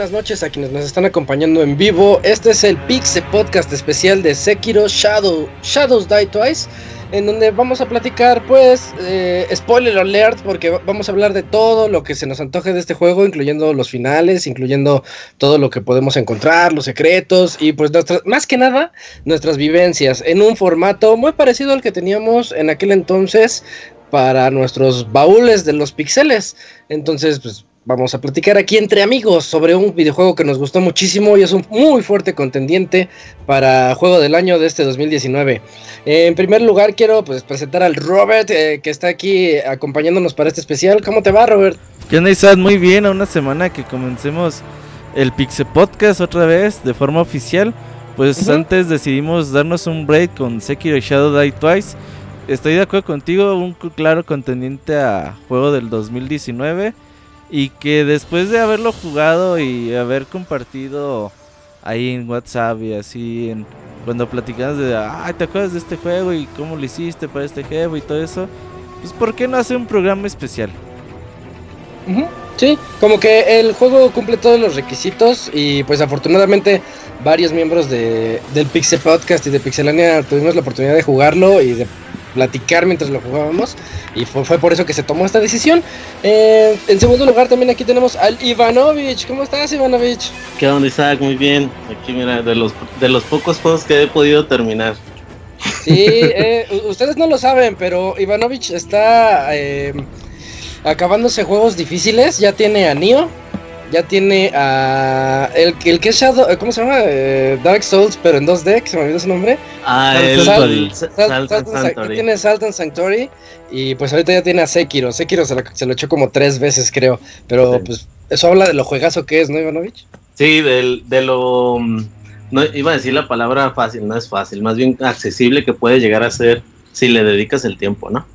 buenas noches a quienes nos están acompañando en vivo. Este es el Pixe Podcast especial de Sekiro Shadow, Shadows Die Twice, en donde vamos a platicar, pues, eh, spoiler alert, porque vamos a hablar de todo lo que se nos antoje de este juego, incluyendo los finales, incluyendo todo lo que podemos encontrar, los secretos y, pues, más que nada, nuestras vivencias en un formato muy parecido al que teníamos en aquel entonces para nuestros baúles de los pixeles. Entonces, pues vamos a platicar aquí entre amigos sobre un videojuego que nos gustó muchísimo y es un muy fuerte contendiente para juego del año de este 2019. en primer lugar quiero pues presentar al Robert eh, que está aquí acompañándonos para este especial. ¿Cómo te va Robert? ¿Qué onda Isaac? Muy bien, a una semana que comencemos el Pixel Podcast otra vez de forma oficial. Pues antes decidimos darnos un break con Sekiro Shadow Die Twice. Estoy de acuerdo contigo, un claro contendiente a juego del 2019 y que después de haberlo jugado y haber compartido ahí en WhatsApp y así, en, cuando platicamos de, ay, ¿te acuerdas de este juego y cómo lo hiciste para este juego y todo eso? Pues, ¿por qué no hacer un programa especial? Sí, como que el juego cumple todos los requisitos y pues afortunadamente varios miembros de, del Pixel Podcast y de Pixelania tuvimos la oportunidad de jugarlo y de platicar mientras lo jugábamos y fue, por eso que se tomó esta decisión. Eh, en segundo lugar también aquí tenemos al Ivanovich. ¿Cómo estás Ivanovich? ¿Qué onda Isaac? Muy bien. Aquí mira, de los, de los pocos juegos que he podido terminar. Sí, eh, ustedes no lo saben, pero Ivanovich está eh, acabándose juegos difíciles. Ya tiene a Nio, ya tiene a. El, el que es Shadow. ¿Cómo se llama? Eh, Dark Souls, pero en 2D, que se me olvidó su nombre. Ah, el Sal, Sal, Tiene Salt and Sanctuary. Y pues ahorita ya tiene a Sekiro. Sekiro se lo, se lo echó como tres veces, creo. Pero pues eso habla de lo juegazo que es, ¿no, Ivanovich? Sí, del, de lo. Mm, no iba a decir la palabra fácil, no es fácil. Más bien accesible que puede llegar a ser si le dedicas el tiempo, ¿no?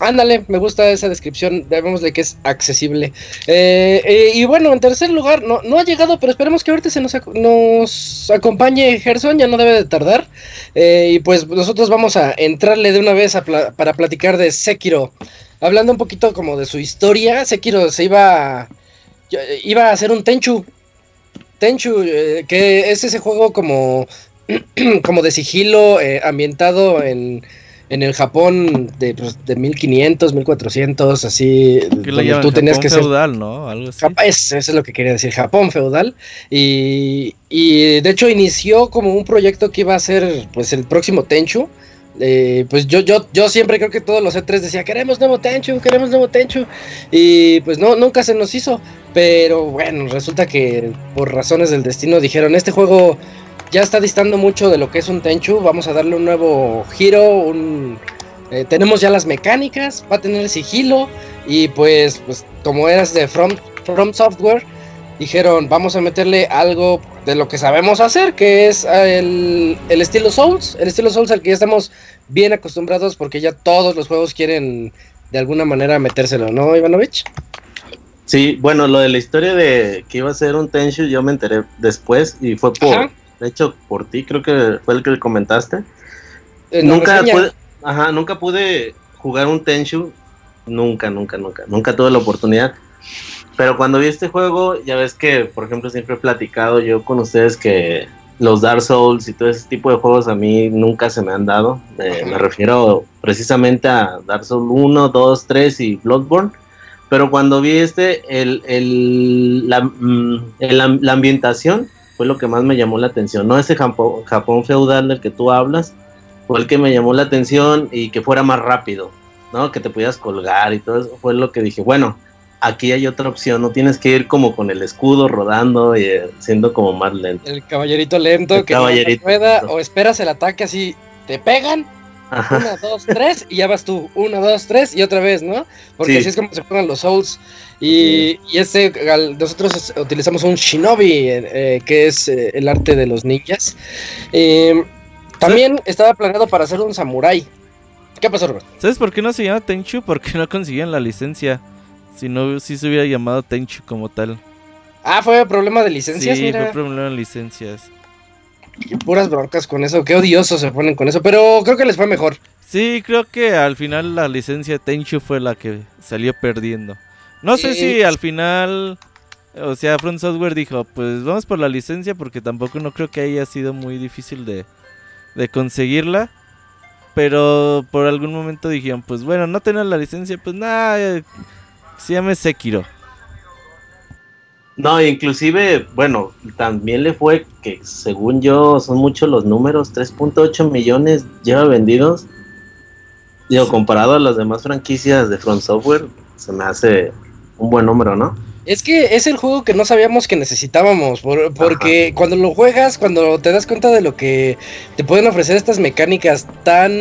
Ándale, me gusta esa descripción, de que es accesible. Eh, eh, y bueno, en tercer lugar, no, no ha llegado, pero esperemos que ahorita se nos, acompañe Gerson, ya no debe de tardar. Eh, y pues nosotros vamos a entrarle de una vez para platicar de Sekiro. Hablando un poquito como de su historia, Sekiro se iba, iba a hacer un Tenchu. Tenchu, que es ese juego como, como de sigilo ambientado en en el Japón de, pues, de 1500, 1400, así. Que tú tenías que feudal, ¿no? Algo así. eso es lo que quería decir, Japón feudal. Y, y de hecho inició como un proyecto que iba a ser pues el próximo Tenchu. Eh, pues yo, yo, yo siempre creo que todos los E3 decía, queremos nuevo Tenchu, queremos nuevo Tenchu. Y pues no, nunca se nos hizo. Pero bueno, resulta que por razones del destino dijeron, este juego ya está distando mucho de lo que es un Tenchu. Vamos a darle un nuevo giro. Un, eh, tenemos ya las mecánicas, va a tener sigilo. Y pues, pues como eras de From, From Software, dijeron, vamos a meterle algo de lo que sabemos hacer, que es eh, el, el estilo Souls. El estilo Souls al que ya estamos bien acostumbrados porque ya todos los juegos quieren de alguna manera metérselo, ¿no, Ivanovich? Sí, bueno, lo de la historia de que iba a ser un Tenchu yo me enteré después y fue por, de hecho por ti, creo que fue el que le comentaste. Eh, nunca pude, ajá, nunca pude jugar un Tenchu, nunca, nunca, nunca, nunca tuve la oportunidad. Pero cuando vi este juego, ya ves que, por ejemplo, siempre he platicado yo con ustedes que los Dark Souls y todo ese tipo de juegos a mí nunca se me han dado. me refiero precisamente a Dark Souls 1, 2, 3 y Bloodborne. Pero cuando vi este, el, el, la, mm, la ambientación fue lo que más me llamó la atención. No ese Japón, Japón feudal del que tú hablas, fue el que me llamó la atención y que fuera más rápido, ¿no? Que te pudieras colgar y todo eso. Fue lo que dije, bueno, aquí hay otra opción, no tienes que ir como con el escudo rodando y eh, siendo como más lento. El caballerito lento que caballerito no o esperas el ataque así, te pegan. Una, dos, tres, y ya vas tú. Una, dos, tres, y otra vez, ¿no? Porque así es como se juegan los Souls. Y, y este, nosotros utilizamos un shinobi, eh, que es eh, el arte de los ninjas. Eh, también estaba planeado para hacer un samurai. ¿Qué pasó, Robert? ¿Sabes por qué no se llama Tenchu? Porque no consiguieron la licencia. Si no, si se hubiera llamado Tenchu como tal. Ah, fue problema de licencias. Sí, fue problema de licencias. Y puras broncas con eso, qué odiosos se ponen con eso, pero creo que les fue mejor. Sí, creo que al final la licencia Tenchu fue la que salió perdiendo. No sé si al final O sea, Front Software dijo, pues vamos por la licencia porque tampoco no creo que haya sido muy difícil de, de conseguirla. Pero por algún momento dijeron, pues bueno, no tener la licencia, pues nada, se llame Sekiro. No, inclusive, bueno, también le fue que según yo son muchos los números, 3.8 millones lleva vendidos. Digo, comparado a las demás franquicias de Front Software, se me hace un buen número, ¿no? Es que es el juego que no sabíamos que necesitábamos, porque cuando lo juegas, cuando te das cuenta de lo que te pueden ofrecer estas mecánicas tan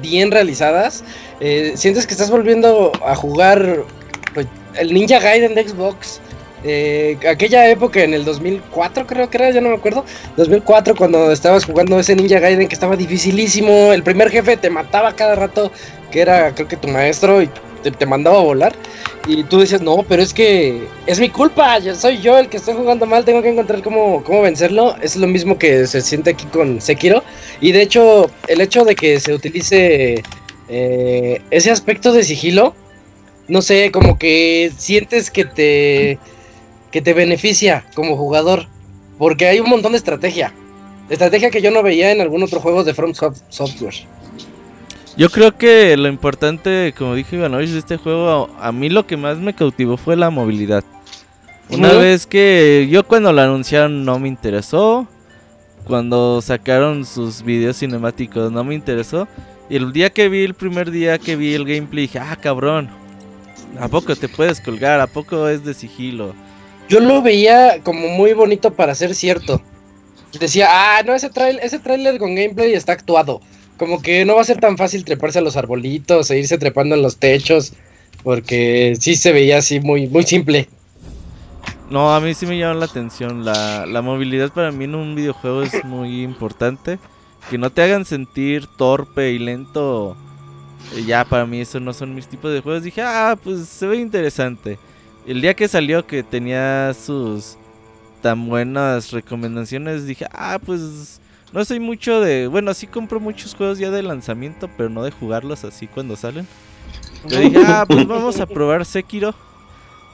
bien realizadas, eh, sientes que estás volviendo a jugar pues, el Ninja Gaiden de Xbox. Eh, aquella época en el 2004 creo que era, ya no me acuerdo, 2004 cuando estabas jugando ese Ninja Gaiden que estaba dificilísimo, el primer jefe te mataba cada rato, que era creo que tu maestro y te, mandaba a volar. Y tú decías, no, pero es que es mi culpa, yo soy yo el que estoy jugando mal, tengo que encontrar cómo, cómo vencerlo. Es lo mismo que se siente aquí con Sekiro. Y de hecho, el hecho de que se utilice eh, ese aspecto de sigilo, no sé, como que sientes que te, que te beneficia como jugador. Porque hay un montón de estrategia. Estrategia que yo no veía en algún otro juego de From Software. Yo creo que lo importante, como dije Ivanovich, de este juego, a mí lo que más me cautivó fue la movilidad. Una vez que yo cuando lo anunciaron no me interesó, cuando sacaron sus videos cinemáticos no me interesó, y el día que vi, el primer día que vi el gameplay, dije, ah, cabrón, ¿a poco te puedes colgar? ¿A poco es de sigilo? Yo lo veía como muy bonito para ser cierto. Decía, ah, no, ese trailer, ese trailer con gameplay está actuado como que no va a ser tan fácil treparse a los arbolitos e irse trepando en los techos, porque sí se veía así muy, muy simple. No, a mí sí me llama la atención. La, la movilidad para mí en un videojuego es muy importante. Que no te hagan sentir torpe y lento. Eh, ya para mí eso no son mis tipos de juegos. Dije, ah, pues se ve interesante. El día que salió que tenía sus tan buenas recomendaciones, dije, ah, pues no soy mucho de. Bueno, sí compro muchos juegos ya de lanzamiento, pero no de jugarlos así cuando salen. Yo dije, ah, pues vamos a probar Sekiro.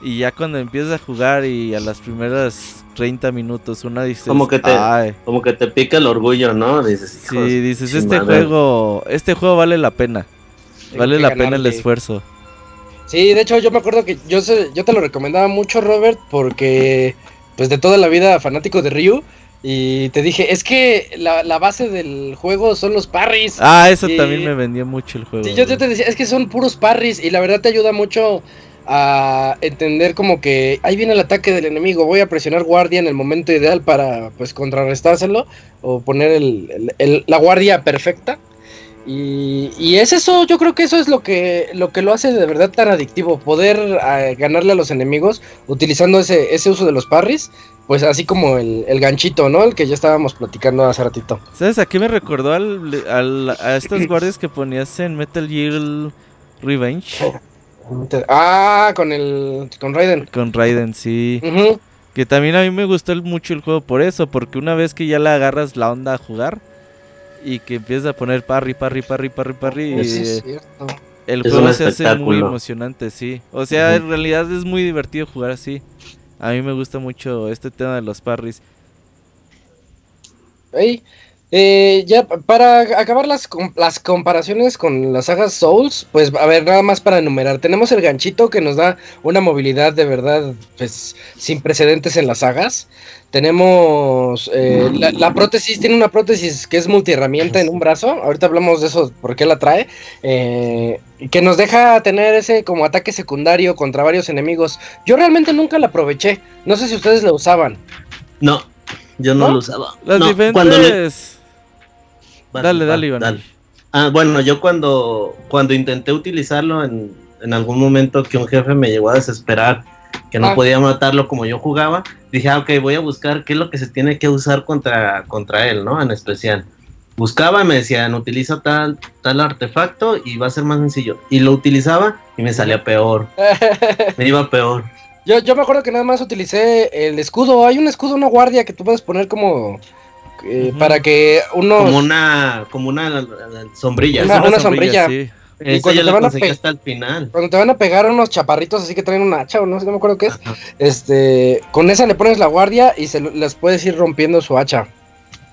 Y ya cuando empiezas a jugar y a las primeras 30 minutos una dice como que te como que te pica el orgullo, ¿no? Dices, sí, dices, este juego este juego vale la pena. vale la pena el esfuerzo. Sí, de hecho yo me acuerdo que yo yo te lo recomendaba mucho, Robert, porque pues de toda la vida fanático de Ryu y te dije, es que la, base del juego son los parries. Ah, eso también me vendió mucho el juego. Sí, yo, te decía, es que son puros parries y la verdad te ayuda mucho a entender como que ahí viene el ataque del enemigo, voy a presionar guardia en el momento ideal para pues contrarrestárselo o poner la guardia perfecta. Y, es eso, yo creo que eso es lo que, lo que lo hace de verdad tan adictivo, poder eh, ganarle a los enemigos utilizando ese, ese uso de los parries pues así como el, ganchito, ¿no? El que ya estábamos platicando hace ratito. ¿Sabes? Aquí me recordó al, a estos guardias que ponías en Metal Gear Revenge. Ah, con el. con Raiden. Con Raiden, sí. Que también a mí me gustó mucho el juego por eso, porque una vez que ya le agarras la onda a jugar y que empiezas a poner parry, parry, parry, parry, parry. El juego se hace muy emocionante, sí. O sea, en realidad es muy divertido jugar así. A mí me gusta mucho este tema de los parries. Eh, ya para acabar las, las comparaciones con las sagas Souls, pues a ver, nada más para enumerar. Tenemos el ganchito que nos da una movilidad de verdad pues, sin precedentes en las sagas. Tenemos eh, la, prótesis, tiene una prótesis que es multiherramienta en un brazo. Ahorita hablamos de eso, por qué la trae. Eh, que nos deja tener ese como ataque secundario contra varios enemigos. Yo realmente nunca la aproveché. No sé si ustedes la usaban. No, yo no, lo usaba. Las diferentes. Dale, dale, Iván. Ah, bueno, yo cuando, cuando intenté utilizarlo en, en algún momento que un jefe me llegó a desesperar que no ah. podía matarlo como yo jugaba, dije, ah, ok, voy a buscar qué es lo que se tiene que usar contra, contra él, ¿no? En especial. Buscaba y me decían, utiliza tal, tal artefacto y va a ser más sencillo. Y lo utilizaba y me salía peor. me iba peor. Yo, yo me acuerdo que nada más utilicé el escudo. Hay un escudo, una guardia que tú puedes poner como eh, para que uno como una como una sombrilla una, sombrilla, y cuando te van a hasta el final. Cuando te van a pegar unos chaparritos así que traen un hacha o no sé, no me acuerdo qué es. Este, con esa le pones la guardia y se les puedes ir rompiendo su hacha.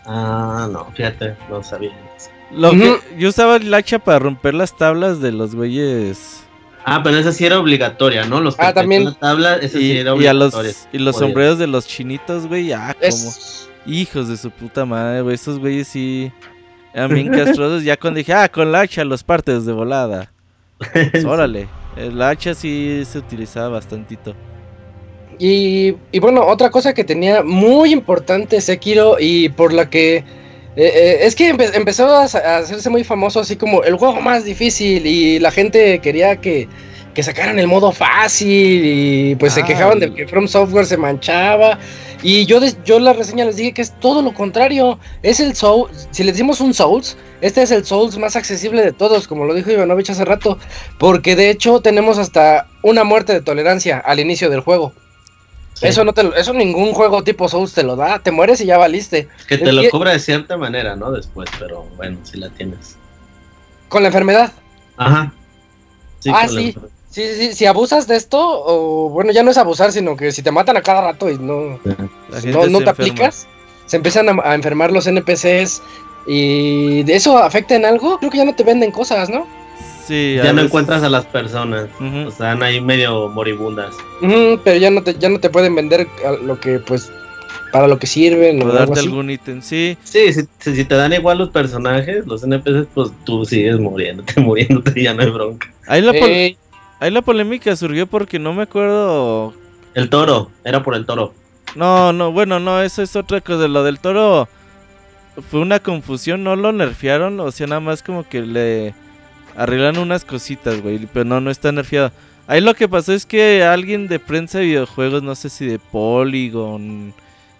Ah, no, fíjate, no sabía. Lo que, yo usaba el hacha para romper las tablas de los güeyes. Ah, pero esa sí era obligatoria, ¿no? Los ah, también. La tabla, esa y, sí era obligatoria. Y, los, sombreros de los chinitos, güey, ah, como. Hijos de su puta madre, güey. Esos güeyes sí. Eran bien castrosos. ya cuando dije, ah, con la hacha los partes de volada. Pues, órale. El hacha sí se utilizaba bastantito. Y, y, bueno, otra cosa que tenía muy importante Sekiro y por la que eh, eh, es que empezó a, hacerse muy famoso así como el juego más difícil y la gente quería que, que sacaran el modo fácil y pues se quejaban de que From Software se manchaba y yo, yo la reseña les dije que es todo lo contrario. Es el Soul. Si le decimos un Souls, este es el Souls más accesible de todos, como lo dijo Ivanovich hace rato. Porque de hecho tenemos hasta una muerte de tolerancia al inicio del juego. Eso no te eso ningún juego tipo Souls te lo da, te mueres y ya valiste. Que te lo cobra de cierta manera, ¿no? Después, pero bueno, si la tienes. Con la enfermedad. Ajá. ah, sí. Sí, sí, si abusas de esto, o bueno, ya no es abusar, sino que si te matan a cada rato y no, no, te aplicas, se empiezan a, enfermar los NPCs y de eso afecta en algo, creo que ya no te venden cosas, ¿no? Sí, ya no encuentras a las personas, o sea, están ahí medio moribundas. pero ya no te, ya no te pueden vender lo que pues para lo que sirven. O darte algún ítem, sí. Sí, si, te dan igual los personajes, los NPCs, pues tú sigues muriéndote, muriéndote y ya no hay bronca. Ahí la, eh, Ahí la polémica surgió porque no me acuerdo. El toro, era por el toro. No, no, bueno, no, eso es otra cosa. Lo del toro fue una confusión, no lo nerfearon, o sea, nada más como que le arreglan unas cositas, güey, pero no, no está nerfeado. Ahí lo que pasó es que alguien de prensa de videojuegos, no sé si de Polygon,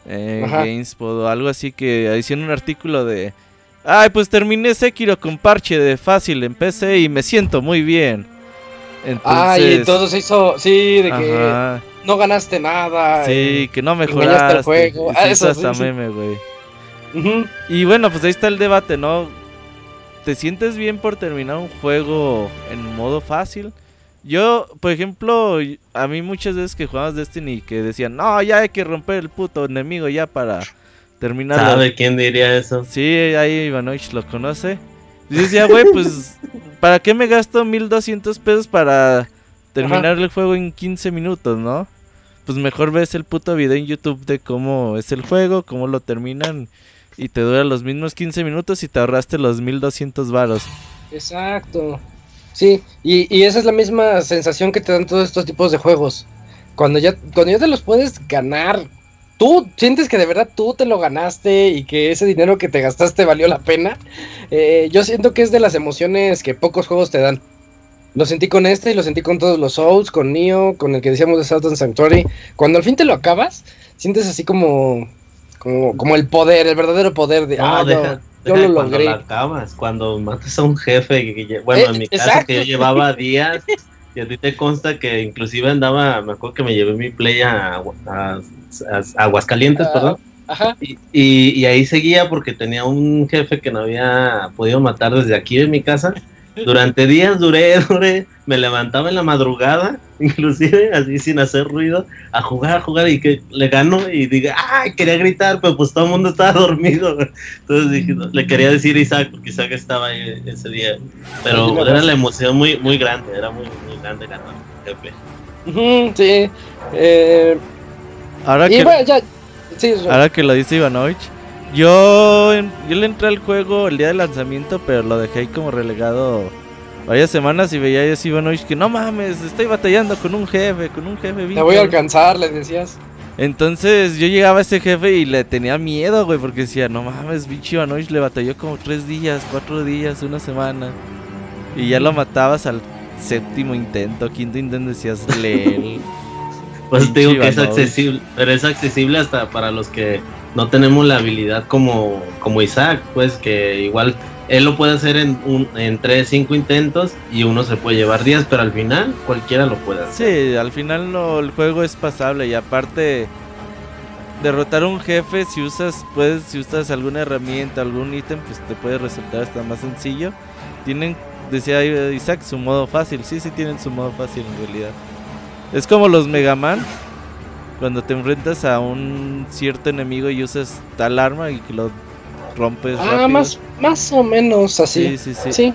eh, GameSpot o algo así, que hicieron un artículo de... Ay, pues terminé Sekiro con parche de fácil en PC y me siento muy bien. Entonces, ah, y entonces se hizo, sí, de que no ganaste nada. Sí, que no mejoraste. el juego. Ah, eso hasta meme, güey. Y bueno, pues ahí está el debate, ¿no? ¿Te sientes bien por terminar un juego en modo fácil? Yo, por ejemplo, a mí muchas veces que jugamos Destiny que decían, no, ya hay que romper el puto enemigo ya para terminar. ¿Sabe quién diría eso? Sí, ahí Ivanovich lo conoce. Y decía, güey, pues, ¿para qué me gasto 1200 pesos para terminar el juego en 15 minutos, no? Pues mejor ves el puto video en YouTube de cómo es el juego, cómo lo terminan y te dura los mismos 15 minutos y te ahorraste los 1200 varos. Exacto. Sí, y, y, esa es la misma sensación que te dan todos estos tipos de juegos. Cuando ya, cuando ya te los puedes ganar tú sientes que de verdad tú te lo ganaste y que ese dinero que te gastaste valió la pena, eh, yo siento que es de las emociones que pocos juegos te dan. Lo sentí con este y lo sentí con todos los Souls, con Neo, con el que decíamos de Southern Sanctuary. Cuando al fin te lo acabas, sientes así como, como, el poder, el verdadero poder de, ah, yo, lo logré. Cuando acabas, cuando matas a un jefe, que, bueno, en mi caso que yo llevaba días y a ti te consta que inclusive andaba, me acuerdo que me llevé mi play a, Aguascalientes, ah, perdón. Ajá. Y, y, ahí seguía porque tenía un jefe que no había podido matar desde aquí de mi casa. Durante días duré, duré, me levantaba en la madrugada, inclusive así sin hacer ruido, a jugar, a jugar y que le gano y diga, ay, quería gritar, pero pues todo el mundo estaba dormido. Entonces dije, le quería decir a Isaac, porque Isaac estaba ahí ese día. Pero era la emoción muy, muy grande, era muy, muy grande ganar jefe. sí. Eh, ahora, que, ahora que lo dice Ivanovich, yo, yo le entré al juego el día del lanzamiento, pero lo dejé ahí como relegado varias semanas y veía a Ivanovich que no mames, estoy batallando con un jefe, con un jefe. Te voy a alcanzar, le decías. Entonces yo llegaba a ese jefe y le tenía miedo, güey, porque decía, no mames, bicho Ivanovich le batalló como tres días, cuatro días, una semana. Y ya lo matabas al séptimo intento, quinto intento, decías, leel. pues digo que es accesible, pero es accesible hasta para los que no tenemos la habilidad como, como Isaac, pues que igual él lo puede hacer en, un, en 3, 5 intentos y uno se puede llevar 10, pero al final cualquiera lo puede hacer. Sí, al final el juego es pasable y aparte derrotar un jefe si usas puedes si usas alguna herramienta, algún ítem, pues te puede resultar hasta más sencillo. Tienen decía Isaac, su modo fácil. Sí, sí tienen su modo fácil en realidad. Es como los Mega Man. Cuando te enfrentas a un cierto enemigo y usas tal arma y que lo rompes. Ah, más, más o menos así. Sí, sí, sí. Sí,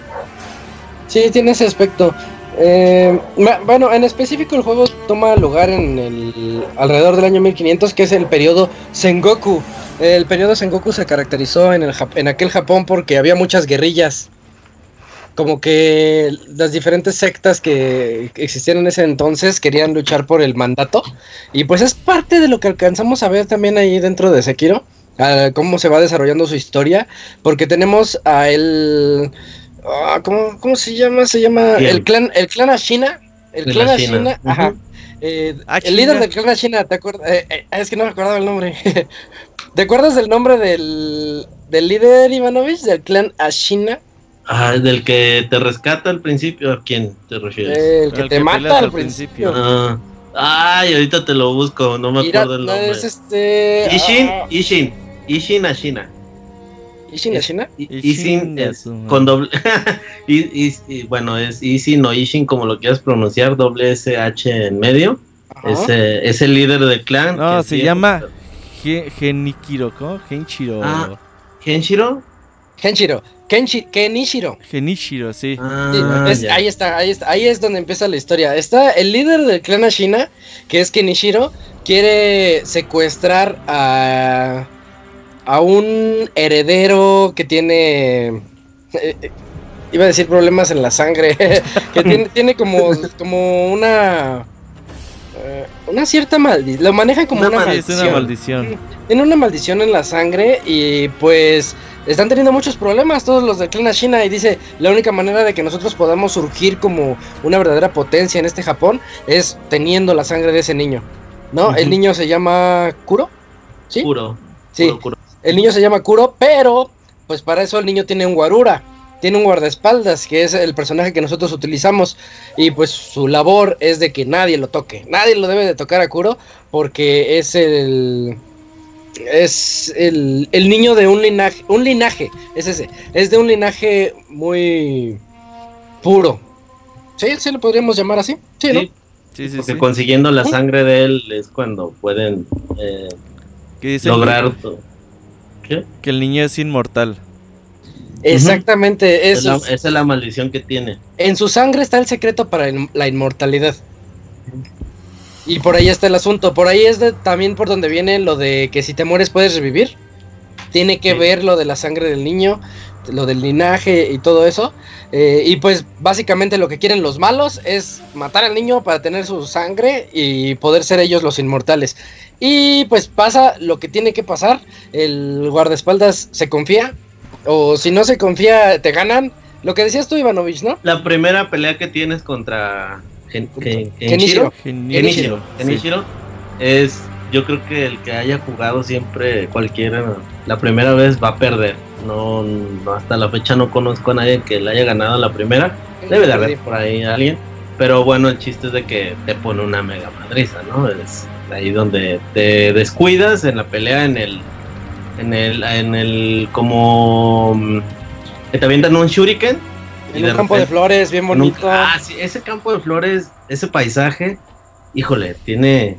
sí tiene ese aspecto. Eh, bueno, en específico el juego toma lugar en el alrededor del año 1500, que es el periodo Sengoku. El periodo Sengoku se caracterizó en, el, en aquel Japón porque había muchas guerrillas. Como que las diferentes sectas que existían en ese entonces querían luchar por el mandato. Y pues es parte de lo que alcanzamos a ver también ahí dentro de Sekiro. cómo se va desarrollando su historia. Porque tenemos a él Ah, ¿cómo, se llama? Se llama el clan, el clan Ashina. El clan Ashina, ajá. Eh, el líder del clan Ashina, ¿te acuerdas? Eh, eh, es que no me acordaba el nombre. ¿Te acuerdas del nombre del, del líder Ivanovich del clan Ashina? Ah, del que te rescata al principio, ¿a quién te refieres? el que te mata al principio. Ah. Ay, ahorita te lo busco, no me acuerdo el nombre. Es este, Ishin, ah. Ishin, Ishin Ashina. ¿Ishin Ashina? Ishin es con doble. y, bueno, es Ishin o Ishin, como lo quieras pronunciar, doble SH en medio. Es, el líder del clan. No, se llama Genikiro, ¿cómo? Genshiro. Ah, ¿Genshiro? Genshiro. Kenichiro. Genichiro, sí. Ah, ahí está, ahí está, ahí es donde empieza la historia. Está el líder del clan Ashina, que es Kenichiro, quiere secuestrar a a un heredero que tiene... Eh, iba a decir problemas en la sangre, que tiene, tiene como, como una... Eh, una cierta maldición, lo maneja como una, maldición. una maldición. Tiene una maldición en la sangre y pues están teniendo muchos problemas todos los de Clan China y dice la única manera de que nosotros podamos surgir como una verdadera potencia en este Japón es teniendo la sangre de ese niño, ¿no? El niño se llama Kuro, ¿sí? Kuro. Sí. Kuro. El niño se llama Kuro, pero pues para eso el niño tiene un guarura, tiene un guardaespaldas, que es el personaje que nosotros utilizamos. Y pues su labor es de que nadie lo toque. Nadie lo debe de tocar a Kuro porque es el... Es el, niño de un linaje, un linaje, es ese, es de un linaje muy puro. Sí, sí lo podríamos llamar así. Sí, ¿no? Sí, sí, Porque consiguiendo la sangre de él es cuando pueden eh, lograr todo. Que el niño es inmortal. Exactamente, eso. esa es la maldición que tiene. En su sangre está el secreto para la inmortalidad. Y por ahí está el asunto. Por ahí es también por donde viene lo de que si te mueres puedes revivir. Tiene que ver lo de la sangre del niño, lo del linaje y todo eso. Eh, y pues básicamente lo que quieren los malos es matar al niño para tener su sangre y poder ser ellos los inmortales. Y pues pasa lo que tiene que pasar. El guardaespaldas se confía. O si no se confía, te ganan. Lo que decías tú, Ivanovich, ¿no? La primera pelea que tienes contra Genichiro. Genichiro. Es, yo creo que el que haya jugado siempre, cualquiera, la primera vez va a perder. No, hasta la fecha no conozco a nadie que le haya ganado la primera. Debe de haber por ahí alguien. Pero bueno, el chiste es de que te pone una mega madriza, ¿no? Es, ahí donde te descuidas en la pelea en el en el en el como mm, que te avientan un shuriken en un campo de flores bien bonito. ah sí ese campo de flores ese paisaje híjole tiene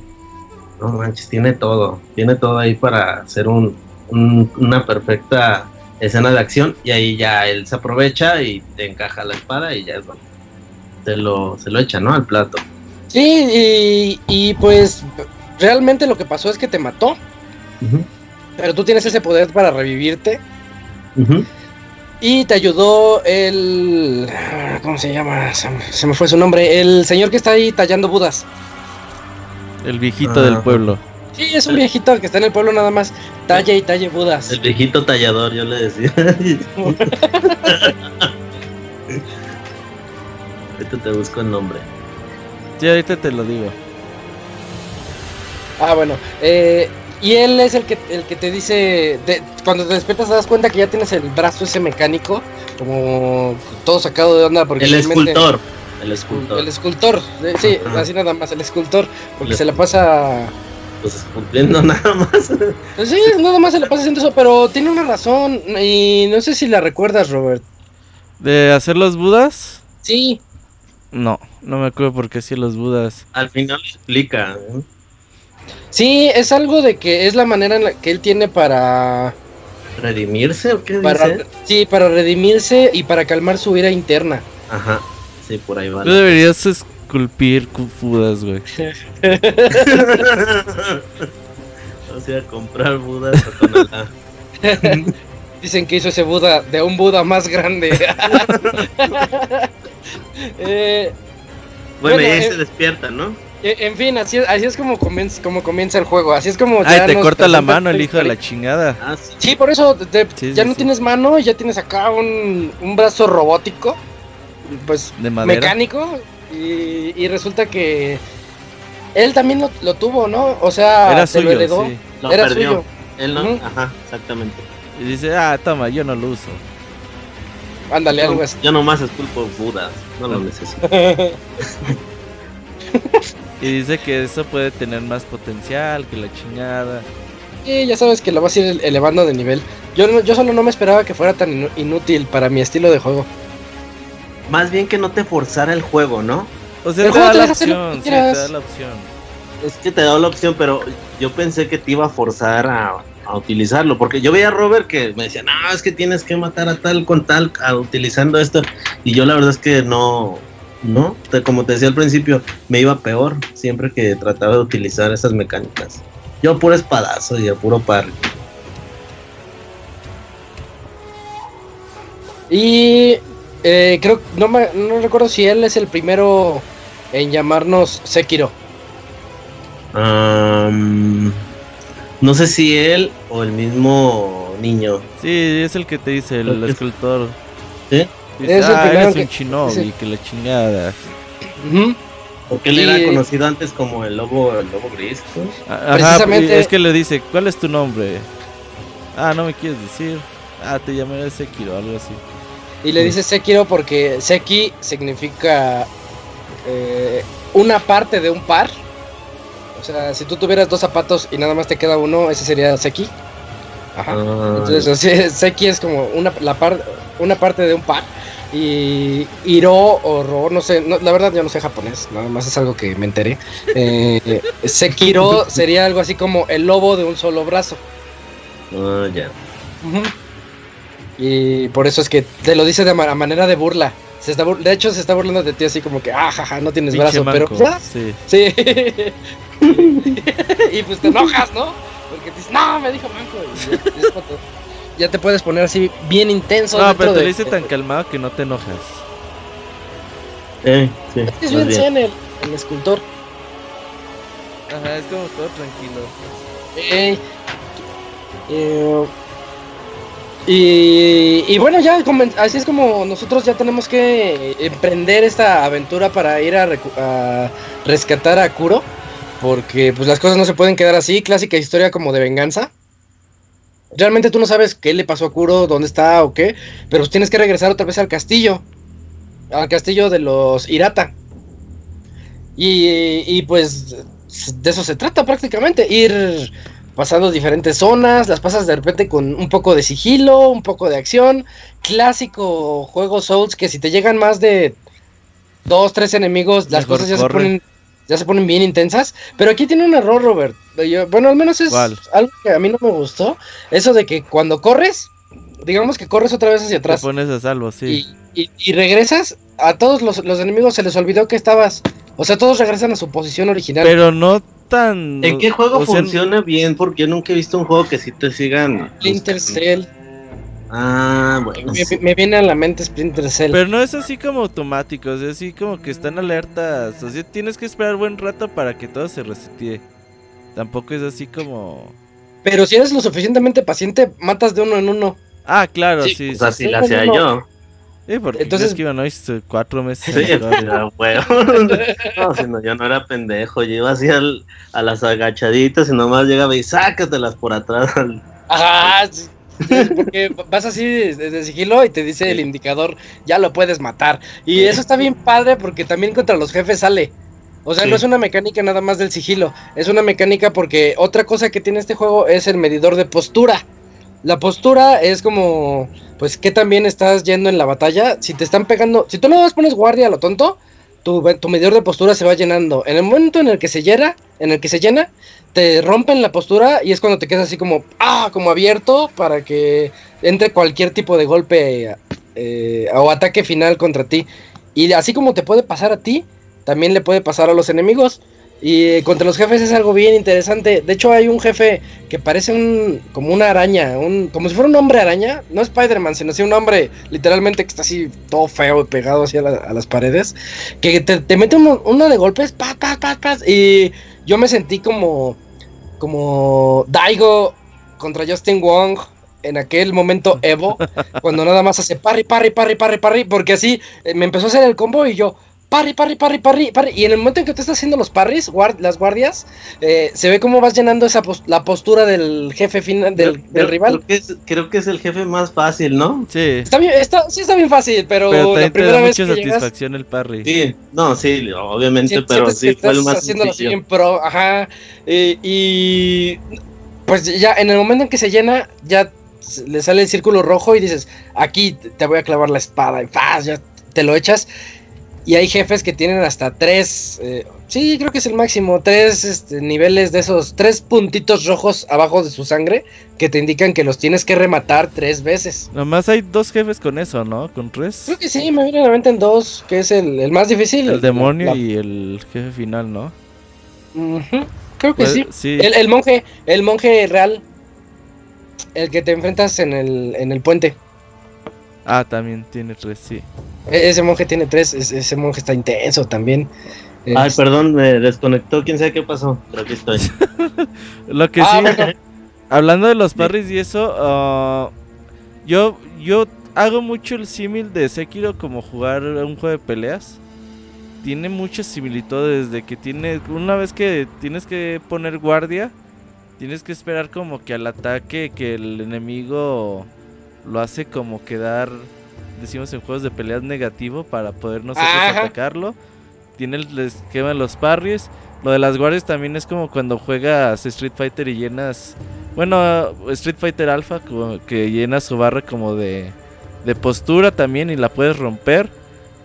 no manches tiene todo tiene todo ahí para hacer un, una perfecta escena de acción y ahí ya él se aprovecha y te encaja la espada y ya es bueno. Se lo se lo echa no al plato. Sí, y, y, pues realmente lo que pasó es que te mató. Pero tú tienes ese poder para revivirte. Y te ayudó el. ¿Cómo se llama? Se, me fue su nombre. El señor que está ahí tallando Budas. El viejito del pueblo. Sí, es un viejito que está en el pueblo nada más. Talla y talle Budas. El viejito tallador, yo le decía. Ahorita te busco el nombre. Sí, ahorita te lo digo. Ah, bueno. Eh, y él es el que, el que te dice, cuando te despiertas te das cuenta que ya tienes el brazo ese mecánico, como todo sacado de onda. Porque el escultor. El escultor. El escultor, sí, así nada más, el escultor, porque se la pasa... Pues esculpiendo nada más. Pues sí, nada más se la pasa haciendo eso, pero tiene una razón y no sé si la recuerdas, Robert. ¿De hacer los budas? Sí. No, no me acuerdo por qué hacía los budas. Al final explica. ¿eh? Sí, es algo de que es la manera en la que él tiene para... ¿Redimirse o qué para, dice? Sí, para redimirse y para calmar su ira interna. Ajá, sí, por ahí va. Tú deberías esculpir budas, güey. o sea, comprar budas o con la... Dicen que hizo ese Buda de un Buda más grande. eh, bueno, y ahí eh, se despierta, ¿no? Eh, en fin, así, así es como comienza, como comienza el juego. Así es como. Ay, te corta la mano el hijo de la chingada. Ah, sí. por eso te, sí, ya sí, no tienes mano, ya tienes acá un, un brazo robótico. Pues ¿De madera? mecánico. Y, y, resulta que él también lo, lo, tuvo, ¿no? O sea, Era se suyo, lo heredó. sí. Lo Era perdió. suyo. Él no, ajá, exactamente. Y dice, ah, toma, yo no lo uso. Ándale, algo así. yo nomás esculpo budas, no lo necesito. Y dice que eso puede tener más potencial que la chingada. Sí, ya sabes que lo vas a ir elevando de nivel. Yo, no- yo solo no me esperaba que fuera tan inútil para mi estilo de juego. Más bien que no te forzara el juego, ¿no? O sea, El te juego da te la opción, sí, te da la opción. Es que te da la opción, pero yo pensé que te iba a forzar a, a utilizarlo, porque yo veía a Robert que me decía, no, es que tienes que matar a tal con tal a- utilizando esto, y yo la verdad es que no, no, Te- como te decía al principio, me iba peor siempre que trataba de utilizar esas mecánicas. Yo puro espadazo y a puro parry. Y eh, creo, no, me, no recuerdo si él es el primero en llamarnos Sekiro. No sé si él o el mismo niño. Sí, es el que te dice, el que- escultor. ¿Sí? Dice, Es el ah, eres que- un shinobi, el- que la chingada. Ujú. Porque él Y- era conocido antes como el lobo, el lobo gris. ¿no? Ajá, Precisamente- es que le dice, ¿cuál es tu nombre? Ah, no me quieres decir. Ah, te llamaré Sekiro, algo así. Y le dice Sekiro porque Seki significa eh, una parte de un par. O sea, si tú tuvieras dos zapatos y nada más te queda uno, ese sería Seki. Ajá. Ah, Entonces, así, Seki es como una, la par, una parte de un par. Y Hiro o Ro, no sé, no, la verdad yo no sé japonés, nada más es algo que me enteré. Eh, Sekiro sería algo así como el lobo de un solo brazo. ah, ya. Y por eso es que te lo dice de ma- manera de burla. Se está bur- de hecho, se está burlando de ti así como que, ah, jaja, no tienes Pinche brazo, pero Sí. sí. y pues te enojas, ¿no? Porque dices, no, me dijo manco. Y ya, ya te puedes poner así bien intenso. No, pero te lo dice tan calmado que no te enojas. Eh, sí, Es que es bien bien. zen el, el escultor. Ajá, es como todo tranquilo. Eh, y, y bueno, ya así es como nosotros ya tenemos que emprender esta aventura para ir a, recu- a rescatar a Kuro. Porque pues las cosas no se pueden quedar así, clásica historia como de venganza. Realmente tú no sabes qué le pasó a Kuro, dónde está o qué, pero pues tienes que regresar otra vez al castillo. Al castillo de los Irata. Y, y pues de eso se trata prácticamente, ir pasando diferentes zonas, las pasas de repente con un poco de sigilo, un poco de acción, clásico juego Souls que si te llegan más de dos, tres enemigos, las cosas ya corre. se ponen ya se ponen bien intensas, pero aquí tiene un error, Robert. Yo- bueno, al menos es ¿Cuál? algo que a mí no me gustó, eso de que cuando corres, digamos que corres otra vez hacia Te atrás pones a salvo, sí. y, y- y regresas, a todos los, los enemigos se les olvidó que estabas, o sea, todos regresan a su posición original. Pero no tan... ¿En qué juego o sea, funciona bien? Porque yo nunca he visto un juego que sí te sigan. Splinter Cell. Ah, bueno. Me, sí. me viene a la mente Splinter Cell. Pero no es así como automático, es así como que están alertas. O sea, tienes que esperar buen rato para que todo se resetee. Tampoco es así como... Pero si eres lo suficientemente paciente, matas de uno en uno. Ah, claro, Sí, sí. O sea, sí, si la hacía yo. Sí, porque Entonces- es que iban hoy cuatro meses. Sí, ya, huevo. No, si no, yo no era pendejo. Yo iba así al- a las agachaditas y nomás llegaba y sácatelas por atrás. al- Ajá, sí, porque vas así desde sigilo y te dice el indicador, ya lo puedes matar. Y eso está bien padre porque también contra los jefes sale. O sea, Sí. no es una mecánica nada más del sigilo, es una mecánica porque otra cosa que tiene este juego es el medidor de postura. la postura es como, pues, que también estás yendo en la batalla. Si te están pegando, si tú no pones guardia a lo tonto, tu, tu, medidor de postura se va llenando. En el momento en el que se llena, en el que se llena, te rompen la postura y es cuando te quedas así como, ah, como abierto para que entre cualquier tipo de golpe eh, o ataque final contra ti. Y así como te puede pasar a ti, también le puede pasar a los enemigos. Y contra los jefes es algo bien interesante. De hecho, hay un jefe que parece un, como una araña, un, como si fuera un hombre araña. No Spider-Man, sino así un hombre literalmente que está así todo feo y pegado así a, las paredes. Que te, mete uno, de golpes, pa, pa, pa, pa, y yo me sentí como, como Daigo contra Justin Wong en aquel momento Evo, cuando nada más hace parry, parry, parry, parry, parry, porque así eh, me empezó a hacer el combo y yo, parry, parry, parry, parry, parry. Y en el momento en que te estás haciendo los parries, las guardias, eh, se ve cómo vas llenando esa la postura del jefe final del, rival. Creo que, es, creo que, es, el jefe más fácil, ¿no? Sí. Está bien, está, sí está bien fácil, pero, la primera vez mucha satisfacción el parry. Sí, no, sí, obviamente, pero sí fue el más haciéndolo así bien pro, ajá. y pues ya en el momento en que se llena, ya le sale el círculo rojo y dices, aquí te voy a clavar la espada y ¡faz! ya te lo echas. Y hay jefes que tienen hasta tres, eh, sí, creo que es el máximo, tres este, niveles de esos, tres puntitos rojos abajo de su sangre que te indican que los tienes que rematar tres veces. Nomás hay dos jefes con eso, ¿no? Con tres. Creo que sí, me viene a la mente en dos, que es el, más difícil. El, demonio y el jefe final, ¿no? Creo que pues, sí. El, el, monje, el monje real, el que te enfrentas en el, en el puente. Ah, también tiene tres, sí. E-, ese monje tiene tres, ese monje está intenso también. Ay, perdón, me desconectó, quién sabe qué pasó, pero aquí estoy. Lo que ah, sí, hablando de los parries y eso, uh, yo, yo hago mucho el símil de Sekiro como jugar un juego de peleas. Tiene muchas similitudes de que tiene, una vez que tienes que poner guardia, tienes que esperar como que al ataque que el enemigo lo hace como quedar, decimos en juegos de peleas negativo para poder nosotros atacarlo. Tiene el esquema de los parries. Lo de las guardias también es como cuando juegas Street Fighter y llenas, bueno, Street Fighter Alpha que llenas su barra como de, de postura también y la puedes romper.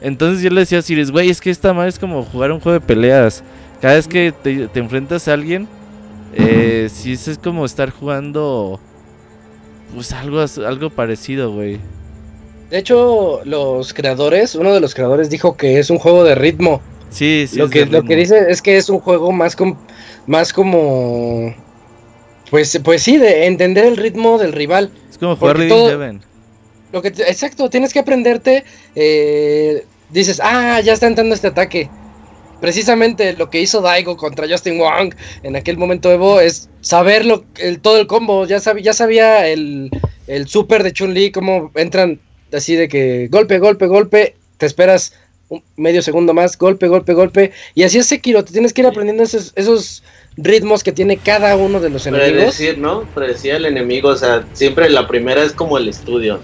Entonces yo le decía a Siris, güey, es que esta madre es como jugar un juego de peleas. Cada vez que te, te enfrentas a alguien, eh, sí, es como estar jugando. Pues algo, algo parecido, güey. De hecho, los creadores, uno de los creadores dijo que es un juego de ritmo. Sí, sí. Lo, que, lo que dice es que es un juego más, más como. Pues, pues sí, de entender el ritmo del rival. Es como jugar Reading Lo que, exacto, tienes que aprenderte. Eh, dices, ah, ya está entrando este ataque precisamente lo que hizo Daigo contra Justin Wong en aquel momento Evo es saber el, todo el combo. Ya, sabía, ya sabía el, el super de Chun-Li, cómo entran así de que golpe, golpe, golpe, te esperas un medio segundo más, golpe, golpe, golpe. Y así es Sekiro, te tienes que ir aprendiendo esos, esos ritmos que tiene cada uno de los enemigos. Predecir, ¿no? Predecir el enemigo, o sea, siempre la primera es como el estudio.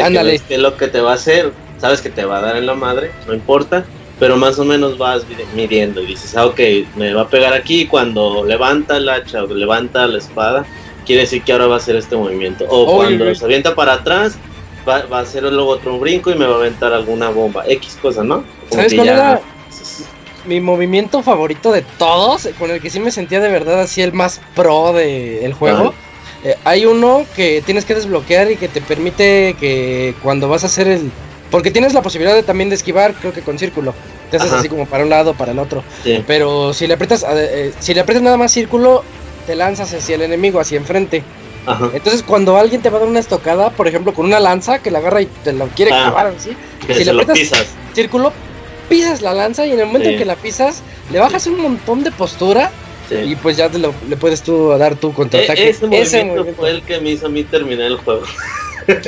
Ándale. Que es lo que te va a hacer, sabes que te va a dar en la madre, no importa pero más o menos vas midiendo y dices, ah, ok, me va a pegar aquí cuando levanta el hacha o levanta la espada, quiere decir que ahora va a hacer este movimiento. O cuando se avienta para atrás, va, a hacer luego otro brinco y me va a aventar alguna bomba, X cosa, ¿no? ¿Sabes cuál era mi movimiento favorito de todos? Con el que sí me sentía de verdad así el más pro del juego. Eh, hay uno que tienes que desbloquear y que te permite que cuando vas a hacer el porque tienes la posibilidad de, también de esquivar, creo que con círculo. Te haces así como para un lado, para el otro. Pero si le aprietas, eh, si le aprietas nada más círculo, te lanzas hacia el enemigo, hacia enfrente. Entonces, cuando alguien te va a dar una estocada, por ejemplo, con una lanza que la agarra y te lo quiere ah, clavar así, si le aprietas círculo, pisas la lanza y en el momento en que la pisas, le bajas un montón de postura y pues ya te lo, le puedes tú dar tu contraataque. E-, ese, movimiento fue el que me hizo a mí terminar el juego.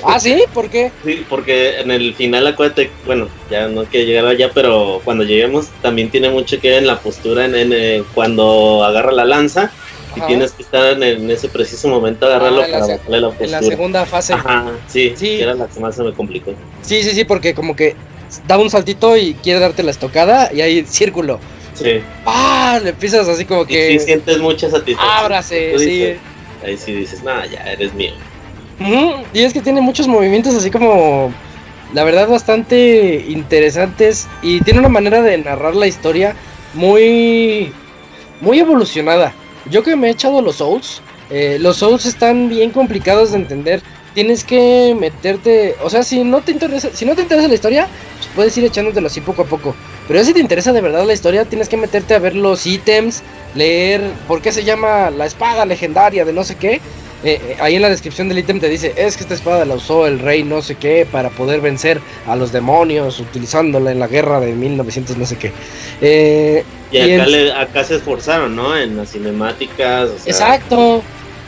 ¿Ah, sí? ¿Por qué? Sí, porque en el final, acuérdate, bueno, ya no quiero llegar allá, pero cuando lleguemos también tiene mucho que ver en la postura, en, eh, cuando agarra la lanza y tienes que estar en, ese preciso momento agarrarlo ah, para bajarle la postura. En la segunda fase. Ajá, sí, sí. era la que más se me complicó. Sí, sí, sí, porque como que da un saltito y quiere darte la estocada y hay círculo. Sí. ¡Ah! Le pisas así como que. Sí, sientes mucha satisfacción. Ábrase, sí. ahí sí dices, nada, ya eres mío. Y es que tiene muchos movimientos así como, la verdad, bastante interesantes y tiene una manera de narrar la historia muy, muy evolucionada. Yo que me he echado los Souls, eh, los Souls están bien complicados de entender. Tienes que meterte, o sea, si no te interesa, si no te interesa la historia, puedes ir echándotelo así poco a poco. Pero si te interesa de verdad la historia, tienes que meterte a ver los ítems, leer por qué se llama la espada legendaria de no sé qué. Eh, eh, ahí en la descripción del ítem te dice, es que esta espada la usó el rey no sé qué para poder vencer a los demonios utilizándola en la guerra de 1900 no sé qué. Eh, y, acá, se esforzaron, ¿no? En las cinemáticas. exacto.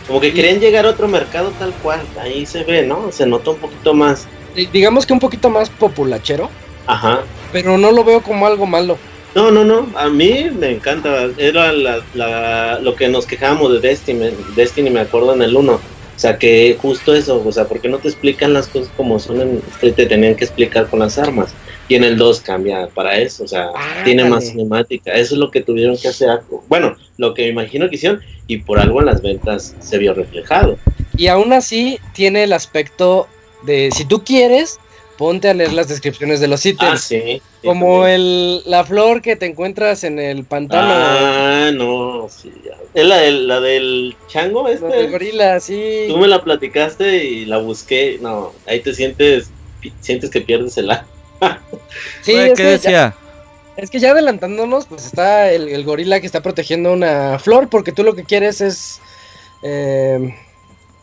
Como que querían llegar a otro mercado tal cual, ahí se ve, ¿no? Se nota un poquito más. Digamos que un poquito más populachero. Ajá. Pero no lo veo como algo malo. No, no, no, a mí me encanta. Era lo que nos quejábamos de Destiny, Destiny me acuerdo en el 1. O sea, que justo eso, o sea, porque no te explican las cosas como son, en, que te tenían que explicar con las armas. Y en el 2 cambia para eso, o sea, tiene más cinemática. Eso es lo que tuvieron que hacer. Bueno, lo que me imagino que hicieron, y por algo en las ventas se vio reflejado. Y aún así tiene el aspecto de si tú quieres, ponte a leer las descripciones de los ítems. Ah, sí, como el, la flor que te encuentras en el pantano. Ah, no, sí. ¿Es la del, la del chango este? La del gorila, sí. Tú me la platicaste y la busqué. No, ahí te sientes, sientes que pierdes el alma. sí, ¿qué decía? Ya, es que ya adelantándonos, pues está el, gorila que está protegiendo una flor, porque tú lo que quieres es... Eh,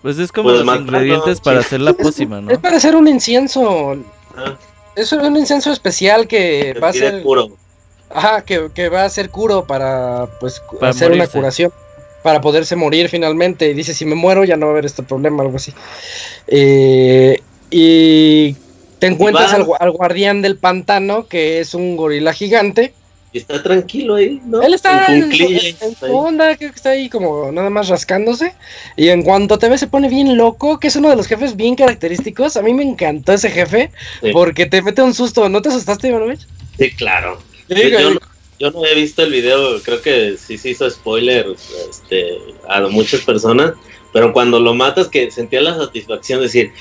pues es como pues los ingredientes para hacer la pócima, ¿no? Es para hacer un incienso. Ah. Es un incienso especial que va a ser. Curo. Ajá, que, va a ser curo para pues hacer una curación. Para poderse morir finalmente. Y dice, si me muero ya no va a haber este problema, algo así. Eh, y te encuentras al, al, guardián del pantano, que es un gorila gigante está tranquilo ahí, ¿no? Él está en, onda, creo que está ahí como nada más rascándose. Y en cuanto te ve se pone bien loco, que es uno de los jefes bien característicos. A mí me encantó ese jefe porque te mete un susto. ¿No te asustaste, Ivanovich? Sí, claro. yo, no, he visto el video, creo que sí se hizo spoiler este, a muchas personas. Pero cuando lo matas, que sentía la satisfacción de decir,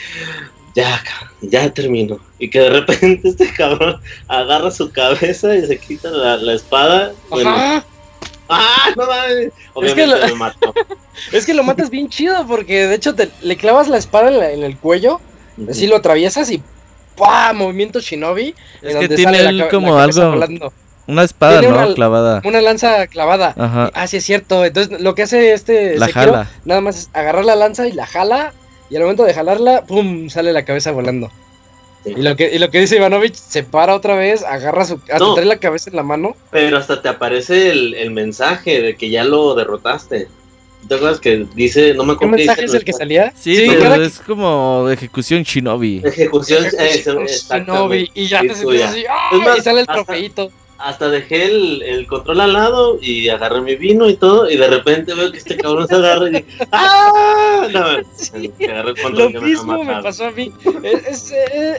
ya, ya termino. Y que de repente este cabrón agarra su cabeza y se quita la, espada. ¡Ah! No mames. Obviamente es que lo... mató. es que lo matas bien chido porque de hecho te, le clavas la espada en, el cuello, así lo atraviesas y ¡pah! Movimiento shinobi. Es que tiene como algo. Una espada, ¿no? clavada. Una lanza clavada. Ajá. Ah, sí, es cierto. Entonces, lo que hace este. La jala. Nada más es agarrar la lanza y la jala y al momento de jalarla, ¡pum! sale la cabeza volando. Y, lo que, y lo que dice Ivanovich, se para otra vez, agarra su. hasta trae la cabeza en la mano. Pero hasta te aparece el, mensaje de que ya lo derrotaste. ¿Te acuerdas que dice, no me acuerdo ¿Qué mensaje es el que salía? Sí, pero es como ejecución shinobi. Ejecución, shinobi. Y ya te sientes así, ¡ah! y sale el trofeito hasta dejé el, control al lado y agarré mi vino y todo, y de repente veo que este cabrón se agarra y ¡ah! No, agarré el control Lo mismo me, pasó a mí. E,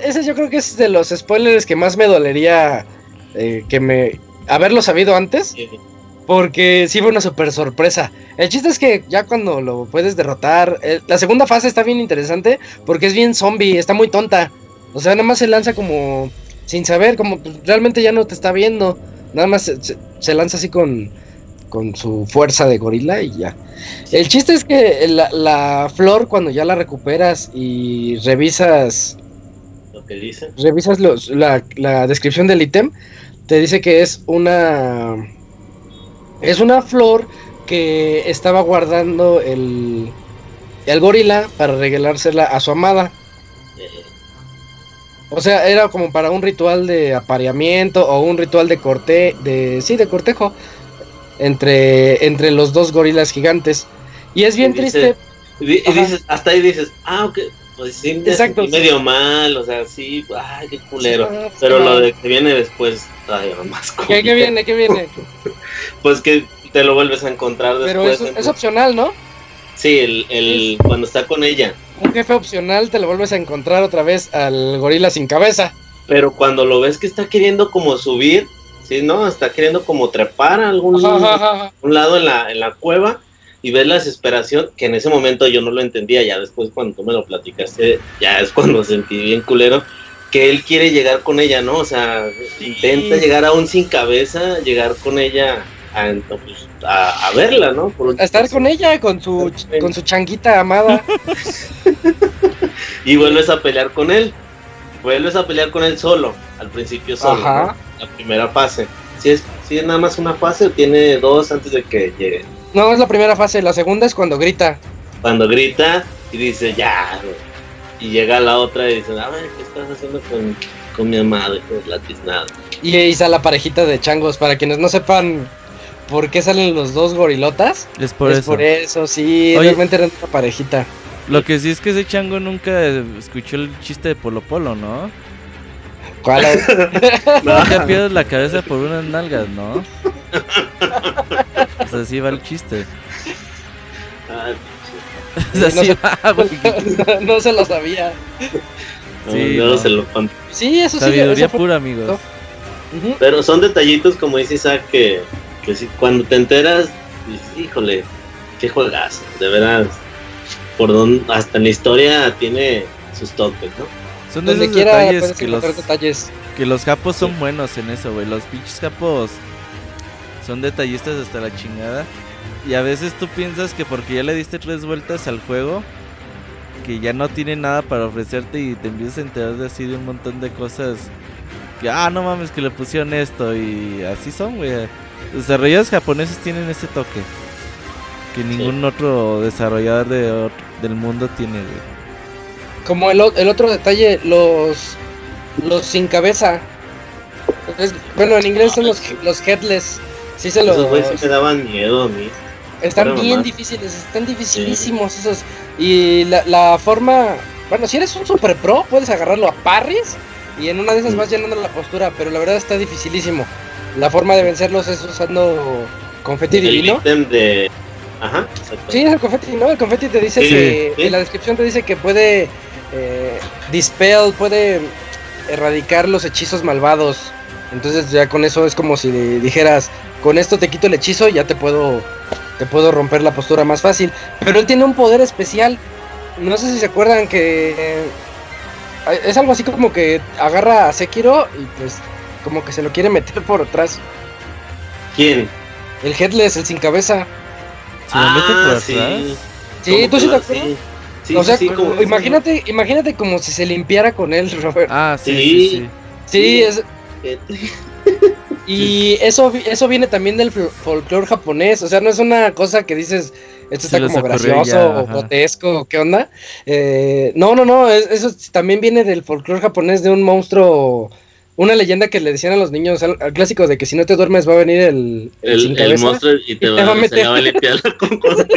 ese yo creo que es de los spoilers que más me dolería eh, que me haberlo sabido antes. Porque sí fue una super sorpresa. El chiste es que ya cuando lo puedes derrotar, eh, la segunda fase está bien interesante porque es bien zombie, está muy tonta. O sea, nada más se lanza como sin saber, como pues, realmente ya no te está viendo. Nada más se, lanza así con, con su fuerza de gorila y ya. El chiste es que la, flor, cuando ya la recuperas y revisas. Lo que dice. Revisas los, la, la descripción del ítem, te dice que es una. Es una flor que estaba guardando el, el gorila para regalársela a su amada. O sea, era como para un ritual de apareamiento o un ritual de corte, de sí, de cortejo entre entre los dos gorilas gigantes. Y es bien triste. Y dices, hasta ahí dices, ah, ok, pues sí, medio mal, o sea, sí, ay, qué culero. Pero lo de que viene después, ay, más ¿Qué, ¿Qué, viene? ¿Qué viene? pues que te lo vuelves a encontrar después. Pero es opcional, ¿no? Sí, el, el cuando está con ella. Un jefe opcional te lo vuelves a encontrar otra vez al gorila sin cabeza. Pero cuando lo ves que está queriendo como subir, sí, ¿no? Está queriendo como trepar a algún un lado en la, en la cueva. y ves la desesperación, que en ese momento yo no lo entendía, ya después cuando tú me lo platicaste, ya es cuando sentí bien culero, que él quiere llegar con ella, ¿no? O sea, intenta llegar aún sin cabeza, llegar con ella a, pues, a, verla, ¿no? a estar con ella, con su, con su changuita amada. y vuelves a pelear con él. Vuelves a pelear con él solo, al principio solo, la primera fase. Si es, si es nada más una fase o tiene dos antes de que llegue. No, es la primera fase, la segunda es cuando grita. Cuando grita y dice, ya, y llega la otra y dice, a ver, ¿qué estás haciendo con, con mi amado? Y la tiznada. Y ahí está la parejita de changos, para quienes no sepan por qué salen los dos gorilotas. Es por es eso. por eso, sí, realmente eran una parejita. Lo que sí es que ese chango nunca escuchó el chiste de Polo Polo, ¿no? ¿Cuál? no te pierdes la cabeza por unas nalgas, ¿no? o sea, sí va el chiste. Ah, no, se, no, se lo sabía. Sí, no, se lo Sí, eso Sabiduría pura, amigos. Pero son detallitos, como dice Isaac, que, que si, cuando te enteras, dices, híjole, qué juegas, de verdad. Por donde, hasta en la historia tiene sus toques, ¿no? Son de esos detalles que los, detalles que los japos son buenos en eso, güey. Los pinches capos son detallistas hasta la chingada. Y a veces tú piensas que porque ya le diste tres vueltas al juego, que ya no tiene nada para ofrecerte y te empiezas a enterar de así de un montón de cosas. Que, ah, no mames, que le pusieron esto. Y así son, güey. Los desarrolladores japoneses tienen ese toque. Que ningún otro desarrollador de, del mundo tiene, güey. Como el, el otro detalle, los, los sin cabeza. bueno, en inglés son los, los headless. Sí se los... Esos me daban miedo a mí. Están bien difíciles, están dificilísimos esos. Y la, la, forma, bueno, si eres un super pro, puedes agarrarlo a parries y en una de esas vas llenando la postura, pero la verdad está dificilísimo. La forma de vencerlos es usando confeti divino. de... Ajá, Sí, es el confeti, ¿no? El confeti te dice que, en la descripción te dice que puede eh, dispel, puede erradicar los hechizos malvados. Entonces ya con eso es como si dijeras, con esto te quito el hechizo y ya te puedo te puedo romper la postura más fácil. Pero él tiene un poder especial. No sé si se acuerdan que eh, es algo así como que agarra a Sekiro y pues como que se lo quiere meter por atrás. ¿Quién? El Headless, el sin cabeza. ¿Se lo mete por ah, Sí, sí tú sí te acuerdas. Sí, o sea, imagínate, imagínate como si se limpiara con él, Robert. Ah, sí. Sí, sí. sí es... Y eso, eso viene también del folclore japonés, o sea, no es una cosa que dices, esto está como gracioso o grotesco, ¿qué onda? Eh, no, no, no, eso también viene del folclore japonés de un monstruo, una leyenda que le decían a los niños, al, clásico de que si no te duermes va a venir el, el, el, monstruo y te, va, a meter. a limpiar con cosas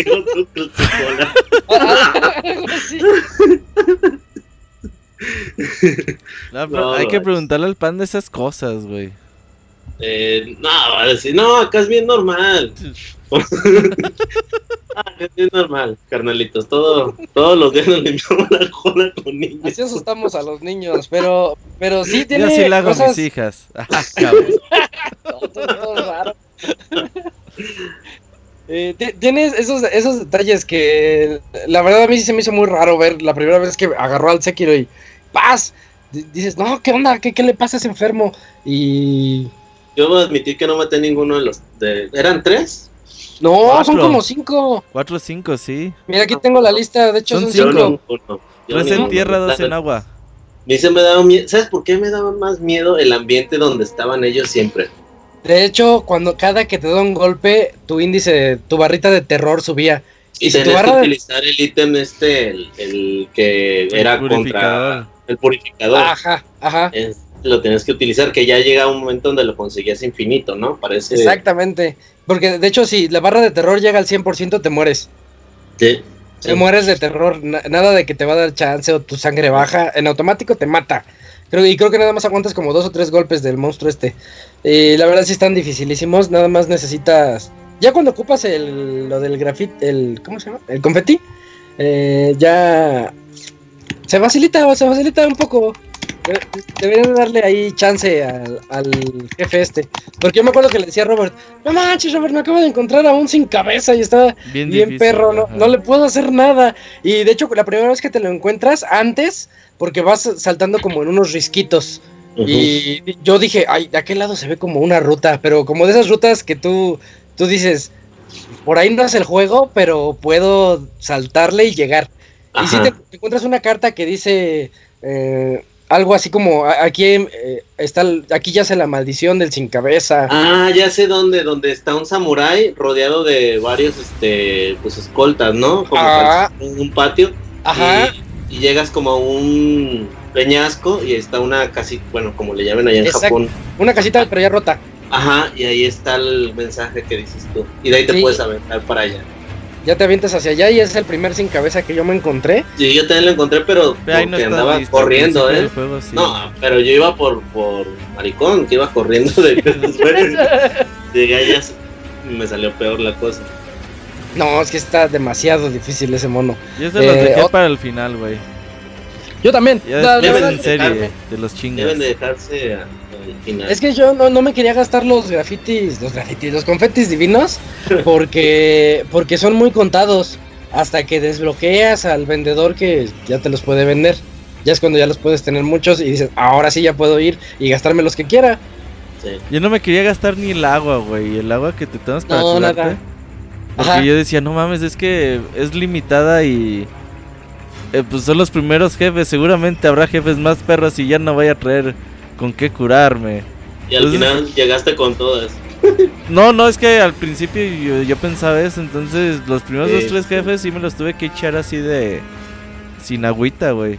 no, hay que preguntarle al pan de esas cosas, güey. Eh, no, va a decir, no, acá es bien normal. ah, es bien normal, carnalitos. Todo, todos los días nos limpiamos la cola con niños. Así asustamos a los niños, pero, pero sí tiene. Yo sí la hago a mis hijas. Eh, tienes esos, esos detalles que la verdad a mí sí se me hizo muy raro ver la primera vez que agarró al Sekiro y ¡paz! Dices, no, ¿qué onda? ¿Qué, qué le pasa a ese enfermo? Y yo voy a admitir que no maté ninguno de los. De... ¿Eran tres? No, son como cinco. Cuatro o cinco, sí. Mira, aquí tengo la lista, de hecho son, cinco. Tres en tierra, dos en agua. Me me daba miedo. ¿Sabes por qué me daba más miedo el ambiente donde estaban ellos siempre? De hecho, cuando cada que te da un golpe, tu índice, tu barrita de terror subía. Y, si tenías que utilizar el ítem este, el, que era contra el purificador. Ajá, ajá lo tienes que utilizar, que ya llega un momento donde lo conseguías infinito, ¿no? Parece. Exactamente. Porque de hecho, si la barra de terror llega al 100%, te mueres. Sí. Te mueres de terror. nada de que te va a dar chance o tu sangre baja. En automático te mata. Creo, y creo que nada más aguantas como dos o tres golpes del monstruo este. Y la verdad sí están dificilísimos. Nada más necesitas. Ya cuando ocupas el, lo del grafit, el. ¿Cómo se llama? El confeti. Eh, ya. Se facilita, se facilita un poco deberían darle ahí chance al, jefe este. Porque yo me acuerdo que le decía a Robert, no manches, Robert, me acabo de encontrar aún sin cabeza y está bien, perro, no, no, le puedo hacer nada. Y de hecho, la primera vez que te lo encuentras, antes, porque vas saltando como en unos risquitos. Y yo dije, ay, de aquel lado se ve como una ruta, pero como de esas rutas que tú, tú dices, por ahí no es el juego, pero puedo saltarle y llegar. Y si te, encuentras una carta que dice eh, algo así como aquí eh, está aquí ya se la maldición del sin cabeza. Ah, ya sé dónde, donde está un samurái rodeado de varios este pues escoltas, ¿no? Como ah. en un patio. Ajá. Y, llegas como a un peñasco y está una casita, bueno, como le llaman allá en Japón. Una casita pero ya rota. Ajá, y ahí está el mensaje que dices tú. Y de ahí te puedes aventar para allá ya te avientas hacia allá y es el primer sin cabeza que yo me encontré. Sí, yo también lo encontré, pero, porque andaba corriendo, ¿eh? No, pero yo iba por, por maricón, que iba corriendo de Llegué allá y me salió peor la cosa. No, es que está demasiado difícil ese mono. Yo se los eh, dejé para el final, güey. Yo también. Ya en serie de los chingas. Deben de dejarse es que yo no, me quería gastar los grafitis, los grafitis, los confetis divinos, porque, porque son muy contados. Hasta que desbloqueas al vendedor que ya te los puede vender. Ya es cuando ya los puedes tener muchos y dices, ahora sí ya puedo ir y gastarme los que quiera. Yo no me quería gastar ni el agua, güey. El agua que te tomas para no, nada. Porque yo decía, no mames, es que es limitada y... Eh, pues son los primeros jefes. Seguramente habrá jefes más perros y ya no voy a traer con qué curarme. Y al final llegaste con todas. No, no, es que al principio yo, pensaba eso, entonces los primeros dos, tres jefes sí me los tuve que echar así de... sin agüita, güey.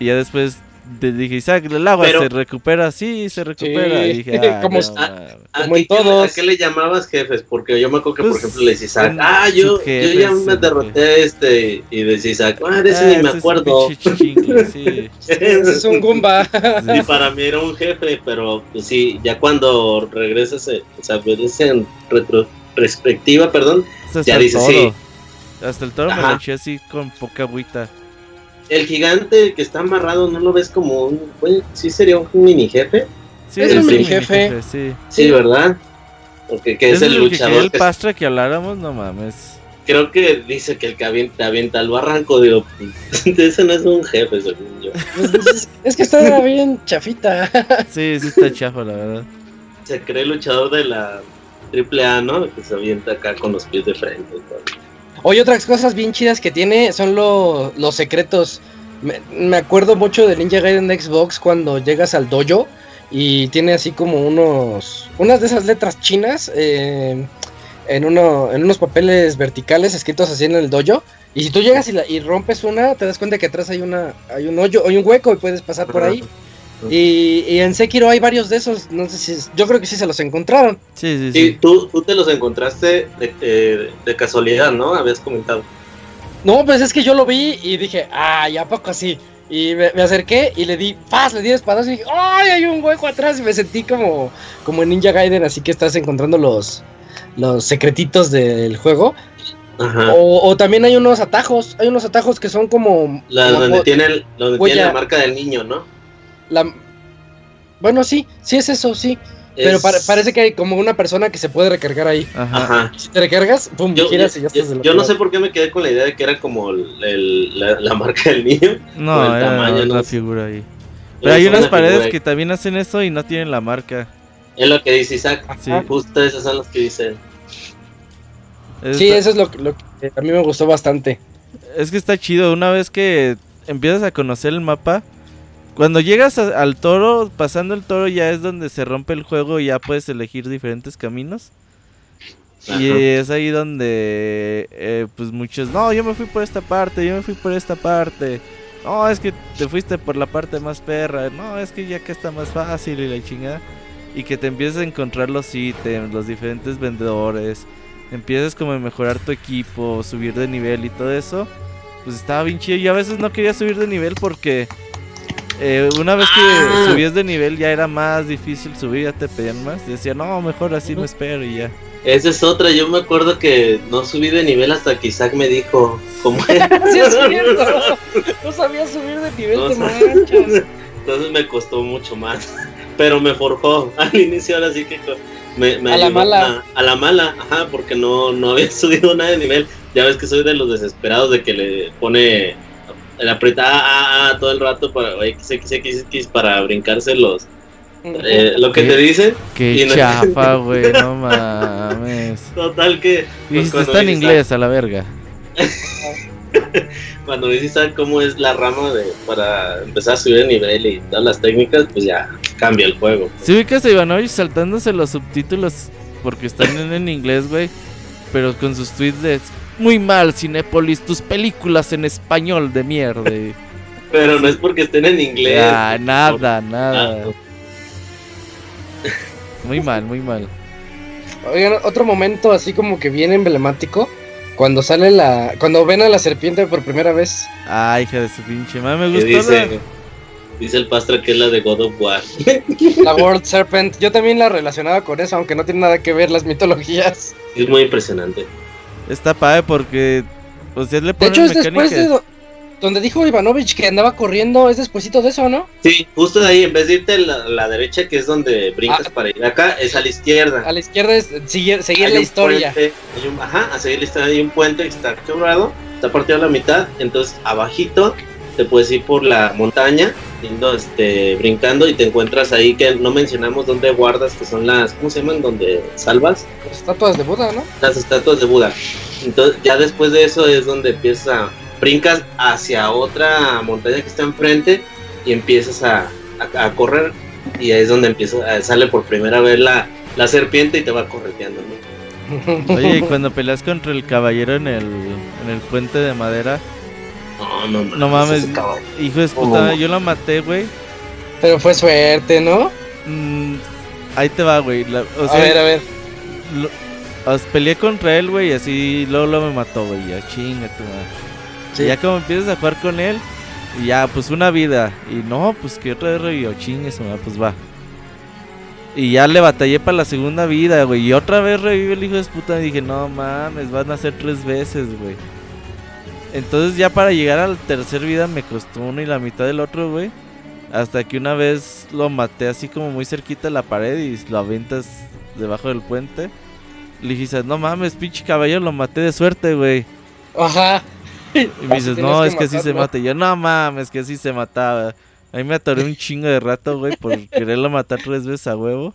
Y ya después te dije, Isaac, el agua se recupera, sí, se recupera. Y dije, ah, como, como en todos. ¿A qué le llamabas jefes? Porque yo me acuerdo que, por pues, ejemplo, le decía Isaac, ah, yo, yo ya me derroté este. Y decía Isaac, ah, de ese ah, ni me acuerdo. sí. es un Goomba. Y para mí era un jefe, pero pues sí, ya cuando regresas, o sea, ves en retrospectiva, perdón, ya dices sí. Hasta el toro me lo eché así con poca agüita el gigante que está amarrado, ¿no lo ves como un. sí sería un mini jefe? Sí, es un mini jefe. sí. sí. ¿verdad? Porque que es, el, luchador. el pastre que habláramos, no mames. Creo que dice que el que avienta, avienta al barranco, digo, ese no es un jefe, según yo. Pues, es, que está bien chafita. sí, sí está chafo, la verdad. Se cree luchador de la triple A, ¿no? Que se avienta acá con los pies de frente. Oye, otras cosas bien chidas que tiene son los secretos. Me, acuerdo mucho de Ninja Gaiden de Xbox cuando llegas al dojo y tiene así como unos. unas de esas letras chinas eh, en, uno, en unos papeles verticales escritos así en el dojo. Y si tú llegas y, y rompes una, te das cuenta que atrás hay una hay un hoyo, hay un hueco y puedes pasar por ahí. Y, en Sekiro hay varios de esos, no sé si, yo creo que sí se los encontraron. Sí, sí, sí. Y tú, tú te los encontraste de, de, casualidad, ¿no? Habías comentado. No, pues es que yo lo vi y dije, ay, ¿a poco así? Y me, acerqué y le di, paz, le di espadazo y dije, ¡ay, hay un hueco atrás! Y me sentí como, como en Ninja Gaiden, así que estás encontrando los, los secretitos del juego. Ajá. O, también hay unos atajos, hay unos atajos que son como... La, donde, tiene, donde tiene la marca del niño, ¿no? La... Bueno, sí, sí es eso, sí. Pero parece que hay como una persona que se puede recargar ahí. Ajá. Si te recargas, pum, yo, giras y ya estás Yo no sé por qué me quedé con la idea de que era como la, marca del niño. No, el tamaño, la figura ahí. Pero hay unas paredes que también hacen eso y no tienen la marca. Es lo que dice Isaac. Sí. Justo esas son las que dicen. Sí, eso es lo, lo que a mí me gustó bastante. Es que está chido. Una vez que empiezas a conocer el mapa, cuando llegas al toro, pasando el toro ya es donde se rompe el juego y ya puedes elegir diferentes caminos. Y es ahí donde, eh, pues muchos, no, yo me fui por esta parte, yo me fui por esta parte. No, es que te fuiste por la parte más perra. No, es que ya que está más fácil y la chingada. Y que te empieces a encontrar los ítems, los diferentes vendedores. Empiezas como a mejorar tu equipo, subir de nivel y todo eso. Pues estaba bien chido. Yo a veces no quería subir de nivel porque eh, una vez que ah. subías de nivel ya era más difícil subir, ya te pedían más. Decía, no, mejor así me espero y ya. Esa es otra, yo me acuerdo que no subí de nivel hasta que Isaac me dijo cómo sí, es cierto. No sabía subir de nivel, no, manchas. Entonces me costó mucho más. Pero me forjó al inicio, ahora sí que me, a la mala. A, la mala, ajá, porque no, no había subido nada de nivel. Ya ves que soy de los desesperados de que le pone el apretar a, a, todo el rato para X, X, X, X para brincarse los. Eh, lo que te dicen. Qué chafa, güey, no mames. Total que. Pues, está en inglés, a la verga. cuando dices saben cómo es la rama de para empezar a subir el nivel y todas las técnicas, pues ya cambia el juego. Si ubicas a Ivanovich saltándose los subtítulos porque están en, inglés, güey, pero con sus tweets de muy mal, Cinepolis, tus películas en español de mierda. pero no es porque estén en inglés. Ah, nada, nada. Muy mal, muy mal. Oigan, otro momento así como que bien emblemático cuando sale la. Cuando ven a la serpiente por primera vez. Ay, hija de su pinche madre, me gustó. Dice, dice el pastor que es la de God of War. La World Serpent. Yo también la relacionaba con eso, aunque no tiene nada que ver las mitologías. Es muy impresionante. Está padre porque. Pues le de hecho, es después de, donde dijo Ivanovich que andaba corriendo, es despuésito de eso, ¿no? Sí, justo de ahí, en vez de irte a la, derecha, que es donde brincas ah. para ir acá, es a la izquierda. A la izquierda es seguir, la historia. ajá, a seguir la historia hay un puente que está quebrado, está partido a la mitad, entonces abajito te puedes ir por la montaña, yendo, este, brincando y te encuentras ahí que no mencionamos dónde guardas, que son las, ¿cómo se llaman? Donde salvas. Las estatuas de Buda, ¿no? Las estatuas de Buda. Entonces ya después de eso es donde empieza brincas hacia otra montaña que está enfrente y empiezas a, correr y ahí es donde empieza, sale por primera vez la, la serpiente y te va correteando. Oye, y cuando peleas contra el caballero en el, en el puente de madera. No, no, no mames. Hijo de puta, yo lo maté, güey. Pero fue suerte, ¿no? Mm, ahí te va, güey. a ver, a ver. peleé contra él, güey, y así luego, lo me mató, güey. Ya chinga tu madre. Y ya como empiezas a jugar con él, y ya, pues una vida. Y no, pues que otra vez revivió, chingues, pues va. Y ya le batallé para la segunda vida, güey. Y otra vez revive el hijo de puta. Y dije, no mames, van a ser tres veces, güey. Entonces ya para llegar a la tercera vida me costó uno y la mitad del otro, güey. Hasta que una vez lo maté así como muy cerquita de la pared y lo aventas debajo del puente. Le dije, no mames, pinche caballo, lo maté de suerte, güey. Ajá. Y me dices, no, es que así se mata. Y yo, no mames, que así se mataba. A mí me atoré un chingo de rato, güey, por quererlo matar tres veces a huevo.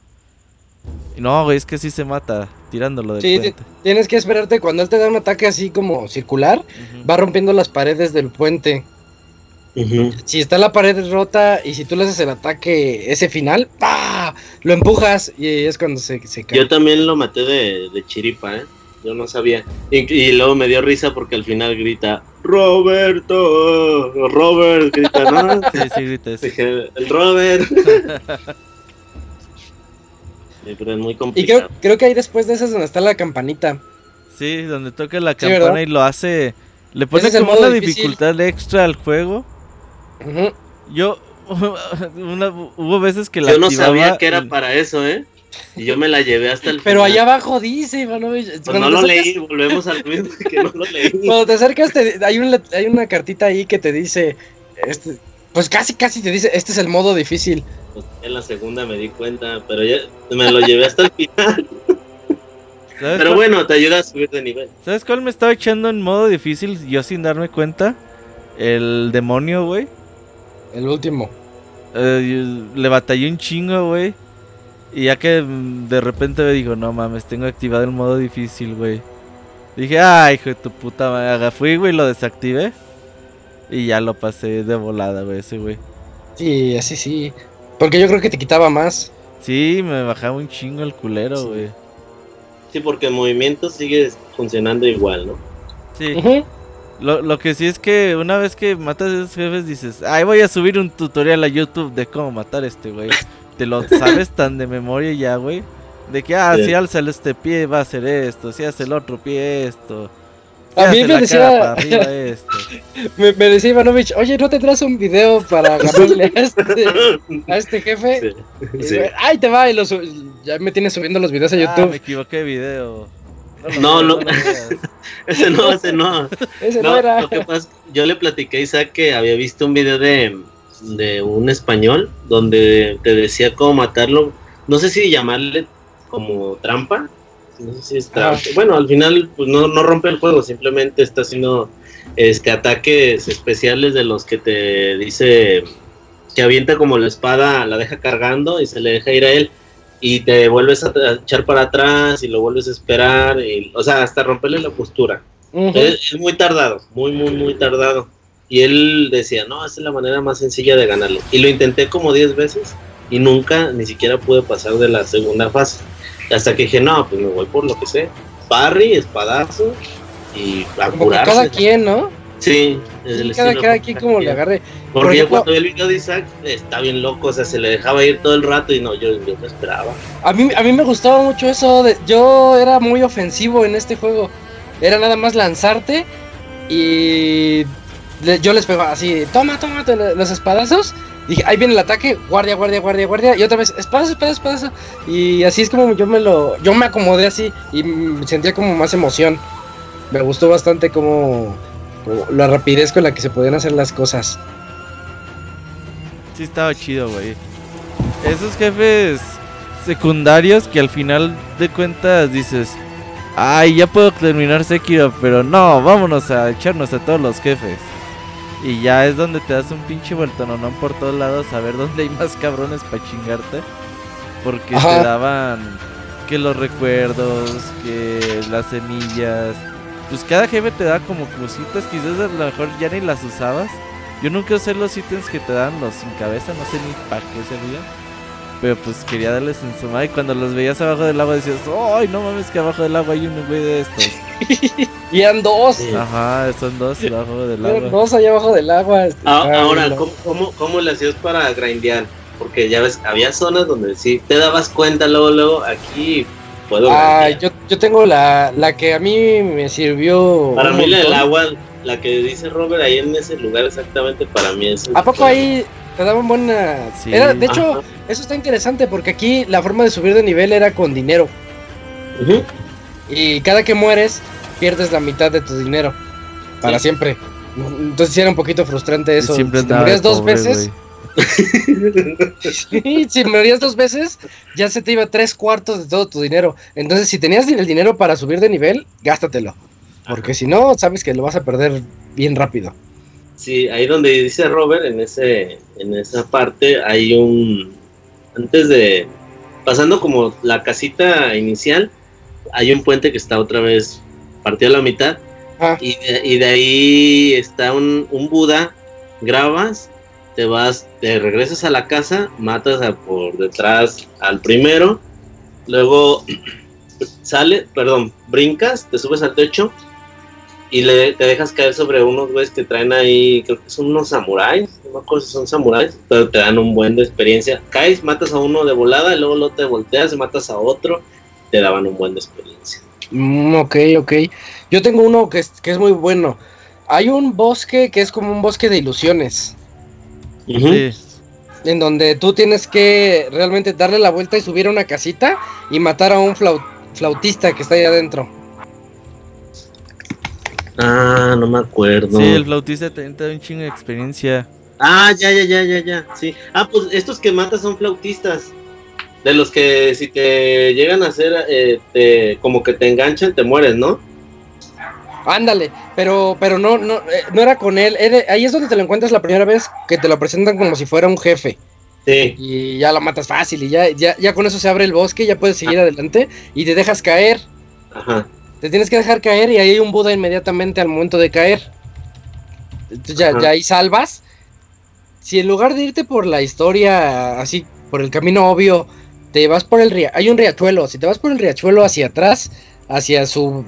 Y no, güey, es que sí se mata, tirándolo de Sí, tienes que esperarte cuando él te da un ataque así como circular, va rompiendo las paredes del puente. Si está la pared rota y si tú le haces el ataque ese final, ¡pah! Lo empujas y es cuando se, se cae. Yo también lo maté de, de chiripa, ¿eh? Yo no sabía. Y, luego me dio risa porque al final grita, Roberto, Robert, grita, ¿no? Sí, sí, grita eso. Dije, el Robert. pero es muy complicado. Y creo, que ahí después de esas donde está la campanita. Sí, donde toca la campana y lo hace... Le pone como una dificultad extra al juego. Yo... hubo veces que la Yo no sabía que era para eso, ¿eh? Y yo me la llevé hasta el Pero allá abajo dice, Ivanovich. Pues no lo leí, volvemos al mismo que no lo leí. Cuando te acercas, hay, hay una cartita ahí que te dice. Este, pues casi, casi te dice: Este es el modo difícil. Pues en la segunda me di cuenta, pero ya me lo llevé hasta el final. Pero bueno, te ayuda a subir de nivel. ¿Sabes cuál me estaba echando en modo difícil yo sin darme cuenta? El demonio, güey. El último. Eh, le batallé un chingo, güey. Y ya que mm, de repente me dijo, no mames, tengo activado el modo difícil, güey. Dije, ay, hijo de tu puta madre. Fui, güey, lo desactivé. Y ya lo pasé de volada, güey, ese güey. Sí, así sí. Porque yo creo que te quitaba más. Sí, me bajaba un chingo el culero, güey. Sí. porque el movimiento sigue funcionando igual, ¿no? Sí. lo, lo, que sí es que una vez que matas a esos jefes dices, ay, voy a subir un tutorial a YouTube de cómo matar a este güey te lo sabes tan de memoria ya, güey. De que, ah, si alza este pie va a hacer esto, si hace el otro pie esto. A mí me decía, me, decía Ivanovich, oye, ¿no tendrás un video para ganarle a este, a este jefe? Sí, Ay, te va, y ya me tienes subiendo los videos a ah, YouTube. me equivoqué de video. No, no, ese no, ese no. ese no, era. Lo que pasa, yo le platiqué a Isaac que había visto un video de de un español donde te decía cómo matarlo. No sé si llamarle como trampa. No sé si está. Bueno, al final pues no, no rompe el juego, simplemente está haciendo este ataques especiales de los que te dice que avienta como la espada, la deja cargando y se le deja ir a él y te vuelves a echar para atrás y lo vuelves a esperar, y, o sea, hasta romperle la postura. es, muy tardado, muy, muy, muy tardado. Y él decía, no, esa es la manera más sencilla de ganarle. Y lo intenté como 10 veces y nunca, ni siquiera pude pasar de la segunda fase. Hasta que dije, no, pues me voy por lo que sé. Parry, espadazo y a curarse. Cada quien, ¿no? Sí, cada, cada quien como le agarre. Porque yo cuando vi el video de Isaac, está bien loco, o sea, se le dejaba ir todo el rato y no, yo, yo me esperaba. A mí, a mí me gustaba mucho eso, de, yo era muy ofensivo en este juego. Era nada más lanzarte y yo les pegaba así, toma, toma los espadazos. Dije, ahí viene el ataque, guardia, guardia, guardia, guardia. Y otra vez, espadazo, espadazo, espadazo. Y así es como yo me lo, yo me acomodé así y sentía como más emoción. Me gustó bastante como la rapidez con la que se podían hacer las cosas. Sí, estaba chido, güey. Esos jefes secundarios que al final de cuentas dices, ay, ya puedo terminar Sekiro, pero no, vámonos a echarnos a todos los jefes. Y ya es donde te das un pinche vueltononón por todos lados a ver dónde hay más cabrones para chingarte. Porque te daban que los recuerdos, que las semillas, pues cada jefe te da como cositas, quizás a lo mejor ya ni las usabas. Yo nunca usé los ítems que te dan los sin cabeza, no sé ni para qué servían. Pero pues quería darles en su madre y cuando los veías abajo del agua decías, ¡ay, no mames que abajo del agua hay un güey de estos! y eran dos. Ajá, son dos abajo del agua. Eran dos allá abajo del agua. Ah, ahora, ¿cómo, cómo, cómo le hacías para grindear? Porque ya ves, había zonas donde sí te dabas cuenta luego, luego, aquí Ah, yo, yo tengo la, la que a mí me sirvió. Para mí la del agua, la que dice Robert ahí en ese lugar exactamente para mí es. ¿A poco ahí te daban buena? Era, de hecho, eso está interesante porque aquí la forma de subir de nivel era con dinero. Y cada que mueres, pierdes la mitad de tu dinero. Para siempre. Entonces sí era un poquito frustrante eso. Si te morías dos veces, si morías dos veces, ya se te iba tres cuartos de todo tu dinero. Entonces, si tenías el dinero para subir de nivel, gástatelo. Porque si no, sabes que lo vas a perder bien rápido. Sí, ahí donde dice Robert, en ese, en esa parte, hay un. Antes de. Pasando como la casita inicial, hay un puente que está otra vez partido a la mitad. Ah. Y, de, ahí está un, un Buda. Grabas te vas, te regresas a la casa, matas a por detrás al primero, luego sale, perdón, brincas, te subes al techo y le, te dejas caer sobre unos güeyes que traen ahí, creo que son unos samuráis, no me acuerdo si son samuráis, pero te dan un buen de experiencia. Caes, matas a uno de volada, y luego lo te volteas y matas a otro, te daban un buen de experiencia. Mm, ok, ok. Yo tengo uno que es, que es muy bueno. Hay un bosque que es como un bosque de ilusiones. En donde tú tienes que realmente darle la vuelta y subir a una casita y matar a un flautista que está ahí adentro. Ah, no me acuerdo. Sí, el flautista te da un chingo de experiencia. Ah, ya, ya, ya, ya, ya. Sí. Ah, pues estos que matas son flautistas. De los que si te llegan a hacer, eh, como que te enganchan, te mueres, ¿no? Ándale, pero, pero no, no, eh, no era con él. ahí es donde te lo encuentras la primera vez que te lo presentan como si fuera un jefe. Sí. Y ya lo matas fácil y ya, ya, ya con eso se abre el bosque, ya puedes seguir adelante y te dejas caer. Ajá. Te tienes que dejar caer y ahí hay un Buda inmediatamente al momento de caer. Entonces ya, ya ahí salvas. Si en lugar de irte por la historia, así, por el camino obvio, te vas por el hay un riachuelo, si te vas por el riachuelo hacia atrás, hacia su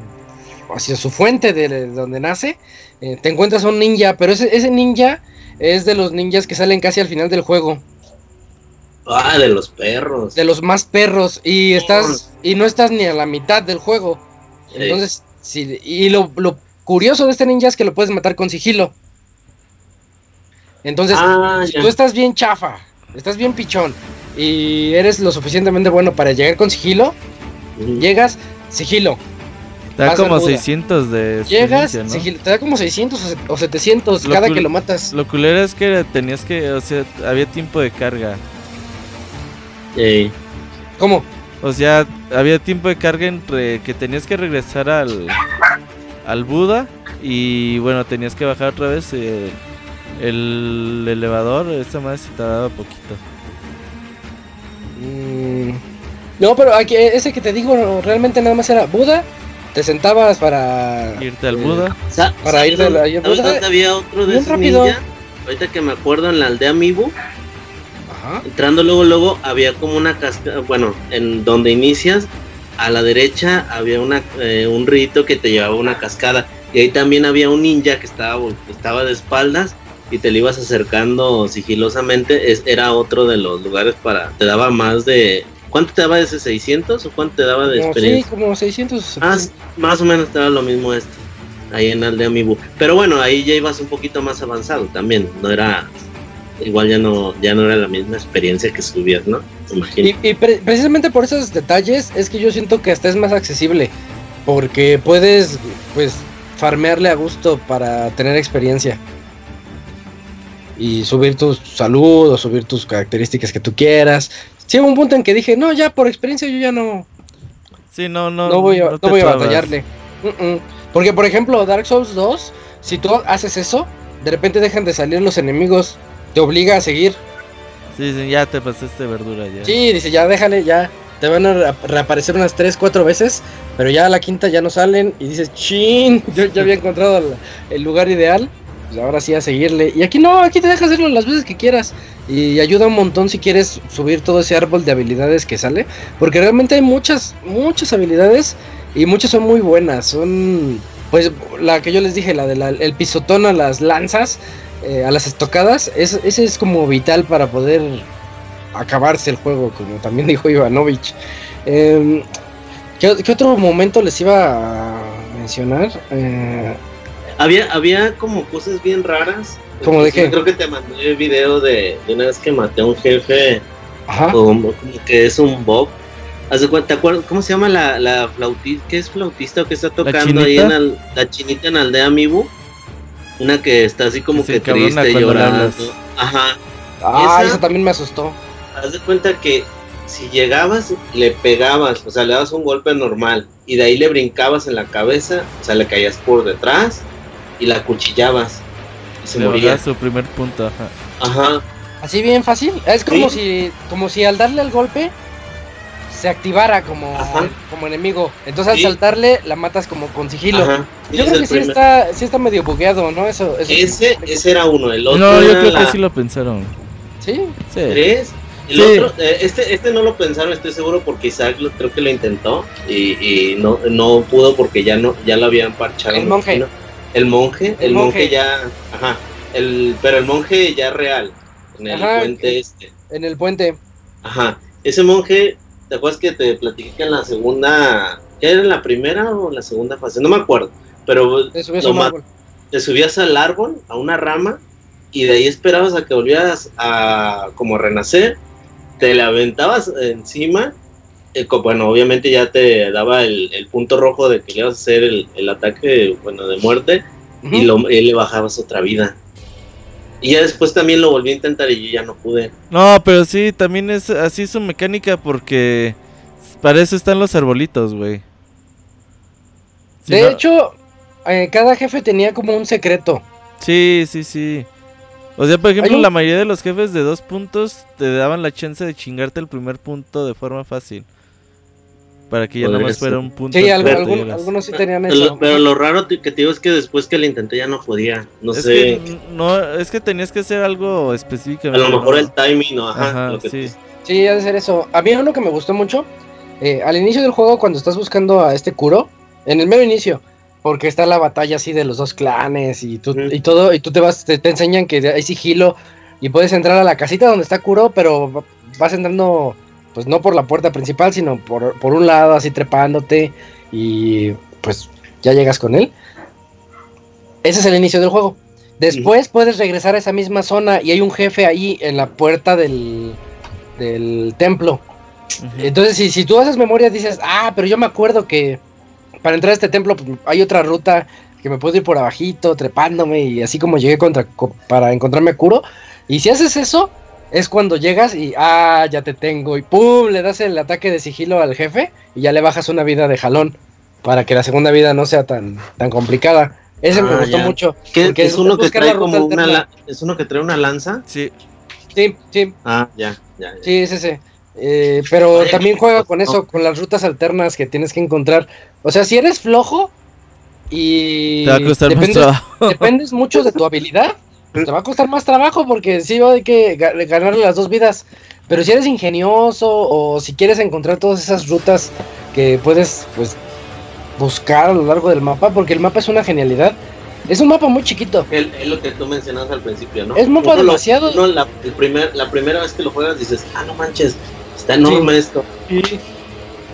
hacia su fuente de, donde nace, eh, te encuentras a un ninja, pero ese, ese ninja es de los ninjas que salen casi al final del juego. Ah, de los perros. De los más perros. Y estás. Y no estás ni a la mitad del juego. Entonces, sí, y lo, curioso de este ninja es que lo puedes matar con sigilo. Entonces, ah, si tú estás bien chafa, estás bien pichón, y eres lo suficientemente bueno para llegar con sigilo, llegas, sigilo, Te da como 600 de Llegas, te da como 600 o 700 cada que lo matas. Lo culero es que tenías que, o sea, había tiempo de carga. ¿Cómo? O sea, había tiempo de carga entre que tenías que regresar al, al Buda y bueno, tenías que bajar otra vez eh, el elevador. Esta madre se tardaba poquito. Mm, no, pero aquí, ese que te digo realmente nada más era Buda. Te sentabas para irte al Buda. para irte al Buda. había otro de Ahorita que me acuerdo en la aldea Mibu Entrando luego, luego había como una cascada, bueno, en donde inicias, a la derecha había una, eh, un rito que te llevaba a una cascada. Y ahí también había un ninja que estaba, estaba de espaldas y te le ibas acercando sigilosamente. Es, era otro de los lugares para. Te daba más de. ¿Cuánto te daba de ese 600 o cuánto te daba de experiencia? Sí, como 600. Más, más o menos te daba lo mismo este. Ahí en Aldea Mibu. Pero bueno, ahí ya ibas un poquito más avanzado también. No era igual ya no, ya no era la misma experiencia que subías, ¿no? Y, y precisamente por esos detalles es que yo siento que hasta es más accesible, porque puedes, pues, farmearle a gusto para tener experiencia. Y subir tu salud o subir tus características que tú quieras. Sí, un punto en que dije, no, ya por experiencia yo ya no... Sí, no, no. No voy a, no voy a batallarle. Porque, por ejemplo, Dark Souls 2, si tú haces eso, de repente dejan de salir los enemigos te obliga a seguir. Sí, sí, ya te pasaste verdura ya. Sí, dice, ya déjale, ya. Te van a reaparecer unas 3, 4 veces, pero ya a la quinta ya no salen y dices, chin, yo ya había encontrado el, lugar ideal, pues ahora sí a seguirle. Y aquí no, aquí te dejas hacerlo las veces que quieras y ayuda un montón si quieres subir todo ese árbol de habilidades que sale, porque realmente hay muchas, muchas habilidades y muchas son muy buenas, son pues la que yo les dije, la del pisotón a las lanzas, eh, a las estocadas, es, ese es como vital para poder acabarse el juego, como también dijo Ivanovich. Em, ¿qué, otro momento les iba a mencionar? Eh, había, había como cosas bien raras. ¿Cómo de qué? Creo que te mandé el video de, una vez que maté a un jefe, Como, que es un Bob. ¿Te acuerdas? ¿Cómo se llama la, la flautista? ¿Qué es flautista o que está tocando ahí en la chinita en Aldea Mibu? Una que está así como que, triste, llorando. Ajá. Ah, eso también me asustó. Haz de cuenta que si llegabas, le pegabas, o sea, le dabas un golpe normal y de ahí le brincabas en la cabeza, o sea, le caías por detrás y la cuchillabas y se moría. su primer punto, ajá. Ajá. Así bien fácil. Es como si como si al darle el golpe se activara como, como enemigo. Entonces al saltarle la matas como con sigilo. Yo creo que sí está, sí está medio bugueado, ¿no? Eso, ese, ese era uno, el otro. No, yo creo que sí lo pensaron. ¿Sí? sí. ¿Tres? El otro, eh, este, este no lo pensaron, estoy seguro, porque Isaac lo, creo que lo intentó y, no, no pudo porque ya no, ya lo habían parchado. El monje. El monje, el, monje. ya, ajá, el, pero el monje ya real, en el puente este. En el puente. Ajá, ese monje ¿Te acuerdas que te platiqué que en la segunda, ¿era en la primera o la segunda fase? No me acuerdo, pero te subías, al árbol, a una rama, y de ahí esperabas a que volvieras a como renacer, te la aventabas encima, eh, bueno, obviamente ya te daba el, punto rojo de que le ibas a hacer el, ataque, bueno, de muerte, y, lo, y le bajabas otra vida. Y ya después también lo volví a intentar y yo ya no pude. No, pero sí, también es así su mecánica porque para eso están los arbolitos, güey. de hecho, eh, cada jefe tenía como un secreto. Sí, sí, sí. O sea, por ejemplo, la mayoría de los jefes de dos puntos te daban la chance de chingarte el primer punto de forma fácil. Para que ya no más fuera un punto. Sí, algunos sí tenían eso. Pero lo raro que te digo es que después que lo intenté ya no podía. No es sé. Que, no, es que tenías que hacer algo específico. A lo mejor el timing, ¿no? Ajá. sí. sí, ha de ser eso. A mí uno que me gustó mucho. Eh, al inicio del juego, cuando estás buscando a este Kuro, en el mero inicio, porque está la batalla así de los dos clanes y, tú, y todo, y tú te vas, te, te enseñan que hay sigilo y puedes entrar a la casita donde está Kuro, pero vas entrando pues no por la puerta principal, sino por, un lado, así trepándote y pues ya llegas con él. Ese es el inicio del juego. Después puedes regresar a esa misma zona y hay un jefe ahí en la puerta del, del templo. Entonces, si, si tú haces memoria, dices, ah, pero yo me acuerdo que, para entrar a este templo pues, hay otra ruta que me puedo ir por abajito, trepándome y así como llegué contra, para encontrarme a Kuro. Y si haces eso, es cuando llegas y, ah, ya te tengo, y pum, le das el ataque de sigilo al jefe y ya le bajas una vida de jalón para que la segunda vida no sea tan, tan complicada. Ese me ah, gustó mucho. ¿Qué, es, uno que trae como una, ¿Es uno que trae una lanza? Sí. Sí, sí. Ah, ya, ya. Sí, es ese. Eh, pero también juega con eso, con las rutas alternas que tienes que encontrar. O sea, si eres flojo, y te va a costar dependes, dependes mucho de tu habilidad, te va a costar más trabajo porque sí hay que ganarle las dos vidas. Pero si eres ingenioso o si quieres encontrar todas esas rutas que puedes pues buscar a lo largo del mapa, porque el mapa es una genialidad. Es un mapa muy chiquito. Es lo que tú mencionabas al principio, ¿no? Es un mapa demasiado. no, la, el primer, la primera vez que lo juegas dices, ah, no manches, está enorme esto.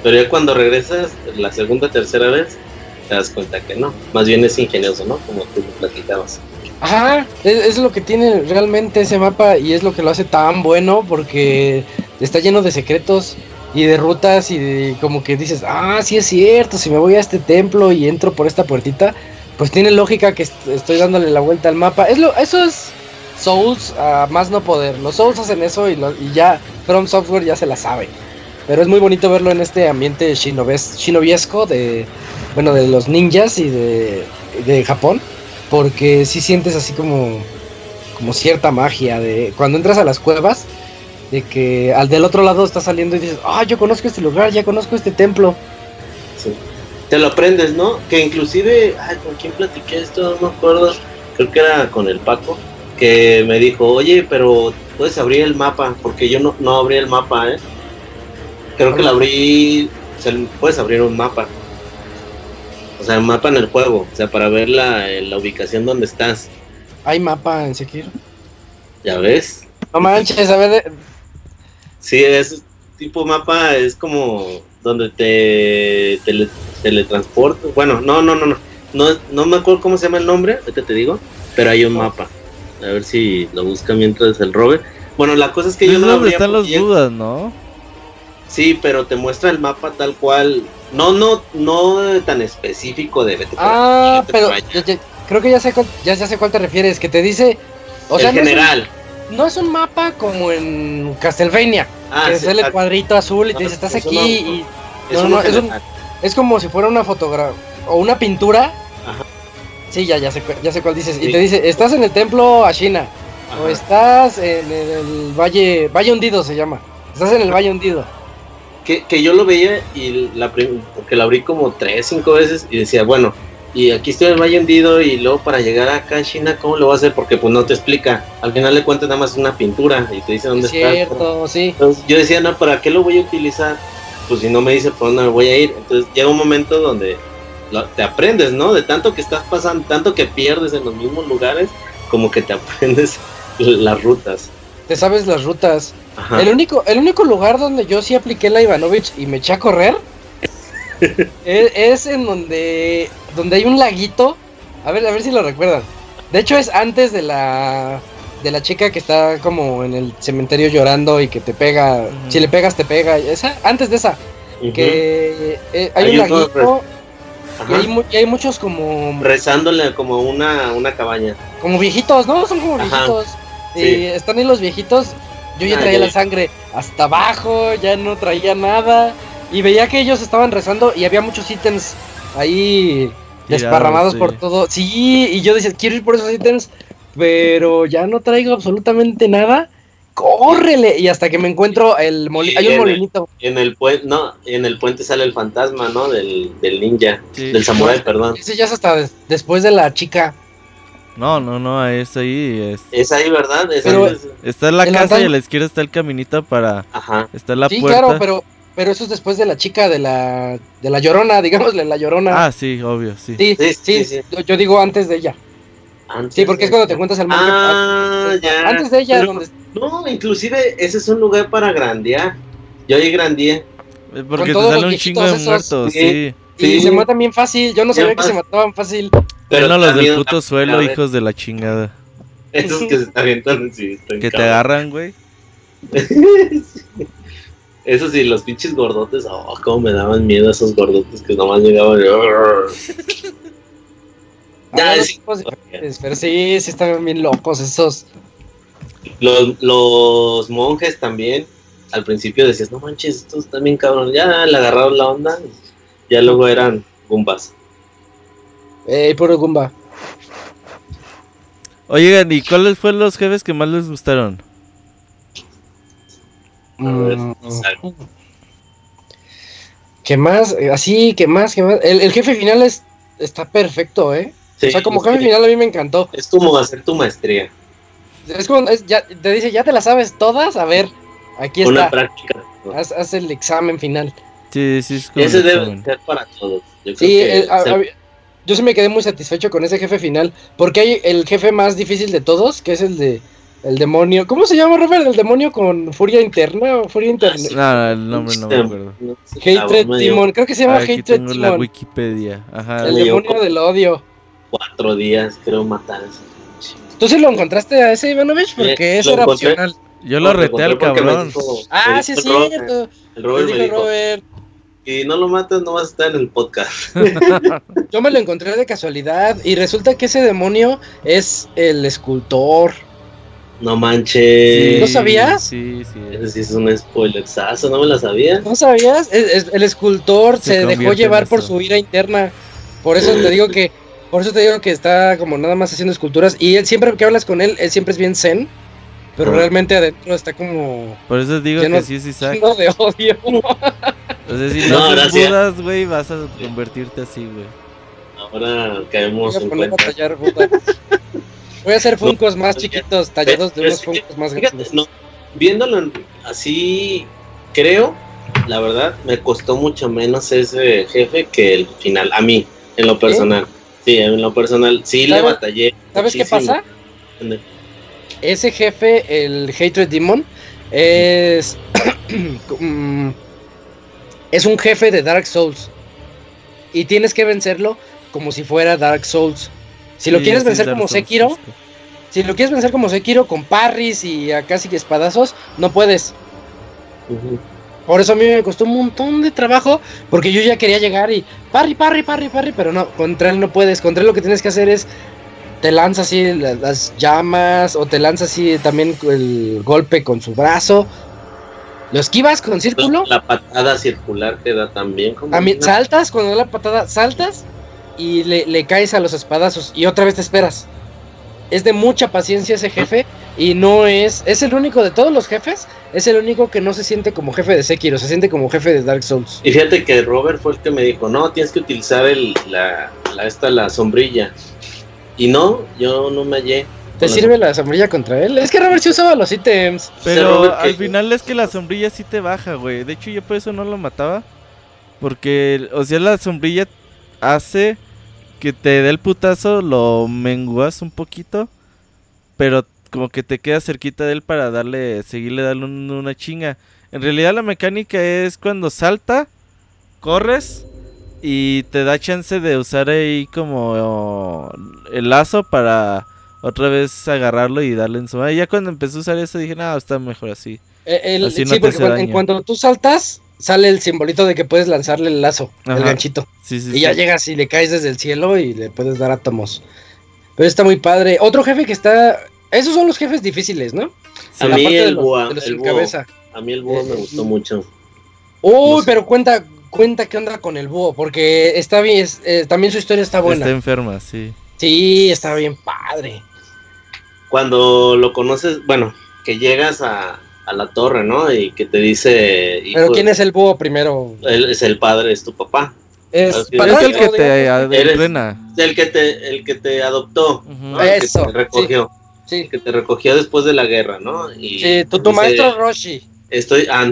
Pero ya cuando regresas, la segunda, tercera vez, te das cuenta que no. Más bien es ingenioso, ¿no? Como tú lo platicabas. Ajá, es, lo que tiene realmente ese mapa y es lo que lo hace tan bueno porque está lleno de secretos y de rutas y de, como que dices, ah, sí es cierto, si me voy a este templo y entro por esta puertita, pues tiene lógica que estoy dándole la vuelta al mapa. Es lo, eso es Souls a más no poder. Los Souls hacen eso y, y ya From Software ya se la sabe. Pero es muy bonito verlo en este ambiente shinobiesco de, bueno, de los ninjas y de Japón, porque si sientes así como, como cierta magia de cuando entras a las cuevas, de que al del otro lado está saliendo y dices, ah, yo conozco este lugar, ya conozco este templo. Sí. Te lo aprendes, ¿no? Que inclusive, ay, ¿con quién platiqué esto? No me acuerdo, creo que era con el Paco, que me dijo, oye, pero puedes abrir el mapa, porque yo no, no abrí el mapa, ¿eh? Creo que lo abrí. Puedes abrir un mapa. O sea, mapa en el juego. O sea, para ver la, la ubicación donde estás. ¿Hay mapa en Sekiro? ¿Ya ves? No manches, a ver. Sí, es tipo mapa, es como donde te teletransporta. Bueno, no, no, no, no. No, no me acuerdo cómo se llama el nombre, ahorita te digo, pero hay un mapa. A ver si lo busca mientras el robe. Bueno, la cosa es que yo no. Es están las dudas, ¿no? Sí, pero te muestra el mapa tal cual. No, no, no tan específico de Ah, pero creo que ya sé, cuál, ya, sé cuál te refieres, que te dice. O sea, general. No es, un, mapa como en Castlevania, ah, que es el cuadrito azul y te dice, estás aquí y. No, no, es, es, como si fuera una fotografía o una pintura. Ajá. Sí, ya, ya sé, ya sé cuál dices. Y te dice, estás en el templo Ashina. O estás en el Valle. Valle Hundido se llama. Estás en el Valle Hundido que, yo lo veía y la porque la abrí como tres, cinco veces y decía, bueno, y aquí estoy Valle Hundido y luego para llegar acá a China, ¿cómo lo va a hacer? Porque pues no te explica. Al final le cuentas nada más una pintura y te dice dónde es Cierto, sí. Entonces yo decía, no, ¿para qué lo voy a utilizar? Pues si no me dice por dónde me voy a ir. Entonces llega un momento donde te aprendes, ¿no? De tanto que estás pasando, tanto que pierdes en los mismos lugares, como que te aprendes las rutas. Te sabes las rutas. El único, el único lugar donde yo sí apliqué la Ivanovich y me eché a correr es, en donde, donde hay un laguito. A ver, a ver si lo recuerdan. De hecho es antes de la de la chica que está como en el cementerio llorando y que te pega. Si le pegas te pega. Esa, antes de esa. Que eh, hay, un laguito. Y hay, muchos como. Rezándole como una, una cabaña. Como viejitos, ¿no? Son como viejitos. Y están ahí los viejitos yo ya traía la sangre hasta abajo, ya no traía nada. Y veía que ellos estaban rezando y había muchos ítems ahí desparramados por todo. Sí, y yo decía, quiero ir por esos ítems, pero ya no traigo absolutamente nada. ¡Córrele! Y hasta que me encuentro el molinito. Hay un molinito. en el puente, no, en el puente sale el fantasma, ¿no? Del, del ninja, del samurai, perdón. Ese ya es hasta después de la chica. No, no, no, es ahí. Es, es ahí, ¿verdad? está en la casa y a la izquierda está el caminito para. Ajá. Está la sí, puerta. claro, pero, pero eso es después de la chica de la, de la llorona, digámosle, la llorona. Ah, sí, obvio, sí. Sí, sí, sí. Yo, digo antes de ella. sí, porque es cuando te encuentras el Ah, ya. Antes de ella. donde... No, inclusive ese es un lugar para grandear. Yo ahí grandeé. Porque te sale un chingo de muertos, sí. Y se matan bien fácil. Yo no sabía que se mataban fácil. Pero no los del puto suelo, hijos de la chingada. Esos que se avientan sí, Que te agarran, güey. Eso sí, los pinches gordotes, oh, cómo me daban miedo esos gordotes que nomás llegaban. ya, sí, pero sí, sí estaban bien locos esos. Los, los monjes también, al principio decías, no manches, estos están bien cabrón. Ya le agarraron la onda, ya luego eran gumbas. Eh, puro gumba. Oigan, ¿y cuáles fueron los jefes que más les gustaron? Mm. ¿Qué más? Así, ¿qué más? ¿Qué más? El, jefe final es, está perfecto, ¿eh? o sea, como jefe final a mí me encantó. Es como hacer tu maestría. Es como, ya, te dice, ya te la sabes todas, a ver, aquí está. Una práctica. Haz, el examen final. Sí, sí, es Ese debe ser para todos. Yo sí, yo sí me quedé muy satisfecho con ese jefe final, porque hay el jefe más difícil de todos, que es el de el demonio. ¿Cómo se llama, Robert? ¿El demonio con furia interna o furia interna? No, el nombre no me acuerdo. Hatred Demon, creo que se llama ah, Hatred tengo la Wikipedia. Ajá. El demonio del odio. Cuatro días, creo, matar a ese. ¿Tú sí lo encontraste a ese Ivanovich? Porque ese era opcional. Yo lo reté al cabrón. ah, sí, es cierto. El Robert me dijo, Robert. Y no lo matas, no vas a estar en el podcast. Yo me lo encontré de casualidad y resulta que ese demonio es el escultor. No manches. ¿No sabías? Sí, sí. Ese sí es un spoilerzazo, no me lo sabía. ¿No sabías? el escultor se, dejó llevar por su ira interna. Por eso te digo que por eso te digo que está como nada más haciendo esculturas y él siempre que hablas con él, él siempre es bien zen, pero realmente adentro está como Por eso digo que sí es Isaac. de odio. o sea, si no, no budas, güey, vas a convertirte así, güey. Ahora caemos en cuenta. Voy a hacer funcos más chiquitos, tallados de unos funcos más grandes. viéndolo así, creo, la verdad, me costó mucho menos ese jefe que el final, a mí, en lo personal. Sí, en lo personal, sí le batallé. ¿Sabes qué pasa? Ese jefe, el Hatred Demon, es. Es un jefe de Dark Souls. Y tienes que vencerlo como si fuera Dark Souls. Si lo quieres vencer como Sekiro, si lo quieres vencer como Sekiro con parries y a casi espadazos, no puedes. Por eso a mí me costó un montón de trabajo, porque yo ya quería llegar y parry, parry, parry, parry, pero no, contra él no puedes. Contra él lo que tienes que hacer es te lanza así las llamas o te lanza así también el golpe con su brazo. ¿Lo esquivas con círculo? La patada circular te da también. Como a mí, saltas, cuando da la patada, saltas y le, caes a los espadazos y otra vez te esperas. Es de mucha paciencia ese jefe y no es, es el único de todos los jefes, es el único que no se siente como jefe de Sekiro, se siente como jefe de Dark Souls. Y fíjate que Robert fue el que me dijo, no, tienes que utilizar el, la, la, esta, la sombrilla. Y no, yo no me hallé. ¿Te sirve la sombrilla contra él? Es que Robert sí usaba los ítems. Pero al final es que la sombrilla sí te baja, güey. De hecho, yo por eso no lo mataba. Porque, o sea, la sombrilla hace que te dé el putazo, lo menguas un poquito, pero como que te quedas cerquita de él para darle, seguirle dando una chinga. En realidad la mecánica es cuando salta, corres y te da chance de usar ahí como el lazo para otra vez agarrarlo y darle en su mano. Ya cuando empecé a usar eso dije, no, está mejor así. Eh, sí, porque en cuanto tú saltas, sale el simbolito de que puedes lanzarle el lazo, el ganchito. y ya llegas y le caes desde el cielo y le puedes dar átomos. Pero está muy padre. Otro jefe que está. Esos son los jefes difíciles, ¿no? A mí el búho. A mí el búho me gustó mucho. Uy, pero cuenta, cuenta qué onda con el búho, porque está bien, eh, también su historia está buena. Está enferma, sí. Sí, está bien padre. Cuando lo conoces, bueno, que llegas a, a la torre, ¿no? Y que te dice... Pero ¿quién es el búho primero? Él es el padre, es tu papá. Es, el que te entrena. El que te, el que te adoptó, Eso, que te recogió. Sí. que te recogió después de la guerra, ¿no? Y sí, tu, maestro Roshi. Estoy, ah,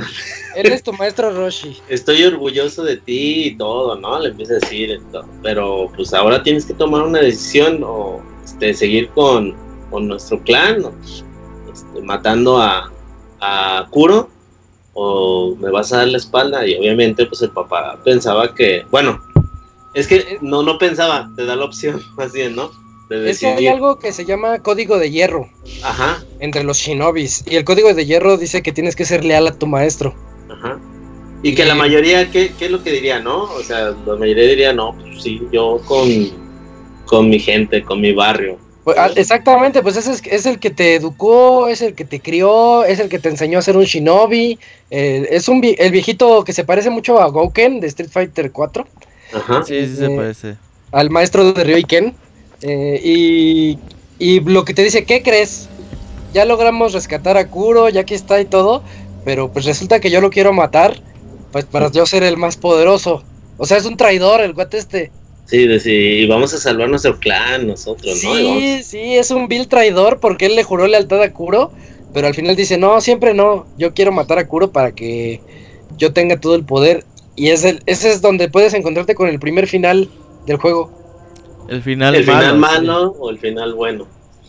Él es tu maestro Roshi. Estoy orgulloso de ti y todo, ¿no? Le empieza a decir, pero pues ahora tienes que tomar una decisión o este, seguir con, con nuestro clan, este, matando a, a Kuro o me vas a dar la espalda y obviamente pues el papá pensaba que, bueno, es que no, no pensaba, te da la opción más bien, ¿no? es que hay algo que se llama código de hierro. Ajá. Entre los shinobis. Y el código de hierro dice que tienes que ser leal a tu maestro. Ajá. Y que la mayoría, ¿qué, ¿qué, es lo que diría, no? O sea, la mayoría diría, no, pues sí, yo con, con mi gente, con mi barrio. Pues, ah, exactamente, pues ese es, el que te educó, es el que te crió, es el que te enseñó a ser un shinobi. Eh, es un el viejito que se parece mucho a Gouken de Street Fighter 4. Ajá. Sí, sí se eh, parece. Al maestro de Ryo Ken. Eh, y, y lo que te dice, ¿qué crees? Ya logramos rescatar a Kuro, ya que está y todo, pero pues resulta que yo lo quiero matar, pues para yo ser el más poderoso. O sea, es un traidor el guate este. Sí, de, sí, y vamos a salvar nuestro clan nosotros, ¿no? Sí, sí, es un vil traidor porque él le juró lealtad a Kuro, pero al final dice, no, siempre no, yo quiero matar a Kuro para que yo tenga todo el poder. Y es el, ese es donde puedes encontrarte con el primer final del juego. El final ¿El malo. final malo o el final bueno?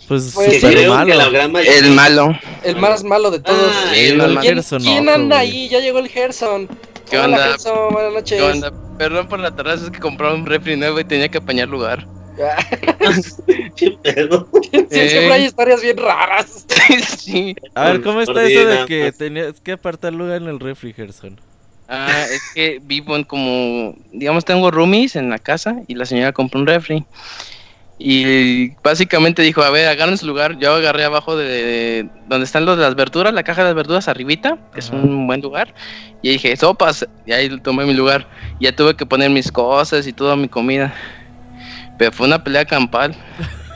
Pues, pues malo. El malo. El más malo de todos. Ah, el ¿Quién, ¿quién anda ahí? Ya llegó el Gerson. ¿Qué onda? Buenas noches. ¿Qué onda? Perdón por la terraza, es que compraba un refri nuevo y tenía que apañar lugar. ¿Qué pedo? siempre hay historias bien raras. sí. A ver, ¿cómo está eso de que tenías que apartar lugar en el refri, Gerson? Ah, es que vivo en como, digamos, tengo roomies en la casa y la señora compró un refri. Y básicamente dijo, a ver, agarren su lugar. Yo agarré abajo de, donde están los de las verduras, la caja de las verduras arribita, que es un buen lugar. Y dije, sopas, y ahí tomé mi lugar. Ya tuve que poner mis cosas y toda mi comida. Pero fue una pelea campal.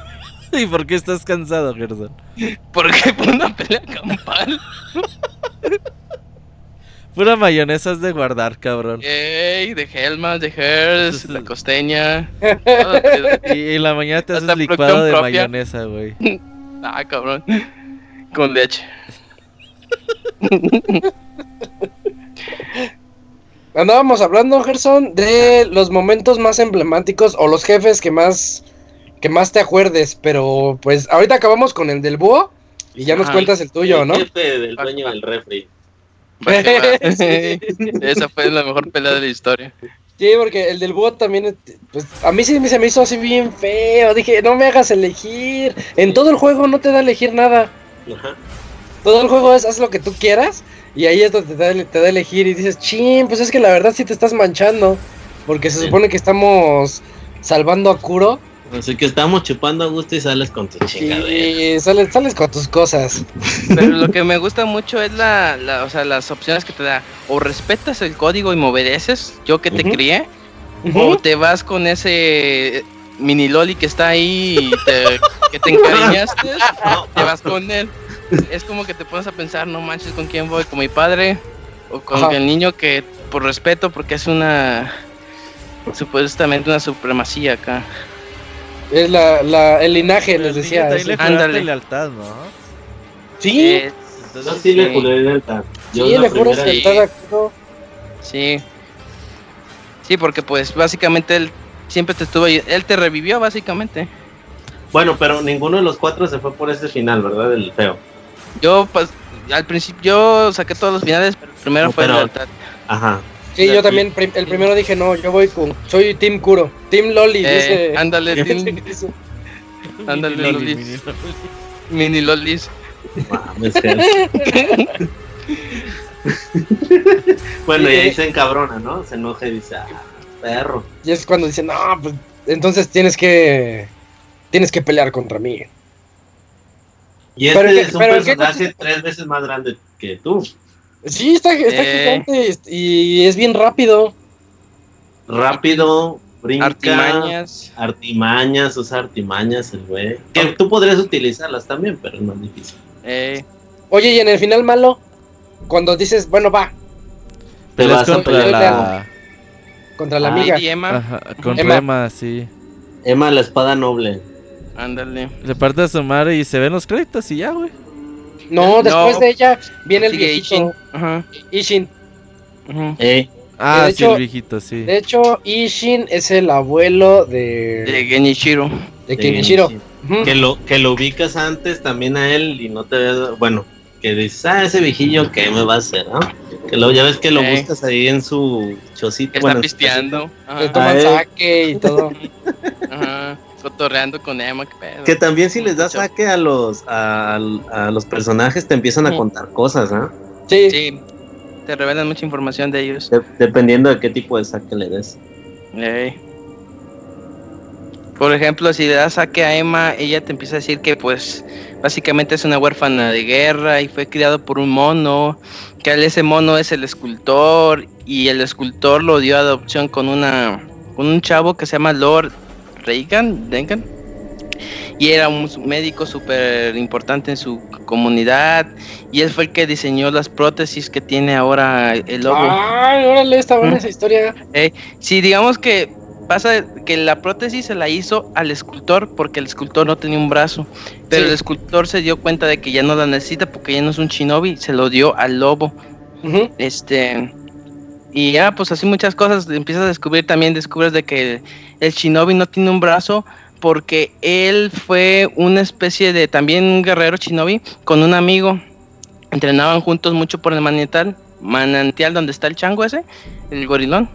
¿Y por qué estás cansado, Gerson? Porque fue una pelea campal. Pura mayonesa de guardar, cabrón. Ey, de Helma, de Hers, la costeña. y en la mañana te haces licuado de mayonesa, güey. ah, cabrón. Con leche. Andábamos hablando, Gerson, de los momentos más emblemáticos o los jefes que más que más te acuerdes, pero pues ahorita acabamos con el del búho y ya nos cuentas el tuyo, ¿no? El jefe del dueño del refri. Esa fue la mejor pelea de la historia. Sí, porque el del bot también, pues a mí sí se me hizo así bien feo. Dije, no me hagas elegir. En todo el juego no te da a elegir nada. Todo el juego es haz lo que tú quieras. Y ahí es donde te da, te da a elegir. Y dices, ching, pues es que la verdad sí te estás manchando. Porque se supone que estamos salvando a Kuro. Así que estamos chupando a gusto y sales con tu chingadera. Sí, sales, sales con tus cosas. Pero lo que me gusta mucho es la, o sea, las opciones que te da. O respetas el código y me obedeces, yo que te crié. O te vas con ese mini loli que está ahí y te, que te encariñaste. te vas con él. Es como que te pones a pensar, no manches, ¿con quién voy? ¿Con mi padre? ¿O con el niño que, por respeto, porque es una... Supuestamente una supremacía acá. Es la, la, el linaje, les decía. Ahí le Ándale. lealtad, ¿no? Sí. Eh, entonces, sí, le juré lealtad. Yo sí, le juré lealtad Sí. Sí, porque pues básicamente él siempre te estuvo ahí. Él te revivió, básicamente. Bueno, pero ninguno de los cuatro se fue por ese final, ¿verdad? El feo. Yo, pues, al principio, yo saqué todos los finales, pero primero fue lealtad. Ajá. Sí, yo también, el primero dije, no, yo voy con, soy Team Kuro, Team Loli, eh, dice. Ándale, Team. ándale, Lolis. Mini Lolis. bueno, y ahí se encabrona, ¿no? Se enoja y dice, ah, perro. Y es cuando dice, no, pues entonces tienes que, tienes que pelear contra mí. Y este es un personaje tres veces más grande que tú. Sí, está, está eh. gigante y es bien rápido. Rápido, brinca. Artimañas. Artimañas, usa artimañas el güey. Que tú podrías utilizarlas también, pero es más difícil. Eh. Oye, y en el final malo, cuando dices, bueno, va. Pero contra la... Contra la amiga. Emma. contra Emma. sí. Emma, la espada noble. Ándale. Le parte a su madre y se ven los créditos y ya, güey. No, después de ella viene el viejito. Ishin. Ajá. Ishin. Eh. Ah, sí, el viejito, sí. De hecho, Ishin es el abuelo de. De Genichiro. De Genichiro. Que, lo, que lo ubicas antes también a él y no te ves. Bueno, que dices, ah, ese viejillo, ¿qué me va a hacer? ¿no? Que lo, ya ves que lo buscas ahí en su chocito. Está pisteando. Le toman saque y todo. Ajá cotorreando con Emma, qué pedo. Que también si les das saque a los a, los personajes te empiezan a contar cosas, ¿ah? Sí. sí. te revelan mucha información de ellos. dependiendo de qué tipo de saque le des. Por ejemplo, si le das saque a Emma, ella te empieza a decir que pues básicamente es una huérfana de guerra y fue criado por un mono, que ese mono es el escultor y el escultor lo dio a adopción con una con un chavo que se llama Lord Reagan, Dengan y era un médico súper importante en su comunidad y él fue el que diseñó las prótesis que tiene ahora el lobo. Ay, órale, está buena esa historia. Eh, sí, digamos que pasa que la prótesis se la hizo al escultor porque el escultor no tenía un brazo, pero el escultor se dio cuenta de que ya no la necesita porque ya no es un shinobi, se lo dio al lobo. Este y ya pues así muchas cosas empiezas a descubrir también descubres de que el shinobi no tiene un brazo porque él fue una especie de también un guerrero shinobi con un amigo. Entrenaban juntos mucho por el manantial, manantial donde está el chango ese, el gorilón.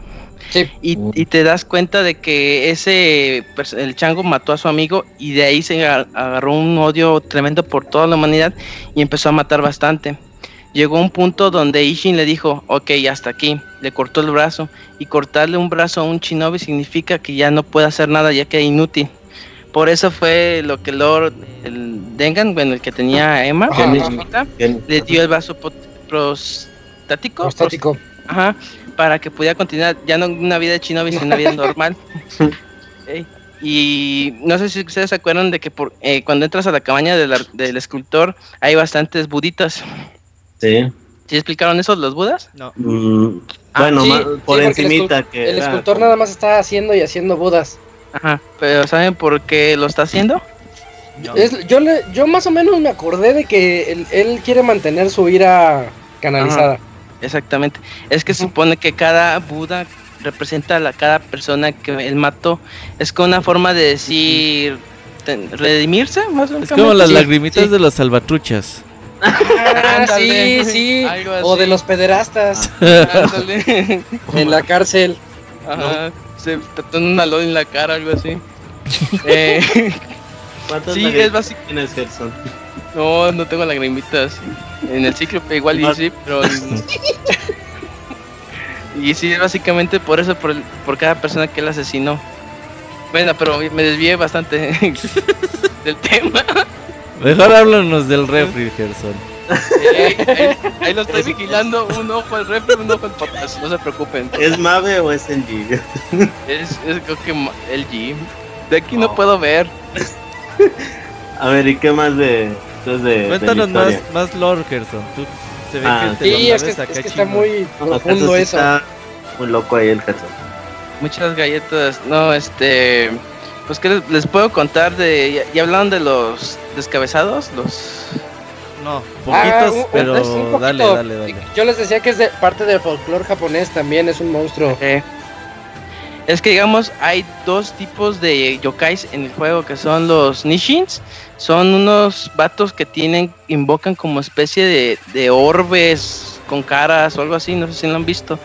Y, te das cuenta de que ese el chango mató a su amigo y de ahí se agarró un odio tremendo por toda la humanidad y empezó a matar bastante. Llegó un punto donde Ishin le dijo, ok, hasta aquí, le cortó el brazo y cortarle un brazo a un shinobi significa que ya no puede hacer nada ya que es inútil. Por eso fue lo que Lord el Dengan, bueno, el que tenía Emma, le dio el vaso prostático. Prostático. Ajá, para que pudiera continuar ya no una vida de chino, sino una vida normal. Y no sé si ustedes se acuerdan de que por, eh, cuando entras a la cabaña del escultor hay bastantes buditas. Sí. ¿Sí explicaron eso los budas? No. Mm, ah, bueno, por encimita que... El escultor nada más está haciendo y haciendo budas. Ajá, pero ¿saben por qué lo está haciendo? yo, le, yo más o menos me acordé de que él, quiere mantener su ira canalizada. exactamente. Es que supone que cada Buda representa a la, cada persona que él mató. Es como una forma de decir redimirse, más Es como las lagrimitas de los salvatruchas. Ah, sí, sí. O de los pederastas. en la cárcel. Ajá se trató un alón en la cara, algo así. eh, ¿Cuántos sí, es básico. tienes, Gerson? No, no tengo lagrimitas. En el ciclo igual y sí, pero. y sí, es básicamente por eso, por, por cada persona que él asesinó. Bueno, pero me desvié bastante del tema. Mejor háblanos del refri, Gerson. ahí, lo estoy vigilando, un ojo al refri, un ojo al potas, no se preocupen. ¿Es Mave o es LG? Es, es creo que LG. De aquí no oh. puedo ver. A ver, ¿y qué más de...? de Cuéntanos más, más lore, Gerson. Tú, se ve ah, que sí, es que, es que está muy profundo eso. Está muy loco ahí el Gerson. Muchas galletas. No, este... Pues que les, puedo contar de... Ya, ya hablaron de los descabezados, los no, poquitos, ah, pero dale, dale, dale. Yo les decía que es de parte del folclore japonés también, es un monstruo. Es que digamos, hay dos tipos de yokais en el juego que son los nishins. Son unos vatos que tienen, invocan como especie de, de orbes con caras o algo así, no sé si lo han visto.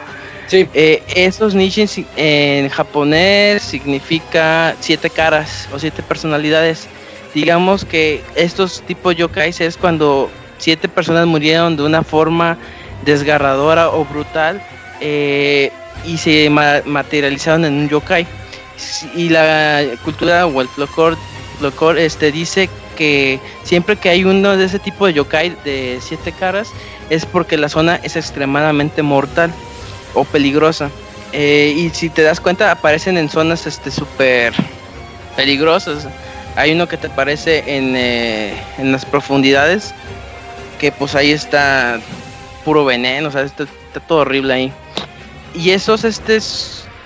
Sí. Eh, esos nishins en japonés significa siete caras o siete personalidades digamos que estos tipos yokais es cuando siete personas murieron de una forma desgarradora o brutal eh, y se materializaron en un yokai. Y la cultura o el este, dice que siempre que hay uno de ese tipo de yokai de siete caras es porque la zona es extremadamente mortal o peligrosa. Eh, y si te das cuenta aparecen en zonas este súper peligrosas hay uno que te aparece en, eh, en las profundidades, que pues ahí está puro veneno, o sea, está, todo horrible ahí. Y esos, este,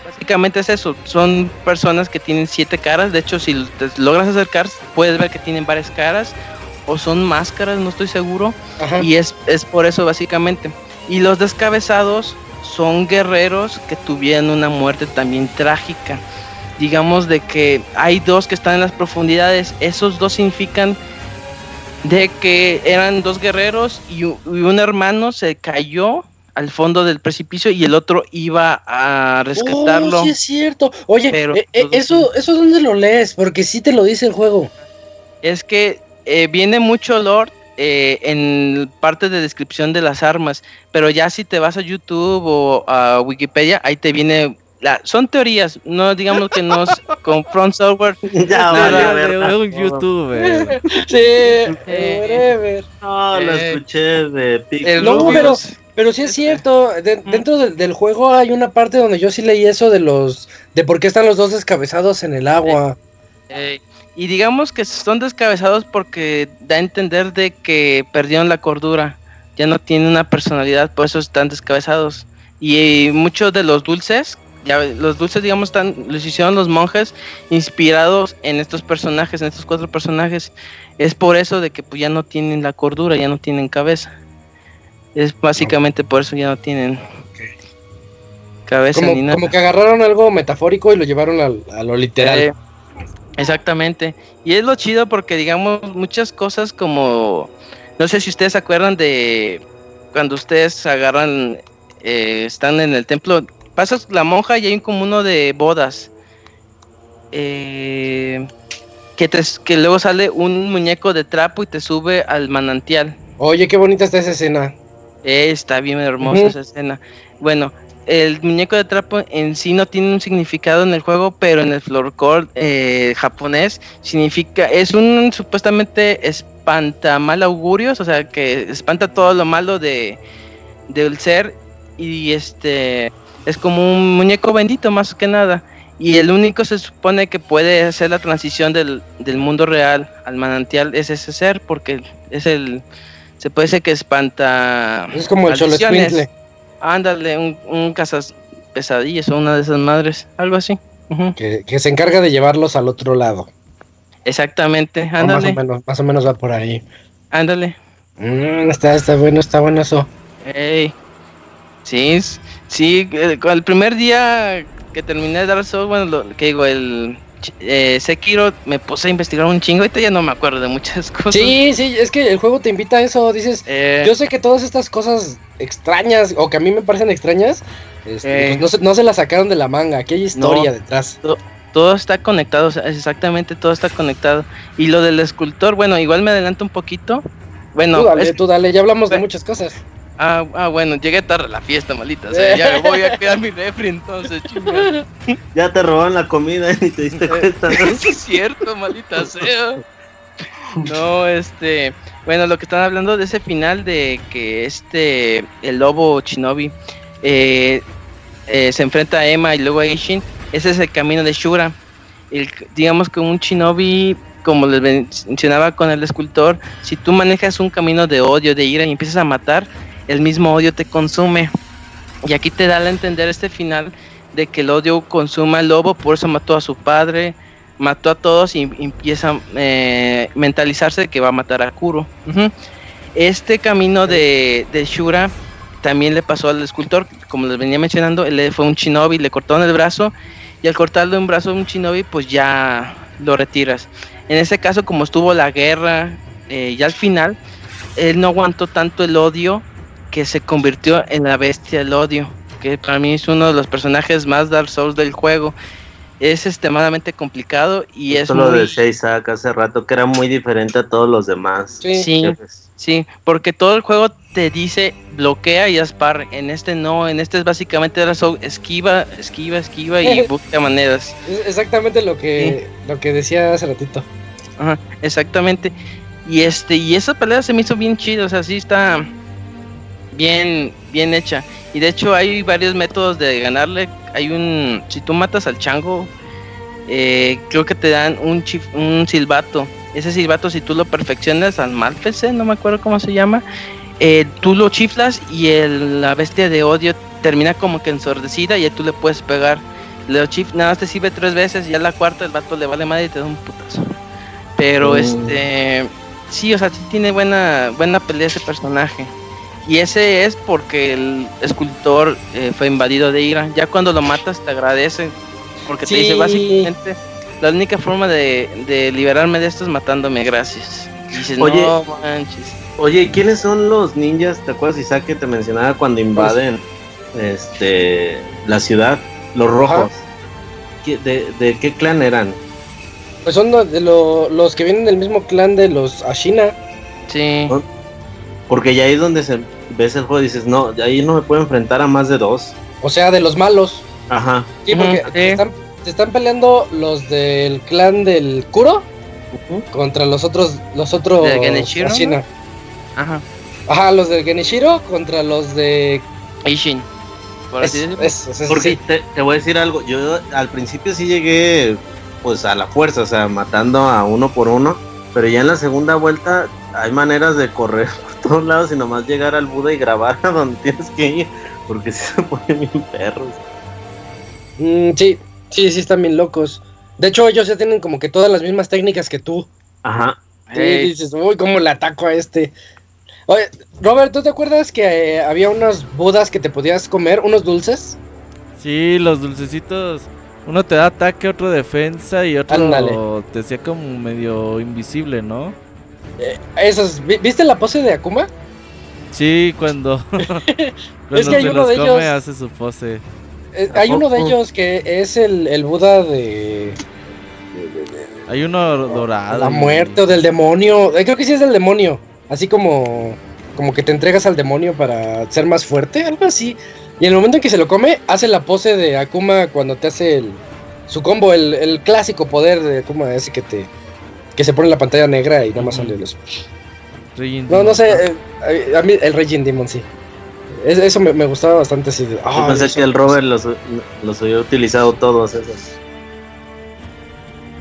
básicamente es eso, son personas que tienen siete caras, de hecho si te logras acercar puedes ver que tienen varias caras, o son máscaras, no estoy seguro, y es, es por eso básicamente. Y los descabezados son guerreros que tuvieron una muerte también trágica digamos de que hay dos que están en las profundidades, esos dos significan de que eran dos guerreros y, un hermano se cayó al fondo del precipicio y el otro iba a rescatarlo. Oh, sí es cierto. Oye, eh, eh, eso, eso dónde lo lees, porque sí te lo dice el juego. Es que eh, viene mucho Lord eh, en parte de descripción de las armas, pero ya si te vas a YouTube o a Wikipedia, ahí te viene la, son teorías, no digamos que no con Front Software. Ya, vale, un YouTube. sí, eh, No, lo eh, escuché de Pixel. No, pero, pero sí es cierto. dentro del, juego hay una parte donde yo sí leí eso de los. de por qué están los dos descabezados en el agua. Eh, y digamos que son descabezados porque da a entender de que perdieron la cordura. Ya no tienen una personalidad, por eso están descabezados. Y muchos de los dulces ya los dulces, digamos, están, los hicieron los monjes inspirados en estos personajes, en estos cuatro personajes. Es por eso de que pues, ya no tienen la cordura, ya no tienen cabeza. Es básicamente por eso ya no tienen cabeza como, ni nada. Como que agarraron algo metafórico y lo llevaron a, lo literal. Eh, exactamente. Y es lo chido porque, digamos, muchas cosas como. No sé si ustedes se acuerdan de cuando ustedes agarran. Eh, están en el templo pasas la monja y hay un como uno de bodas. Eh, que, que luego sale un muñeco de trapo y te sube al manantial. Oye, qué bonita está esa escena. Eh, está bien hermosa esa escena. Bueno, el muñeco de trapo en sí no tiene un significado en el juego, pero en el floorcore eh, japonés significa, es un supuestamente espanta mal augurios, o sea que espanta todo lo malo de del ser y este es como un muñeco bendito más que nada. Y el único se supone que puede hacer la transición del, mundo real al manantial es ese ser, porque es el. Se puede decir que espanta. Es como el. Ándale, un, un cazas pesadillas o una de esas madres, algo así. que, se encarga de llevarlos al otro lado. Exactamente, ándale. Más o, menos, más o menos va por ahí. Ándale. Mm, está, está bueno, está bueno eso. Ey. Sí, Sí, el, primer día que terminé Dark Souls, bueno, lo, que digo, el eh, Sekiro me puse a investigar un chingo, ahorita ya no me acuerdo de muchas cosas. Sí, sí, es que el juego te invita a eso, dices, eh. yo sé que todas estas cosas extrañas, o que a mí me parecen extrañas, este, eh. pues no, se, las sacaron de la manga, aquí hay historia detrás. todo está conectado, exactamente todo está conectado. Y lo del escultor, bueno, igual me adelanto un poquito. Bueno, tú dale, tú dale, ya hablamos de muchas cosas. Ah, ah, bueno, llegué tarde a la fiesta, malita. O sea, ya me voy a quedar mi refri entonces, chingada. Ya te roban la comida y te diste cuenta. ¿no? es cierto, malita sea. No, este. Bueno, lo que están hablando de ese final de que este. El lobo Shinobi. Eh, eh, se enfrenta a Emma y luego a Ishin. Ese es el camino de Shura. El, digamos que un Shinobi como les mencionaba con el escultor, si tú manejas un camino de odio, de ira y empiezas a matar, el mismo odio te consume. Y aquí te da a entender este final de que el odio consuma al lobo, por eso mató a su padre, mató a todos y empieza a eh, mentalizarse de que va a matar a Kuro. Este camino de, Shura también le pasó al escultor, como les venía mencionando, él fue un shinobi, le cortaron el brazo y al cortarle un brazo a un shinobi pues ya lo retiras. En ese caso como estuvo la guerra, eh, ya al final, él no aguantó tanto el odio que se convirtió en la bestia del odio, que para mí es uno de los personajes más Dark Souls del juego. Es extremadamente complicado y es lo de Shayzak hace rato que era muy diferente a todos los demás. Sí, sí, porque todo el juego te dice bloquea y aspar. En este no, en este es básicamente Dark Souls esquiva, esquiva, esquiva y busca maneras. exactamente lo que lo que decía hace ratito. Ajá, exactamente. Y este y esa pelea se me hizo bien chido, o sea, sí está bien, bien hecha. Y de hecho hay varios métodos de ganarle. Hay un, si tú matas al chango, eh, creo que te dan un, un silbato. Ese silbato si tú lo perfeccionas al malfese, no me acuerdo cómo se llama, eh, tú lo chiflas y el, la bestia de odio termina como que ensordecida y tú le puedes pegar. Lo chif nada más te sirve tres veces y ya la cuarta el vato le vale madre y te da un putazo. Pero mm. este sí, o sea, sí tiene buena buena pelea ese personaje. Y ese es porque el escultor eh, fue invadido de ira. Ya cuando lo matas te agradece. Porque te dice básicamente, la única forma de, liberarme de esto es matándome, gracias. Y dices, oye, no manches. Oye, ¿quiénes son los ninjas? ¿Te acuerdas, Isaac, que te mencionaba cuando invaden este la ciudad? Los rojos. ¿De, qué clan eran? Pues son de los que vienen del mismo clan de los Ashina. Sí. Porque ya ahí es donde se ves el juego y dices, no, ahí no me puedo enfrentar a más de dos. O sea, de los malos. Ajá. Sí, porque están, se están peleando los del clan del Kuro contra los otros, los otros ¿De Genichiro? Ajá. Ajá, los del Genichiro contra los de Ishin. Por así Porque te, te, voy a decir algo, yo al principio sí llegué pues a la fuerza, o sea, matando a uno por uno, pero ya en la segunda vuelta hay maneras de correr por todos lados y nomás llegar al Buda y grabar a donde tienes que ir, porque si se ponen bien perros. Mm, sí, sí, sí están bien locos. De hecho, ellos ya tienen como que todas las mismas técnicas que tú. Ajá. Sí, dices, uy, ¿cómo le ataco a este? Oye, Robert, ¿tú te acuerdas que eh, había unos budas que te podías comer, unos dulces? Sí, los dulcecitos. Uno te da ataque, otro defensa y otro te hacía como medio invisible, ¿no? Eh, esos, ¿viste la pose de Akuma? Sí, cuando, cuando es que hay uno de come, ellos, hace su pose. Eh, hay uno de ellos que es el, el Buda de, Hay uno dorado. La muerte o del demonio. creo que sí es del demonio. Así como, como que te entregas al demonio para ser más fuerte, algo así. Y en el momento en que se lo come, hace la pose de Akuma cuando te hace el, su combo, el, clásico poder de Akuma, ese que te que se pone la pantalla negra y nada más sale los... No, no sé, eh, a mí el Raging Demon sí. eso me, gustaba bastante así. De, oh, pensé que el Robert los, los había utilizado todos esos.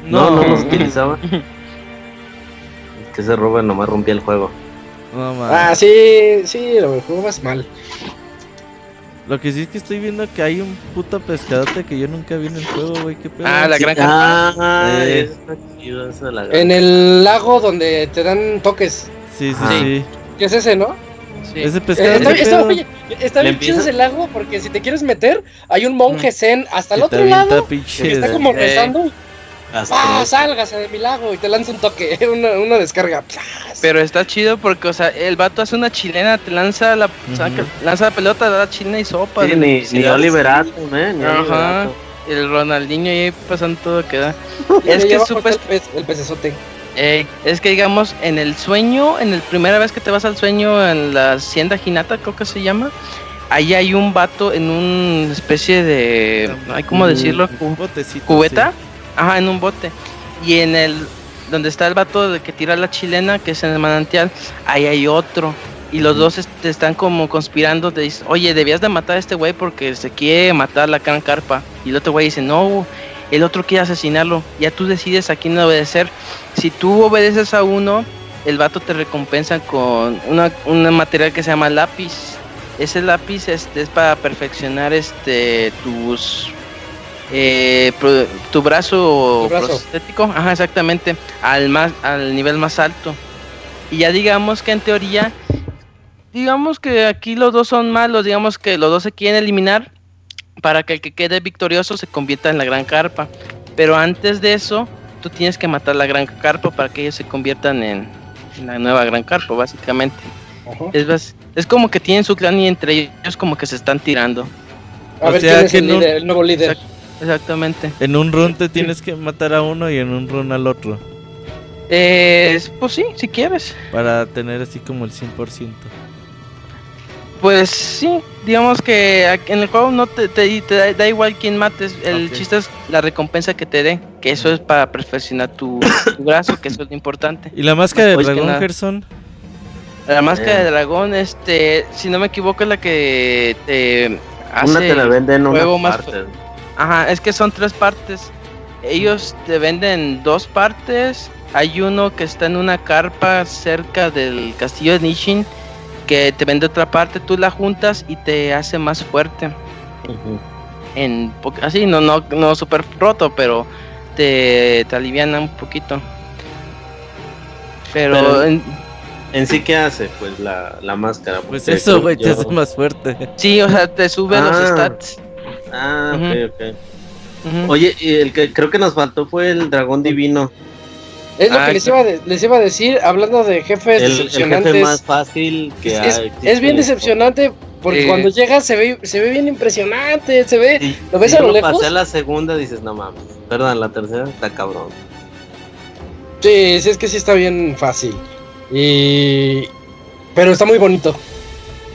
No, no, los utilizaba. que ese Robert nomás rompía el juego. ah, sí, sí, lo más mal. Lo que sí es que estoy viendo que hay un puto pescadote que yo nunca vi en el juego, güey. ¿Qué pedo? Ah, la gran ah, eh. En el lago donde te dan toques. Sí, sí, sí. ¿Qué es ese, no? Sí. Ese pescado. Eh, está, está, bien chido ese lago porque si te quieres meter, hay un monje zen hasta el otro lado. Que está como rezando. ¡Ah, sálgase de mi lago! Y te lanza un toque, una, una descarga. Pero está chido porque, o sea, el vato hace una chilena, te lanza la, lanza la pelota, da chilena y sopa. Sí, ni, ni Oliver Atom, ¿eh? Ni Ajá. El Ronaldinho ahí pasando todo que da. es que supuesto. El, el pecesote. Eh, es que digamos, en el sueño, en la primera vez que te vas al sueño en la hacienda Ginata, creo que se llama, ahí hay un vato en una especie de, ¿cómo decirlo? Un botecito. Cubeta. Ajá, en un bote. Y en el donde está el vato de que tira la chilena, que es en el manantial, ahí hay otro. Y los dos este, están como conspirando, te dicen, oye, debías de matar a este güey porque se quiere matar la gran carpa. Y el otro güey dice, no, el otro quiere asesinarlo. Ya tú decides a quién obedecer. Si tú obedeces a uno, el vato te recompensa con una, un material que se llama lápiz. Ese lápiz este, es para perfeccionar este tus eh, tu brazo, prostético, ajá, exactamente, al más, al nivel más alto. Y ya digamos que en teoría, digamos que aquí los dos son malos, digamos que los dos se quieren eliminar para que el que quede victorioso se convierta en la gran carpa. Pero antes de eso, tú tienes que matar la gran carpa para que ellos se conviertan en, la nueva gran carpa, básicamente. Es, es como que tienen su clan y entre ellos como que se están tirando. A ver quién es el, nuevo líder. Exactamente. En un run te tienes que matar a uno y en un run al otro. Eh, pues sí, si quieres. Para tener así como el 100%. Pues sí, digamos que en el juego no te, da, igual quién mates, el chiste es la recompensa que te dé, que eso es para perfeccionar tu, brazo, que eso es lo importante. ¿Y la máscara de dragón, Gerson? La máscara de dragón, este, si no me equivoco, es la que te hace una te la venden una más Ajá, es que son tres partes. Ellos te venden dos partes. Hay uno que está en una carpa cerca del castillo de Nishin que te vende otra parte, tú la juntas y te hace más fuerte. En así, no, no, no súper roto, pero te, te aliviana un poquito. Pero, en, sí, ¿qué hace? Pues la, la máscara. Pues eso, güey, te hace más fuerte. Sí, o sea, te sube los ah. stats. Ah, ok, ok. Oye, y el que creo que nos faltó fue el dragón divino. Es lo que ah, les iba, les iba a decir, hablando de jefes decepcionantes. El jefe más fácil que es, es, bien decepcionante porque cuando llega se ve, se ve bien impresionante, se ve, lo ves a lo lejos. pasé la segunda dices, no mames, perdón, la tercera está cabrón. Sí, sí, es que sí está bien fácil. Y. Pero está muy bonito.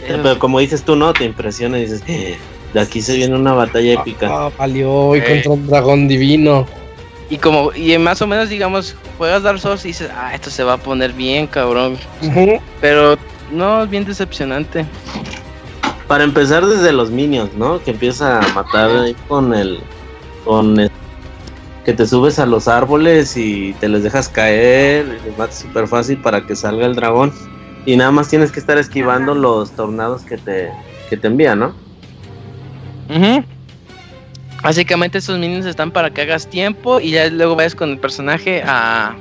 Pero como dices tú, ¿no? Te impresiona y dices, eh, de aquí se viene una batalla épica. Ah, valió, y contra un dragón divino. Y como, y más o menos, digamos, juegas Dark Souls y dices, ah, esto se va a poner bien, cabrón. Pero no, es bien decepcionante. Para empezar desde los minions, ¿no? Que empieza a matar ahí con el. con el, que te subes a los árboles y te les dejas caer, y les matas súper fácil para que salga el dragón. Y nada más tienes que estar esquivando los tornados que te, que te envían, ¿no? Básicamente estos minions están para que hagas tiempo y ya luego vayas con el personaje a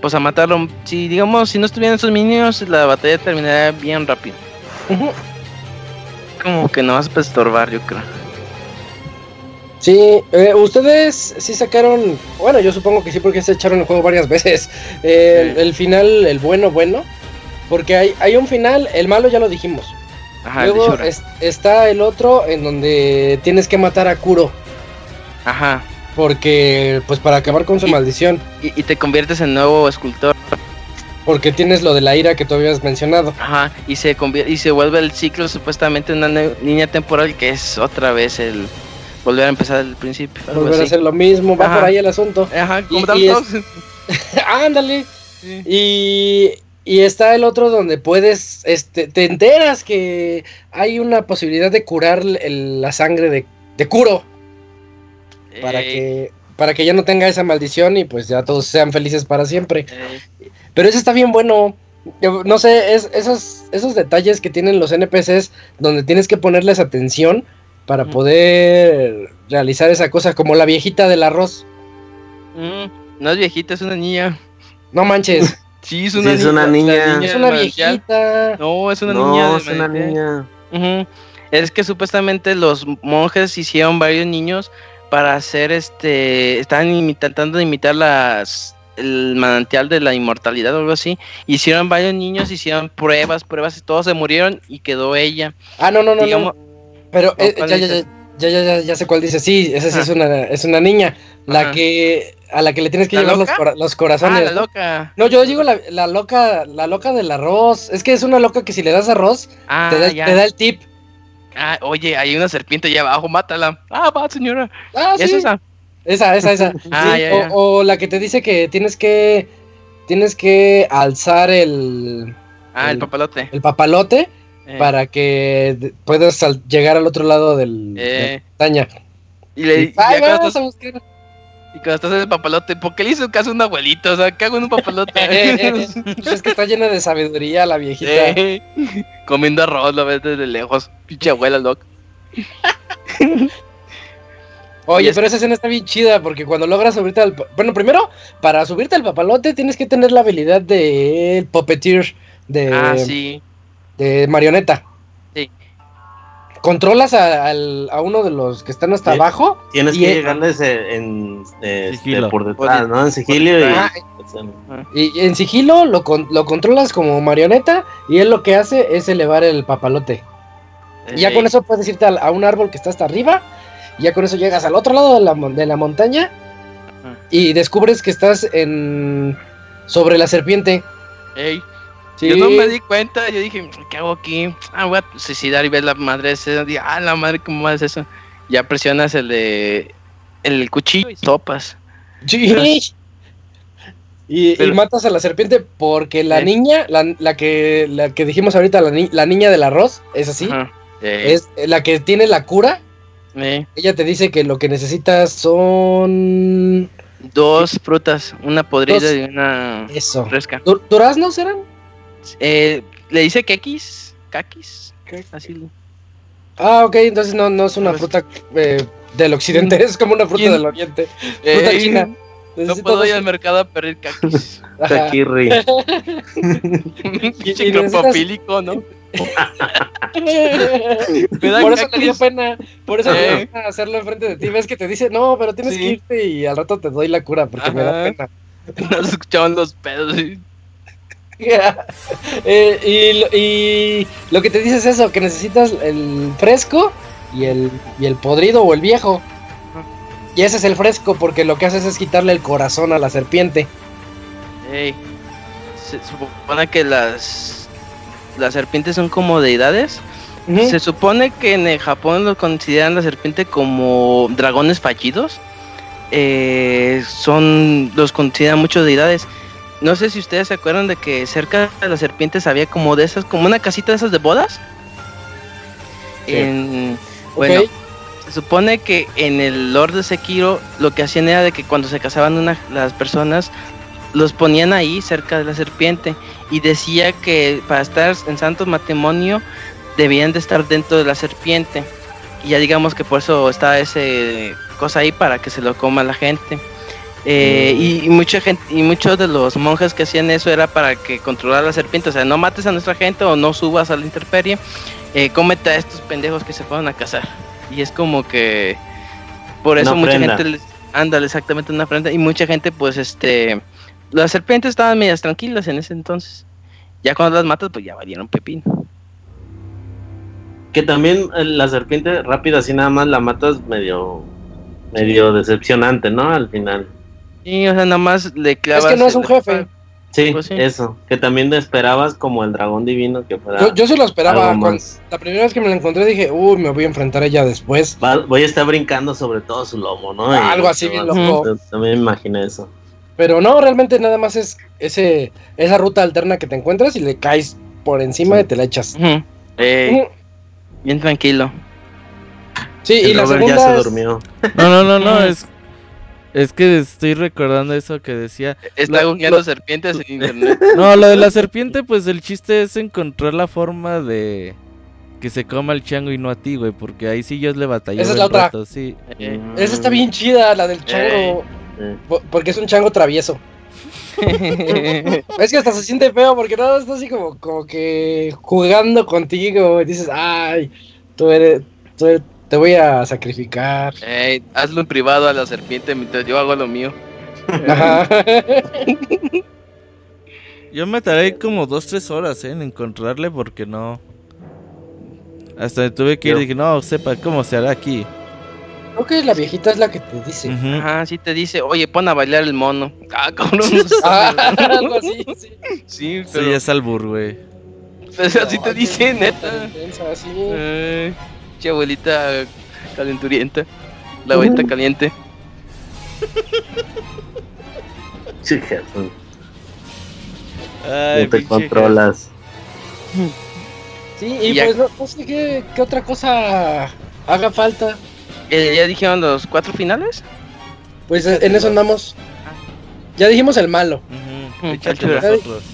pues a matarlo. Si digamos, si no estuvieran esos minions, la batalla terminaría bien rápido. Como que no vas a estorbar, yo creo. Sí, eh, ustedes sí sacaron, bueno, yo supongo que sí porque se echaron el juego varias veces. el, final, el bueno, bueno. Porque hay, hay un final, el malo ya lo dijimos. Luego está el otro en donde tienes que matar a Kuro. Ajá. Porque, pues para acabar con su maldición. Y, te conviertes en nuevo escultor. Porque tienes lo de la ira que tú habías mencionado. Ajá, y se, y se vuelve el ciclo supuestamente en una línea temporal que es otra vez el volver a empezar del principio. Volver a hacer lo mismo, va por ahí el asunto. Ajá, como Ándale. Y, y está el otro donde puedes, este, te enteras que hay una posibilidad de curar la sangre de, de Kuro para que para que ya no tenga esa maldición y pues ya todos sean felices para siempre. Pero eso está bien bueno. no sé, es, esos, esos detalles que tienen los NPCs donde tienes que ponerles atención para poder realizar esa cosa, como la viejita del arroz. Mm, no es viejita, es una niña. No manches. sí, es una, niña. Es una viejita. No, es una niña. Es una niña. Es que supuestamente los monjes hicieron varios niños para hacer este, estaban tratando de imitar las el manantial de la inmortalidad o algo así. Hicieron varios niños, hicieron pruebas, pruebas y todos se murieron y quedó ella. Ah, no, no, no, no. Pero eh, ya, ya, ya, ya, ya, ya, sé cuál dice. Sí, esa sí es una, es una niña. La que a la que le tienes que llevar los, los, corazones. Ah, la loca. No, yo digo la, la, loca, la loca del arroz. Es que es una loca que si le das arroz, ah, te, da, te da el tip. Ah, oye, hay una serpiente allá abajo, mátala. Ah, va, señora. Ah, sí. ¿Es esa? Esa, esa, esa. ah, ya, O, la que te dice que tienes que. Tienes que alzar el. Ah, el, papalote. El papalote eh. para que puedas llegar al otro lado del, eh. de la montaña. Y le y, Ay, vamos a buscar. Y cuando estás en el papalote, ¿por qué le hizo caso a un abuelito? O sea, ¿qué hago en un papalote? Pues es que está llena de sabiduría la viejita. Comiendo arroz, lo ves desde lejos. Pinche abuela, loca. Oye, pero esa escena está bien chida porque cuando logras subirte al... Bueno, primero, para subirte al papalote tienes que tener la habilidad de puppeteer de... Ah, sí. De marioneta controlas a, a, uno de los que están hasta abajo. Tienes que llegarles en, este, por detrás, ¿no? En sigilo. Ah, y, en sigilo lo, lo controlas como marioneta y él lo que hace es elevar el papalote. Y ya con eso puedes irte a, un árbol que está hasta arriba. Y ya con eso llegas al otro lado de la, de la montaña. Y descubres que estás en sobre la serpiente. Ey. Yo no me di cuenta, yo dije, ¿qué hago aquí? Ah, voy a suicidar y ver la madre esa. ah, la madre, ¿cómo haces eso? Ya presionas el de el cuchillo y topas. Sí. Y, matas a la serpiente porque la niña, la, la, que la que dijimos ahorita, la, la niña del arroz, es así. Es la que tiene la cura. Ella te dice que lo que necesitas son dos frutas, una podrida y una Eso. fresca. ¿Duraznos eran? Eh, le dice kekis, kakis, así. Ah, ok, entonces no, no es una fruta eh, del occidente, es como una fruta del oriente. Eh, fruta china. No puedo ir al mercado a pedir kakis. Kakirri. ¿no? por eso te dio pena, por eso te dio pena hacerlo enfrente de ti. Ves que te dice, no, pero tienes que irte y al rato te doy la cura porque me da pena. No se escuchaban los pedos. Eh, y, lo que te dice es eso, que necesitas el fresco y el, y el podrido o el viejo. Y ese es el fresco porque lo que haces es quitarle el corazón a la serpiente. se supone que las, las serpientes son como deidades. Se supone que en el Japón lo consideran la serpiente como dragones fallidos. Eh, son los consideran muchos deidades. No sé si ustedes se acuerdan de que cerca de las serpientes había como de esas, como una casita de esas de bodas. bueno, se supone que en el Lord de Sekiro lo que hacían era de que cuando se casaban las personas los ponían ahí cerca de la serpiente y decía que para estar en santo matrimonio debían de estar dentro de la serpiente. Y ya digamos que por eso está ese cosa ahí para que se lo coma la gente eh, mm. y, mucha gente y muchos de los monjes que hacían eso era para que controlar la serpiente o sea no mates a nuestra gente o no subas a la interperie eh, cómete a estos pendejos que se fueron a cazar y es como que por eso mucha gente les, ándale exactamente una prenda y mucha gente pues este las serpientes estaban medias tranquilas en ese entonces. Ya cuando las matas, pues ya valieron pepino. Que también eh, la serpiente rápida, así nada más la matas medio medio decepcionante, ¿no? Al final. Sí, o sea, nada más le clavas. Es que no es un jefe. Sí, pues eso. Que también te esperabas como el dragón divino que fuera. Yo, yo se lo esperaba. la primera vez que me la encontré dije, uy, me voy a enfrentar a ella después. voy a estar brincando sobre todo su lomo, ¿no? algo así bien loco. También me imaginé eso. Pero no, realmente nada más es ese esa ruta alterna que te encuentras y le caes por encima y te la echas. Bien tranquilo. Sí, y la segunda ya se durmió. No, no, no, no, es es que estoy recordando eso que decía. Está googleando serpientes en internet. No, lo de la serpiente, pues el chiste es encontrar la forma de que se coma el chango y no a ti, güey, porque ahí sí yo le batallé. Esa es la otra. sí. Esa está bien chida, la del chango. Porque es un chango travieso. es que hasta se siente feo porque no está así como, como que jugando contigo. Y dices, ay, tú eres, te voy a sacrificar. hazlo en privado a la serpiente mientras yo hago lo mío. yo me tardé como dos, tres horas ¿eh? en encontrarle porque no. Hasta tuve que ir y dije, no, sepa cómo se hará aquí. Creo que la viejita es la que te dice. Ajá, sí te dice, oye, pon a bailar el mono. Ah, cabrón. ah, algo así, sí. Sí, pero... Sí, es albur, güey. Pero así te dice, neta. sí. Che abuelita calenturienta. La abuelita caliente. Sí, Ay, no te controlas. Sí, y, pues no, sé qué, qué otra cosa haga falta. Eh, ¿Ya dijeron los cuatro finales? Pues en eso andamos. Ya dijimos el malo.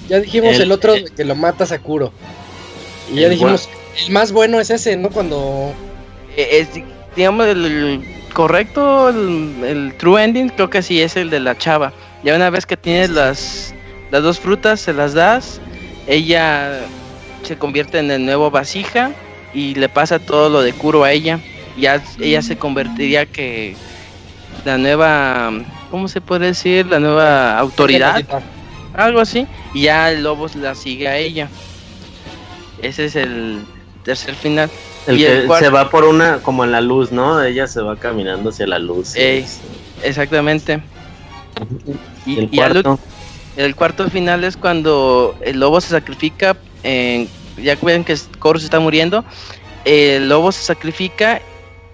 ya, dijimos el, otro que lo mata Sakuro. Y ya dijimos, el más bueno es ese, ¿no? Cuando... Eh, es, digamos, el, correcto, el, true ending, creo que sí es el de la chava. Ya una vez que tienes las, las dos frutas, se las das, ella se convierte en el nuevo vasija y le pasa todo lo de Kuro a ella ya ella se convertiría que la nueva, ¿cómo se puede decir? La nueva autoridad, algo así, y ya el lobo la sigue a ella. Ese es el tercer final. El que se va por una, como en la luz, ¿no? Ella se va caminando hacia la luz. exactamente. Y, el, cuarto. el, cuarto final es cuando el lobo se sacrifica, ya ven que Koro se está muriendo, el lobo se sacrifica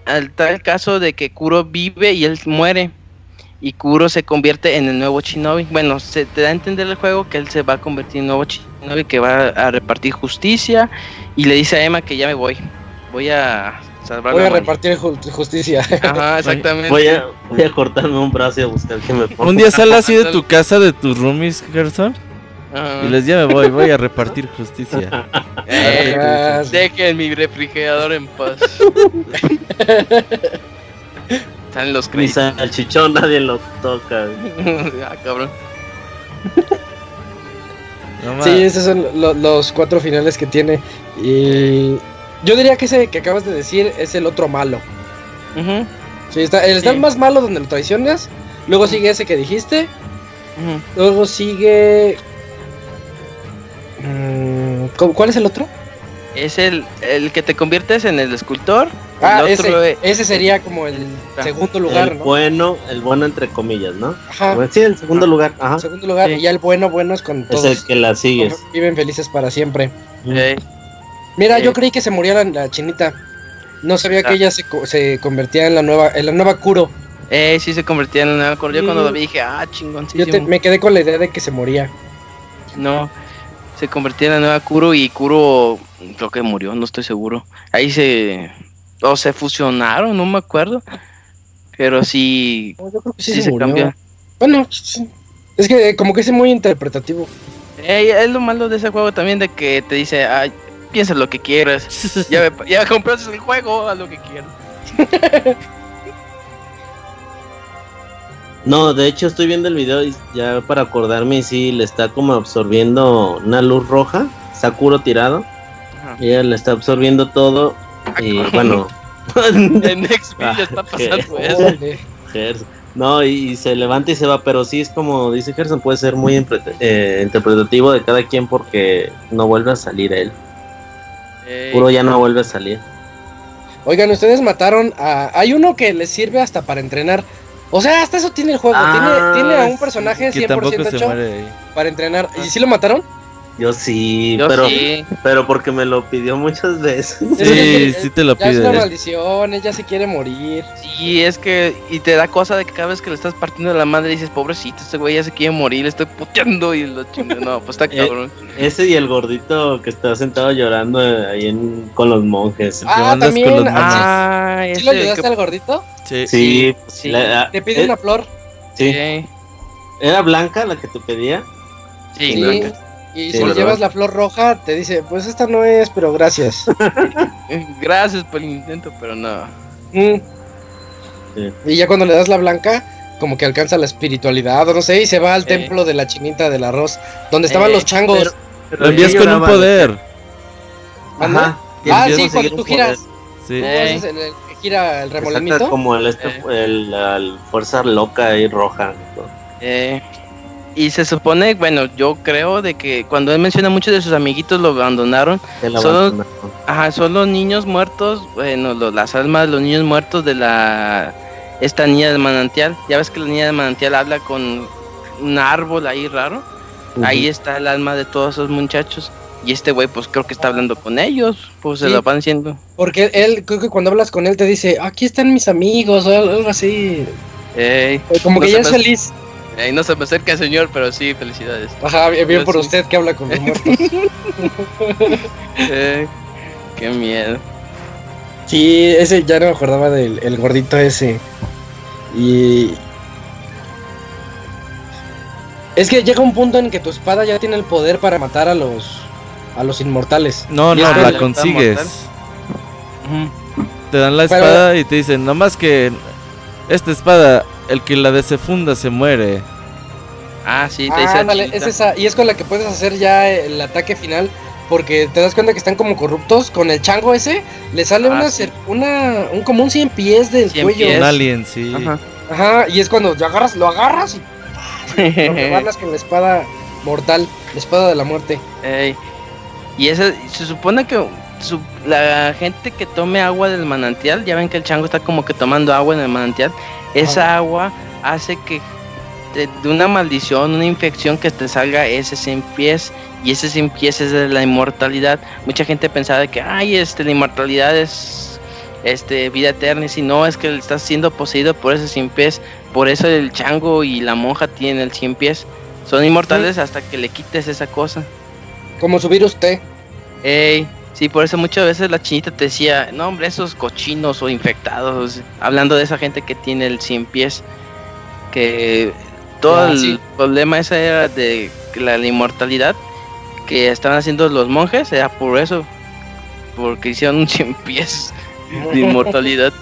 al tal caso de que Kuro vive y él muere. Y Kuro se convierte en el nuevo Shinobi. Bueno, se te da a entender el juego que él se va a convertir en nuevo Shinobi que va a repartir justicia. Y le dice a Emma que ya me voy. Voy a salvar Voy a repartir justicia. Ajá, exactamente. Voy a, voy a cortarme un brazo y a buscar que me ponga. Un día sal así de tu casa, de tus roomies, Gerson. Y les ya me voy, voy a repartir justicia. Eh, dejen mi refrigerador en paz. Están los créditos. El chichón nadie lo toca. ah, cabrón. sí, esos son los cuatro finales que tiene. Y yo diría que ese que acabas de decir es el otro malo. sí, está, el, está más malo donde lo traicionas. Luego sigue ese que dijiste. Luego sigue Mm, ¿Cuál es el otro? Es el, el que te conviertes en el escultor Ah, ese, ese, sería como el segundo lugar, el Bueno, el bueno entre comillas, ¿no? Ajá. Sí, el segundo lugar. Ajá. El segundo lugar, y ya el bueno, bueno es con todos. Es el que la sigues. Viven felices para siempre. Mira, yo creí que se moría la, chinita. No sabía que ah. ella se, se, convertía en la nueva, en la nueva Kuro. Eh, sí se convertía en la nueva Kuro. Yo cuando lo vi dije, ah, chingón. Yo me quedé con la idea de que se moría. No, se convertía en la nueva Kuro y Kuro creo que murió, no estoy seguro. Ahí se o se fusionaron, no me acuerdo. Pero sí. yo creo que sí, se, cambió. Bueno, es que como que es muy interpretativo. es lo malo de ese juego también, de que te dice, ay, piensa lo que quieras. ya, ya compraste el juego, a lo que quieras. no, de hecho estoy viendo el video y ya para acordarme y sí le está como absorbiendo una luz roja, Sakuro tirado. Y ella le está absorbiendo todo y bueno. en Xvideo ah, está pasando eso. No, y, se levanta y se va, pero sí es como dice Gerson, puede ser muy eh, interpretativo de cada quien porque no vuelve a salir él. Puro ya no vuelve a salir. Oigan, ustedes mataron a. Hay uno que les sirve hasta para entrenar. O sea, hasta eso tiene el juego. tiene, tiene a un ah, personaje 100% hecho para entrenar. ¿Y si lo mataron? Yo sí, pero pero porque me lo pidió muchas veces. Sí, sí te lo pide. es una maldición, ella se quiere morir. Sí, es que y te da cosa de que cada vez que le estás partiendo la madre dices, "Pobrecito, este güey ya se quiere morir, le estoy puteando" y lo chingo. No, pues está eh, cabrón. ese y el gordito que está sentado llorando ahí en, con los monjes. Ah, también. Con los ah, ¿Sí lo ayudaste al gordito? Sí. Sí. sí. te pide eh, una flor. Sí. ¿Era blanca la que te pedía? Sí, sí. blanca. Y si le llevas la flor roja, te dice, pues esta no es, pero gracias. gracias por el intento, pero no. Mm. Y ya cuando le das la blanca, como que alcanza la espiritualidad, o no sé, y se va al templo de la chinita del arroz, donde estaban los changos. lo envías con un poder. Ajá. Ah, sí, cuando tú giras. Sí. el, que gira el remolinito. Como el, este, el, el, fuerza loca y roja. Eh. Y se supone, bueno, yo creo de que cuando él menciona muchos de sus amiguitos lo abandonaron, son, ajá, son los niños muertos, bueno, las almas de los niños muertos de la esta niña del manantial. Ya ves que la niña del manantial habla con un árbol ahí raro. Ahí está el alma de todos esos muchachos. Y este güey, pues creo que está hablando con ellos, pues se lo van diciendo. Porque él, creo que cuando hablas con él te dice, aquí están mis amigos, o algo así. Como que ya es feliz. Ahí no se me acerca el señor, pero sí, felicidades. Ajá, bien, por usted que habla con los muertos. eh, qué miedo. Sí, ese ya no me acordaba del gordito ese. Y. Es que llega un punto en que tu espada ya tiene el poder para matar a los. a los inmortales. No, no, la consigues. Te dan la espada y te dicen, nomás que esta espada el que la desefunda se muere. Ah, sí, te dice. Ah, es esa, y es con la que puedes hacer ya el ataque final. Porque te das cuenta que están como corruptos. Con el chango ese, le sale ah, una, una, un como un 100 pies del cuello. Un alien, sí. Ajá. Ajá, y es cuando lo agarras, lo agarras y lo agarras con la espada mortal, la espada de la muerte. Y esa, se supone que la gente que tome agua del manantial, ya ven que el chango está como que tomando agua en el manantial, esa agua hace que de, una maldición, una infección que te salga ese sin pies y ese sin pies es de la inmortalidad. Mucha gente pensaba que, ay, este, la inmortalidad es este, vida eterna y si no, es que estás siendo poseído por ese sin pies. Por eso el chango y la monja tienen el sin pies. Son inmortales hasta que le quites esa cosa. Como subir usted. Ey, Sí, por eso muchas veces la chinita te decía, no hombre, esos cochinos o infectados, hablando de esa gente que tiene el 100 pies, que todo ah, el problema ese era de la, inmortalidad que estaban haciendo los monjes, era por eso, porque hicieron un 100 pies de inmortalidad.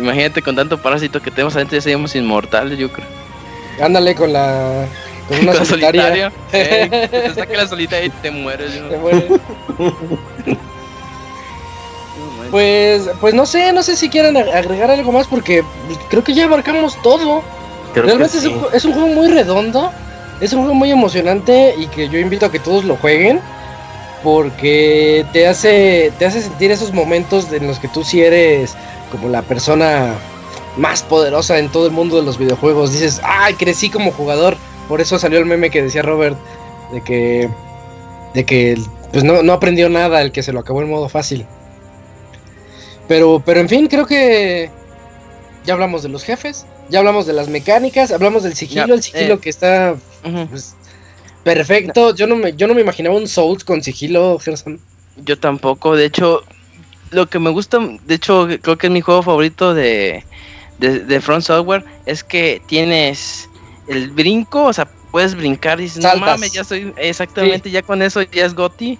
Imagínate con tanto parásito que tenemos adentro ya seríamos inmortales, yo creo. Ándale con la con una solitaria. te saca la solitaria y te mueres. Te mueres. pues, pues no sé, no sé si quieren agregar algo más porque creo que ya abarcamos todo. Realmente es, un, es, un, juego muy redondo, es un juego muy emocionante y que yo invito a que todos lo jueguen porque te hace, te hace sentir esos momentos en los que tú sí eres como la persona más poderosa en todo el mundo de los videojuegos. Dices, ay, crecí como jugador. Por eso salió el meme que decía Robert de que, de que pues no, no aprendió nada el que se lo acabó en modo fácil. Pero, pero en fin, creo que ya hablamos de los jefes, ya hablamos de las mecánicas, hablamos del sigilo, el sigilo eh, que está pues, perfecto. Yo no me, yo no me imaginaba un Souls con sigilo, Gerson. Yo tampoco, de hecho, lo que me gusta, de hecho, creo que es mi juego favorito de, de, Front Software, es que tienes el brinco, o sea, puedes brincar y dices, no mames, ya soy, exactamente, ya con eso ya es Goti.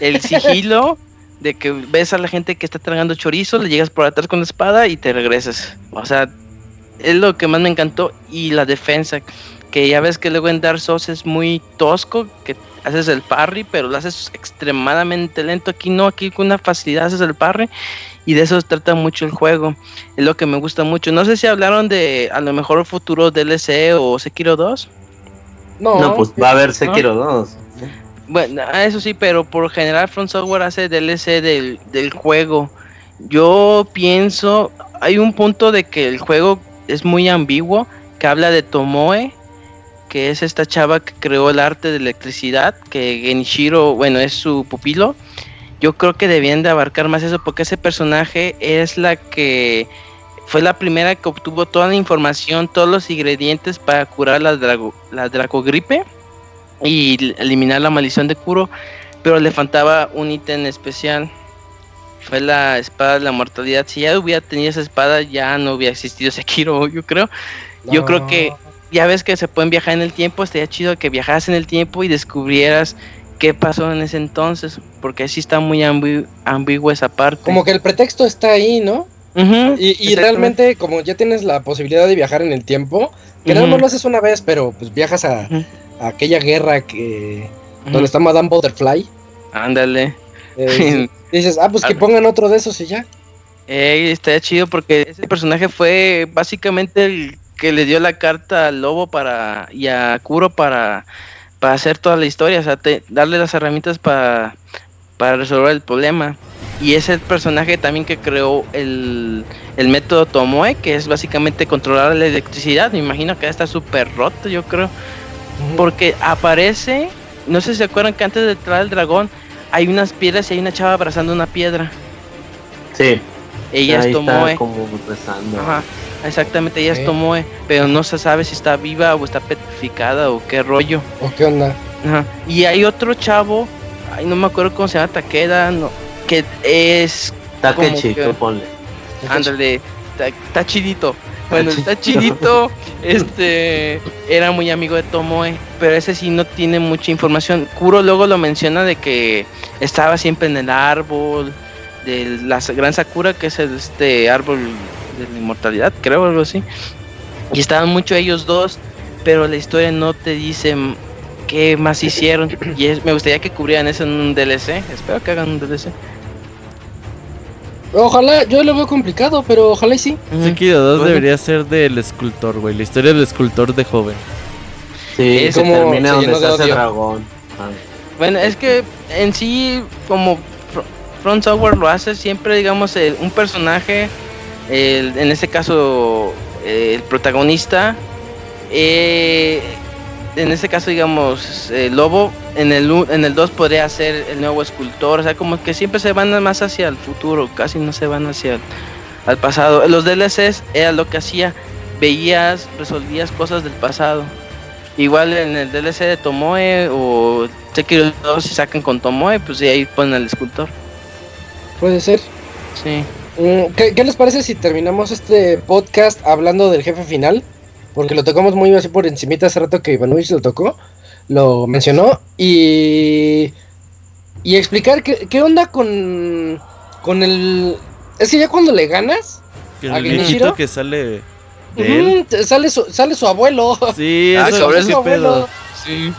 El sigilo, de que ves a la gente que está tragando chorizo, le llegas por atrás con la espada y te regresas. O sea, es lo que más me encantó. Y la defensa, que ya ves que luego en Dark Souls es muy tosco, que haces el parry, pero lo haces extremadamente lento. Aquí no, aquí con una facilidad haces el parry. Y de eso trata mucho el juego. Es lo que me gusta mucho. No sé si hablaron de a lo mejor futuro DLC o Sekiro 2. No, no pues va a haber Sekiro 2. Bueno, eso sí, pero por general Front Software hace DLC del, del juego. Yo pienso, hay un punto de que el juego es muy ambiguo, que habla de Tomoe, que es esta chava que creó el arte de electricidad, que Genichiro, bueno, es su pupilo. Yo creo que debían de abarcar más eso porque ese personaje es la que fue la primera que obtuvo toda la información, todos los ingredientes para curar la, drago, la dracogripe y eliminar la maldición de Kuro, pero le faltaba un ítem especial. Fue la espada de la mortalidad. Si ya hubiera tenido esa espada, ya no hubiera existido Sekiro, yo creo. Yo creo que ya ves que se pueden viajar en el tiempo, estaría chido que viajaras en el tiempo y descubrieras qué pasó en ese entonces, porque así está muy ambigua esa parte. Como que el pretexto está ahí, ¿no? y, realmente, como ya tienes la posibilidad de viajar en el tiempo, que no lo haces una vez, pero pues viajas a, aquella guerra que donde está Madame Butterfly. Ándale. Eh, dices, ah, pues que pongan otro de esos y ya. Eh, está chido porque ese personaje fue básicamente el que le dio la carta al lobo para y a Kuro para, para hacer toda la historia, o sea, darle las herramientas para, para resolver el problema. Y es el personaje también que creó el, el método Tomoe, que es básicamente controlar la electricidad. Me imagino que está súper roto, yo creo. Porque aparece, no sé si se acuerdan que antes de entrar el dragón hay unas piedras y hay una chava abrazando una piedra. Sí. Ella es Tomoe. como Ajá, exactamente, ella es Tomoe, pero no se sabe si está viva o está petrificada o qué rollo. ¿O qué onda? Ajá. Y hay otro chavo, ay, no me acuerdo cómo se llama, Takeda, no, que es... Takechi, que, ponle. Ándale, está chidito. Bueno, está chidito, este, era muy amigo de Tomoe, pero ese sí no tiene mucha información. Kuro luego lo menciona de que estaba siempre en el árbol de la gran Sakura, que es este árbol de la inmortalidad, creo, algo así. Y estaban mucho ellos dos, pero la historia no te dice qué más hicieron. Y me gustaría que cubrieran eso en un DLC. Espero que hagan un DLC. Ojalá, yo lo veo complicado, pero ojalá y sí. Sekiro 2 debería ser del escultor, güey. La historia del escultor de joven. Sí, se termina donde se hace dragón. Ah. Bueno, es que en sí, como Front Software lo hace siempre, digamos, un personaje, en este caso, el protagonista, eh, en este caso, digamos, el Lobo, en el, en el 2 podría ser el nuevo escultor, o sea, como que siempre se van más hacia el futuro, casi no se van hacia el al pasado. Los DLCs era lo que hacía, veías, resolvías cosas del pasado. Igual en el DLC de Tomoe o Sekiro 2 si sacan con Tomoe, pues ahí ponen al escultor. Puede ser. Sí. Mm, ¿Qué, ¿Qué les parece si terminamos este podcast hablando del jefe final? porque lo tocamos muy así por encimita hace rato que Ivanovich lo tocó, lo mencionó, y, y explicar qué, qué onda con, con el... Es que ya cuando le ganas... El viejito que sale... De Sale, su, sale su abuelo. Sí, ah, sobre ese pedo. Sí.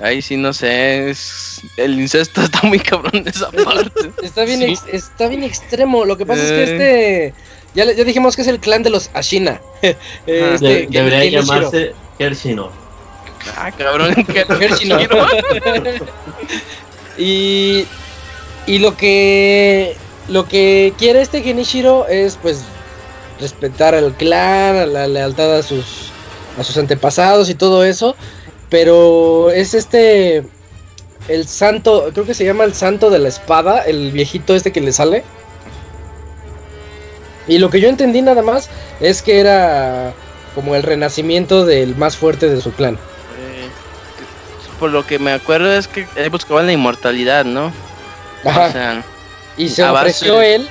Ahí sí no sé, es... el incesto está muy cabrón de esa parte. está bien, está bien extremo. Lo que pasa es que eh. este ya, ya dijimos que es el clan de los Ashina. este, debería llamarse Kershino. Ah, cabrón, Kershino. Y, y lo que lo que quiere este Genichiro es pues respetar al clan, a la lealtad a sus a sus antepasados y todo eso, pero es este el santo, creo que se llama el santo de la espada, el viejito este que le sale. Y lo que yo entendí nada más es que era como el renacimiento del más fuerte de su clan. Eh, por lo que me acuerdo es que él buscaba la inmortalidad, ¿no? Ajá. y se ofreció él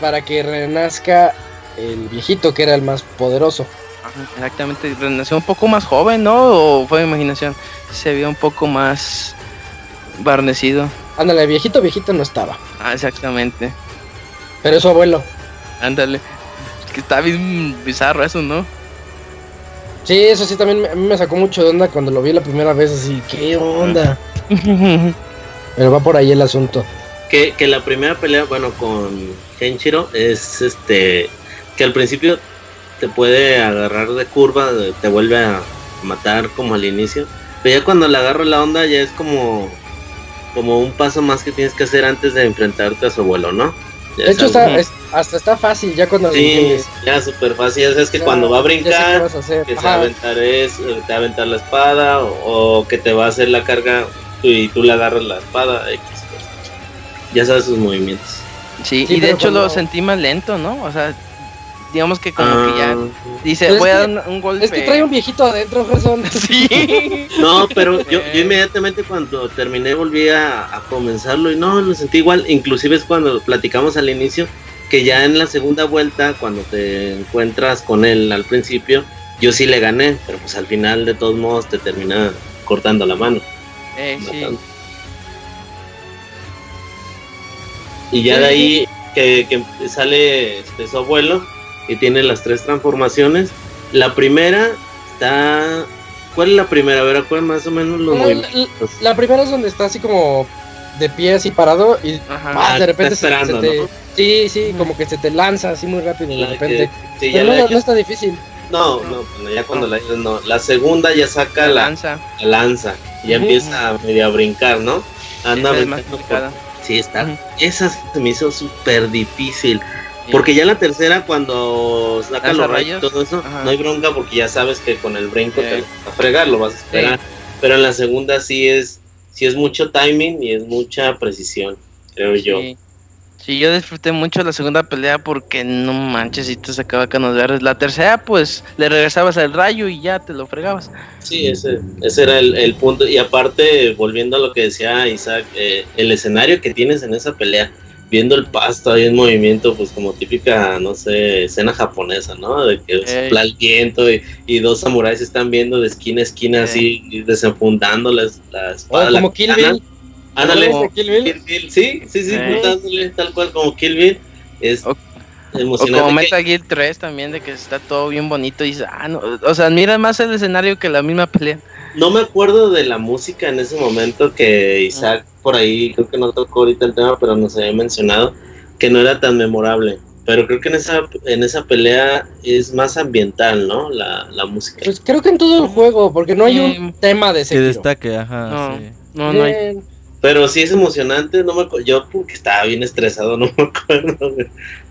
para que renazca el viejito que era el más poderoso. Exactamente, renació un poco más joven, ¿no? ¿O fue imaginación? Se veía un poco más barnecido. Ándale, viejito, viejito no estaba. Ah, exactamente. Pero es su abuelo. Ándale. Es que está bien bizarro eso, ¿no? Sí, eso sí también me, me sacó mucho de onda cuando lo vi la primera vez, así, ¿qué onda? Pero va por ahí el asunto. Que, que la primera pelea, bueno, con Kenshiro es este, que al principio te puede agarrar de curva, te vuelve a matar como al inicio. Pero ya cuando le agarro la onda ya es como como un paso más que tienes que hacer antes de enfrentarte a su abuelo, ¿no? de hecho está, hasta está fácil ya cuando sí, ya súper fácil, ya sabes que cuando va a brincar, que se va a aventar es, te va a aventar la espada o, que te va a hacer la carga y tú le agarras la espada, X, ya sabes sus movimientos. Sí, y de hecho lo sentí más lento, ¿no? O sea, digamos que como que ya ah. dice, voy a dar un, golpe. Es que trae un viejito adentro, Gerson. Sí. no, pero yo, yo, inmediatamente cuando terminé volví a, comenzarlo y no, lo sentí igual. Inclusive es cuando platicamos al inicio, que ya en la segunda vuelta, cuando te encuentras con él al principio, yo sí le gané, pero pues al final de todos modos te termina cortando la mano. Eh, sí. Y ya de ahí que, que sale este, su abuelo y tiene las tres transformaciones. La primera está. ¿Cuál es la primera? A ver, ¿cuál más o menos los movimientos? La, primera es donde está así como de pie así parado y ah, de repente se, te, sí sí como que se te lanza así muy rápido de repente. pero no, está difícil. No no ya cuando la no. La segunda ya saca la, lanza. la lanza y ya empieza a medio a brincar no anda sí está esa se me hizo súper difícil porque ya la tercera, cuando saca los rayos y todo eso, no hay bronca porque ya sabes que con el brinco te vas a fregar, lo vas a esperar. Pero en la segunda sí es, sí es mucho timing y es mucha precisión, creo yo. Sí, yo disfruté mucho la segunda pelea porque no manches, si te sacaba canos verdes. La tercera, pues le regresabas al rayo y ya te lo fregabas. Sí, ese, ese era el, punto. Y aparte, volviendo a lo que decía Isaac, eh, el escenario que tienes en esa pelea viendo el pasto ahí en movimiento, pues como típica, no sé, escena japonesa, ¿no? De que sopla el viento y, dos samuráis están viendo de esquina a esquina así, desenfundando la, espada. Oh, como Kill Bill. Ándale, Kill Bill? sí, sí, sí, tal cual como Kill Bill. Es emocionante. O como Metal Gear 3 también, de que está todo bien bonito y dices, ah, no, o sea, mira más el escenario que la misma pelea. No me acuerdo de la música en ese momento que Isaac por ahí, creo que no tocó ahorita el tema, pero nos había mencionado que no era tan memorable. Pero creo que en esa, en esa pelea es más ambiental, ¿no? La, la música. Pues creo que en todo el juego, porque no hay un tema de ese. Que destaque, ajá. No, sí. no, no hay. Pero sí es emocionante, no me yo porque estaba bien estresado, no me acuerdo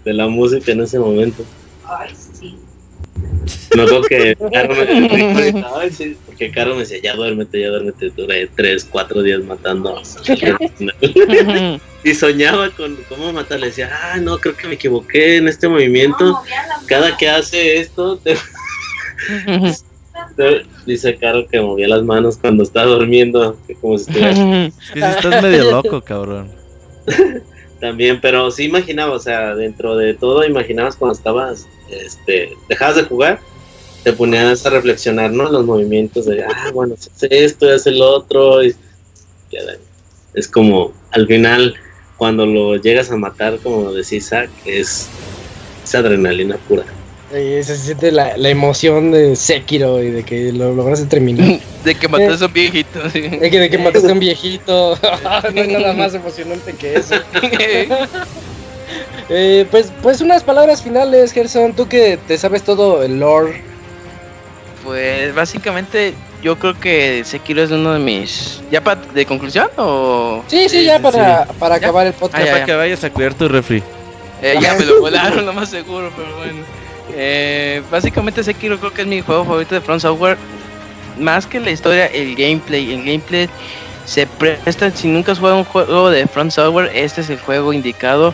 de la música en ese momento. Ay, sí. Notó que Caro me, sí, porque Caro me decía, ya duérmete, ya duérmete, duré tres, cuatro días matando. y soñaba con cómo matar, le decía, ah, no, creo que me equivoqué en este movimiento. Cada que hace esto, dice Caro que movía las manos cuando estaba durmiendo, que como si estuviera... estás medio loco, cabrón. También, pero sí imaginaba, o sea, dentro de todo imaginabas cuando estabas, este, dejabas de jugar, te ponías a reflexionar, ¿no? Los movimientos de, ah, bueno, si hace esto, y hace lo otro, y es como, al final, cuando lo llegas a matar, como decís, Isaac, es, es adrenalina pura se siente la, emoción de Sekiro y de que lo lograste terminar. de que mataste a un viejito. De que, de que mataste a un viejito. no hay nada más emocionante que eso. Eh, pues, pues unas palabras finales, Gerson. Tú que te sabes todo el lore. Pues básicamente yo creo que Sekiro es uno de mis. ¿Ya para de conclusión o.? Sí, sí, ya para, para acabar el podcast. Ah, para que vayas a cuidar tu refri. Eh, ya me lo volaron, lo más seguro, pero bueno. Eh, básicamente Sekiro creo que es mi juego favorito de Front Software. Más que la historia, el gameplay. El gameplay se presta. Si nunca has jugado un juego de Front Software, este es el juego indicado.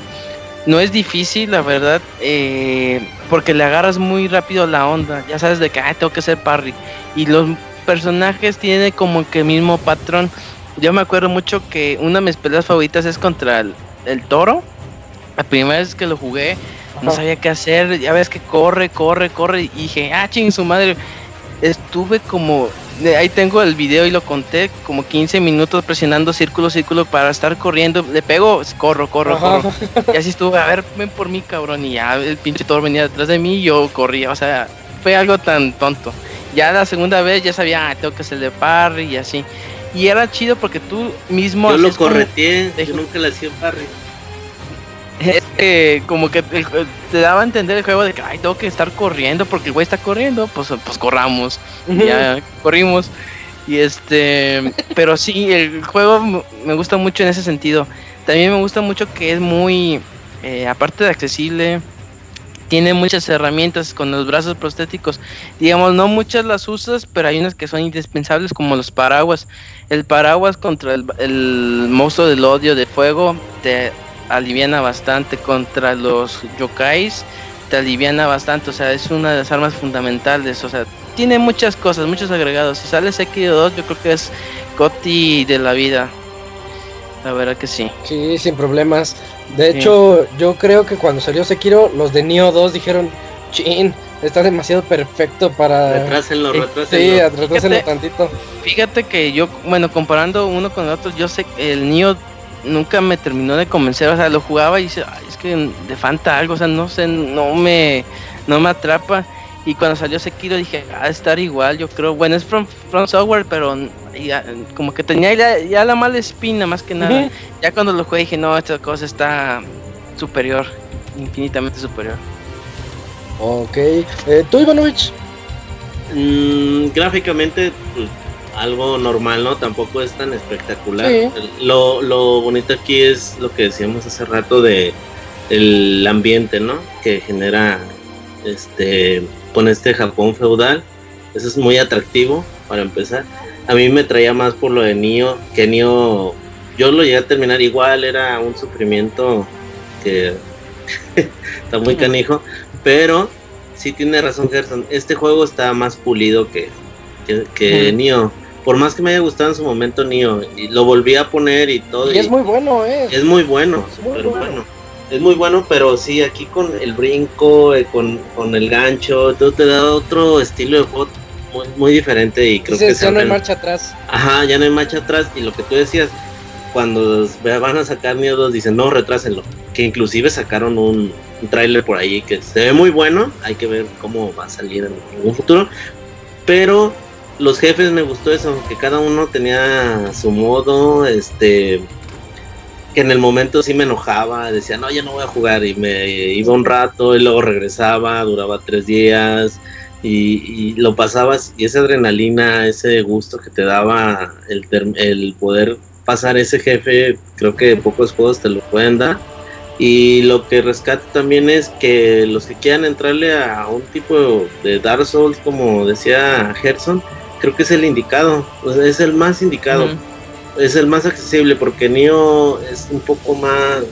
No es difícil, la verdad, eh, porque le agarras muy rápido la onda. Ya sabes de que tengo que ser parry. Y los personajes tienen como que el mismo patrón. Yo me acuerdo mucho que una de mis peleas favoritas es contra el, toro. La primera vez que lo jugué, no sabía qué hacer. Ya ves que corre, corre, corre. Y dije, ah, ching, su madre. Estuve como. Ahí tengo el video y lo conté, como 15 minutos presionando círculo, círculo para estar corriendo. Le pego, corro, corro, corro. Y así estuve, a ver, ven por mí, cabrón. Y ya el pinche toro venía detrás de mí y yo corría. O sea, fue algo tan tonto ya la segunda vez ya sabía, ah, tengo que hacer de parry y así. Y era chido porque tú mismo... Yo lo correteé, yo nunca le hacía parry. Es que como que te daba a entender el juego de que, ay, tengo que estar corriendo porque el güey está corriendo, pues, pues corramos. Ya corrimos. Y este, pero sí, el juego me gusta mucho en ese sentido. También me gusta mucho que es muy, eh, aparte de accesible, tiene muchas herramientas con los brazos prostéticos. Digamos, no muchas las usas, pero hay unas que son indispensables como los paraguas. El paraguas contra el, monstruo del odio de fuego te aliviana bastante contra los yokais te aliviana bastante, o sea, es una de las armas fundamentales, o sea, tiene muchas cosas, muchos agregados. Si sale Sekiro 2, yo creo que es Coti de la vida. La verdad que sí. Sí, sin problemas. De hecho, yo creo que cuando salió Sekiro, los de Nioh 2 dijeron, chin, está demasiado perfecto para... Retrásenlo, retrásenlo. Sí, retrásenlo tantito. Fíjate que yo, bueno, comparando uno con el otro, yo sé que el Nioh nunca me terminó de convencer, o sea, lo jugaba y dice, es que le falta algo, o sea, no sé, no me, no me atrapa. Y cuando salió Sekiro dije, ah, estar igual, yo creo. Bueno, es From, from Software, pero ya, como que tenía ya, la mala espina más que nada. Ya cuando lo jugué dije, no, esta cosa está superior, infinitamente superior. Ok. Eh, ¿Tú, Ivanovich? Mm, gráficamente, pues, algo normal, ¿no? Tampoco es tan espectacular. Lo, lo bonito aquí es lo que decíamos hace rato de el ambiente, ¿no? Que genera este con este Japón feudal. Eso es muy atractivo para empezar. A mí me traía más por lo de Nio, que Nio yo lo llegué a terminar igual, era un sufrimiento que está muy canijo, pero sí tiene razón Gerson, este juego está más pulido que, que, Nio. Por más que me haya gustado en su momento Nio, y lo volví a poner y todo. Y, es muy bueno, ¿eh? Es muy bueno, súper bueno es muy bueno, pero sí, aquí con el brinco, eh, con, el gancho, todo te da otro estilo de juego muy, diferente y creo que ya no hay marcha atrás. Ajá, ya no hay marcha atrás y lo que tú decías, cuando van a sacar miedos dicen no, retrásenlo, que inclusive sacaron un, un tráiler por ahí que se ve muy bueno, hay que ver cómo va a salir en un futuro, pero los jefes me gustó eso, que cada uno tenía su modo, este que en el momento sí me enojaba, decía, no, ya no voy a jugar, y me iba un rato y luego regresaba, duraba tres días, y, lo pasabas, y esa adrenalina, ese gusto que te daba el, poder pasar ese jefe, creo que pocos juegos te lo pueden dar. Y lo que rescato también es que los que quieran entrarle a un tipo de Dark Souls, como decía Gerson, creo que es el indicado, es el más indicado es el más accesible porque Nio es un poco más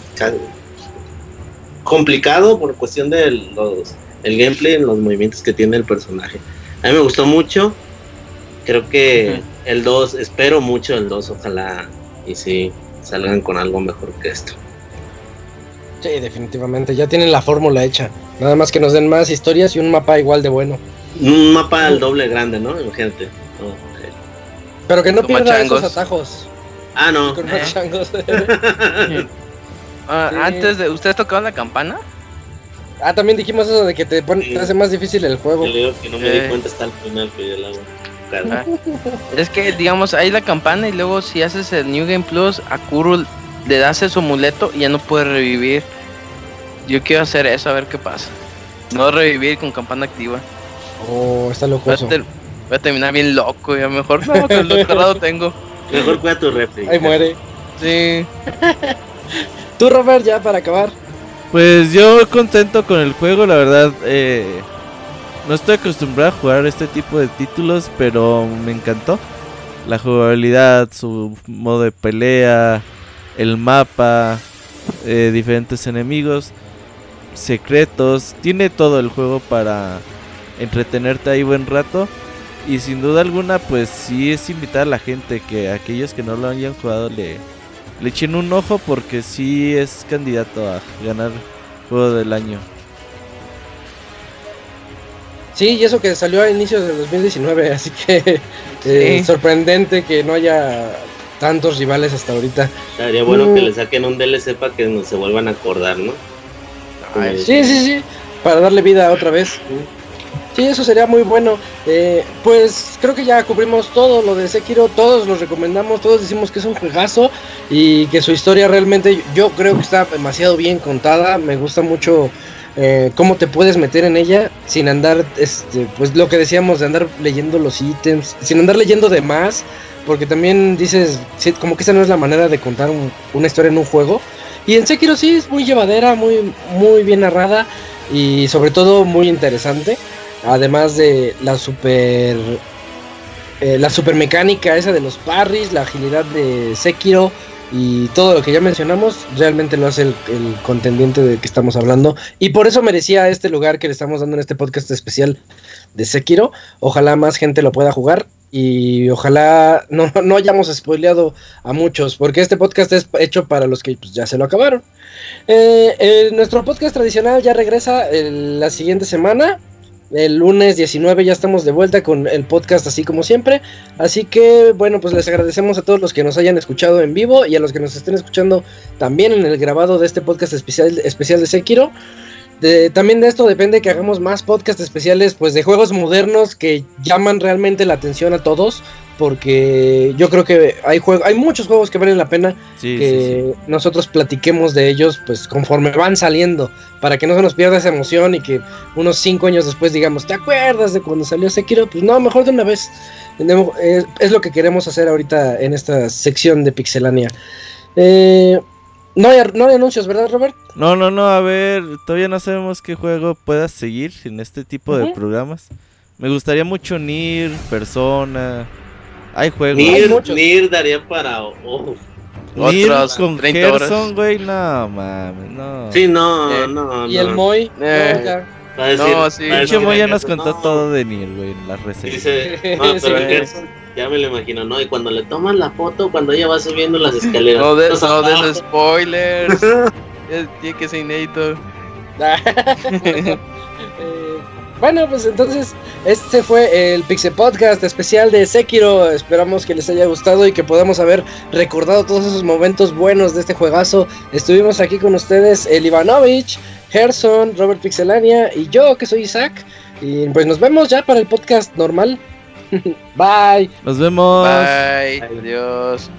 complicado por cuestión del los, el gameplay, los movimientos que tiene el personaje. A mí me gustó mucho. Creo que el 2, espero mucho el 2, ojalá y si salgan con algo mejor que esto. Sí, definitivamente, ya tienen la fórmula hecha. Nada más que nos den más historias y un mapa igual de bueno. Un mapa al doble grande, ¿no? Imagínate. Pero que no pierda esos atajos. Ah, no. Ah, antes de. ¿Ustedes tocaban la campana? Ah, también dijimos eso de que te, hace más difícil el juego. Yo digo que no me di eh. cuenta hasta el final que yo la ah. Es que, digamos, hay la campana y luego si haces el New Game Plus, a Kuro le das su amuleto y ya no puede revivir. Yo quiero hacer eso, a ver qué pasa. No revivir con campana activa. Oh, está loco. Voy a terminar bien loco, y a lo mejor no, el doctorado tengo. Mejor cuida tu refri. Ahí muere. Sí. Tú, Robert, ya para acabar. Pues yo contento con el juego, la verdad. Eh, no estoy acostumbrado a jugar este tipo de títulos, pero me encantó. La jugabilidad, su modo de pelea, el mapa, eh, diferentes enemigos, secretos. Tiene todo el juego para entretenerte ahí buen rato. Y sin duda alguna, pues sí es invitar a la gente que aquellos que no lo hayan jugado le, le echen un ojo porque sí es candidato a ganar juego del año. Sí, y eso que salió a inicios del 2019, así que eh, sorprendente que no haya tantos rivales hasta ahorita. Sería bueno que mm. le saquen un DLC para que no se vuelvan a acordar, ¿no? sí, sí, sí, para darle vida otra vez. Sí, eso sería muy bueno. Eh, pues creo que ya cubrimos todo lo de Sekiro, todos lo recomendamos, todos decimos que es un juegazo y que su historia realmente yo creo que está demasiado bien contada. Me gusta mucho eh, cómo te puedes meter en ella sin andar, este, pues lo que decíamos de andar leyendo los ítems, sin andar leyendo de más, porque también dices, como que esa no es la manera de contar una historia en un juego. Y en Sekiro sí es muy llevadera, muy, muy bien narrada y sobre todo muy interesante. Además de la super. Eh, la super mecánica esa de los parries, la agilidad de Sekiro y todo lo que ya mencionamos, realmente lo hace el, contendiente de que estamos hablando. Y por eso merecía este lugar que le estamos dando en este podcast especial de Sekiro. Ojalá más gente lo pueda jugar y ojalá no, no hayamos spoileado a muchos, porque este podcast es hecho para los que pues, ya se lo acabaron. Eh, nuestro podcast tradicional ya regresa la siguiente semana. El lunes 19 ya estamos de vuelta con el podcast así como siempre. Así que bueno, pues les agradecemos a todos los que nos hayan escuchado en vivo y a los que nos estén escuchando también en el grabado de este podcast especial, especial de Sekiro. También de esto depende que hagamos más podcast especiales pues de juegos modernos que llaman realmente la atención a todos porque yo creo que hay hay muchos juegos que valen la pena que nosotros platiquemos de ellos pues conforme van saliendo para que no se nos pierda esa emoción y que unos cinco años después digamos ¿te acuerdas de cuando salió Sekiro? Pues no, mejor de una vez. Es, lo que queremos hacer ahorita en esta sección de Pixelania. Eh, no hay, no hay anuncios, ¿verdad, Robert? No, no, no, a ver, todavía no sabemos qué juego pueda seguir en este tipo de programas. Me gustaría mucho Nir, Persona, hay juegos. Nir, daría para. Oh. Otros con Gerson, güey, no mames, no. Sí, no, eh, no, Y el Moy, eh. no, sí. Pinche Moy ya nos contó todo de Nir, güey, en las recetas. Dice, no, pero Gerson, ya me lo imagino, ¿no? Y cuando le toman la foto, cuando ella va subiendo las escaleras. No de, no spoilers. Tiene que ser inédito. Bueno, pues entonces este fue el Pixel Podcast especial de Sekiro. Esperamos que les haya gustado y que podamos haber recordado todos esos momentos buenos de este juegazo. Estuvimos aquí con ustedes el Ivanovich, Gerson, Robert Pixelania y yo que soy Isaac. Y pues nos vemos ya para el podcast normal. Bye. Nos vemos. Bye. Adiós.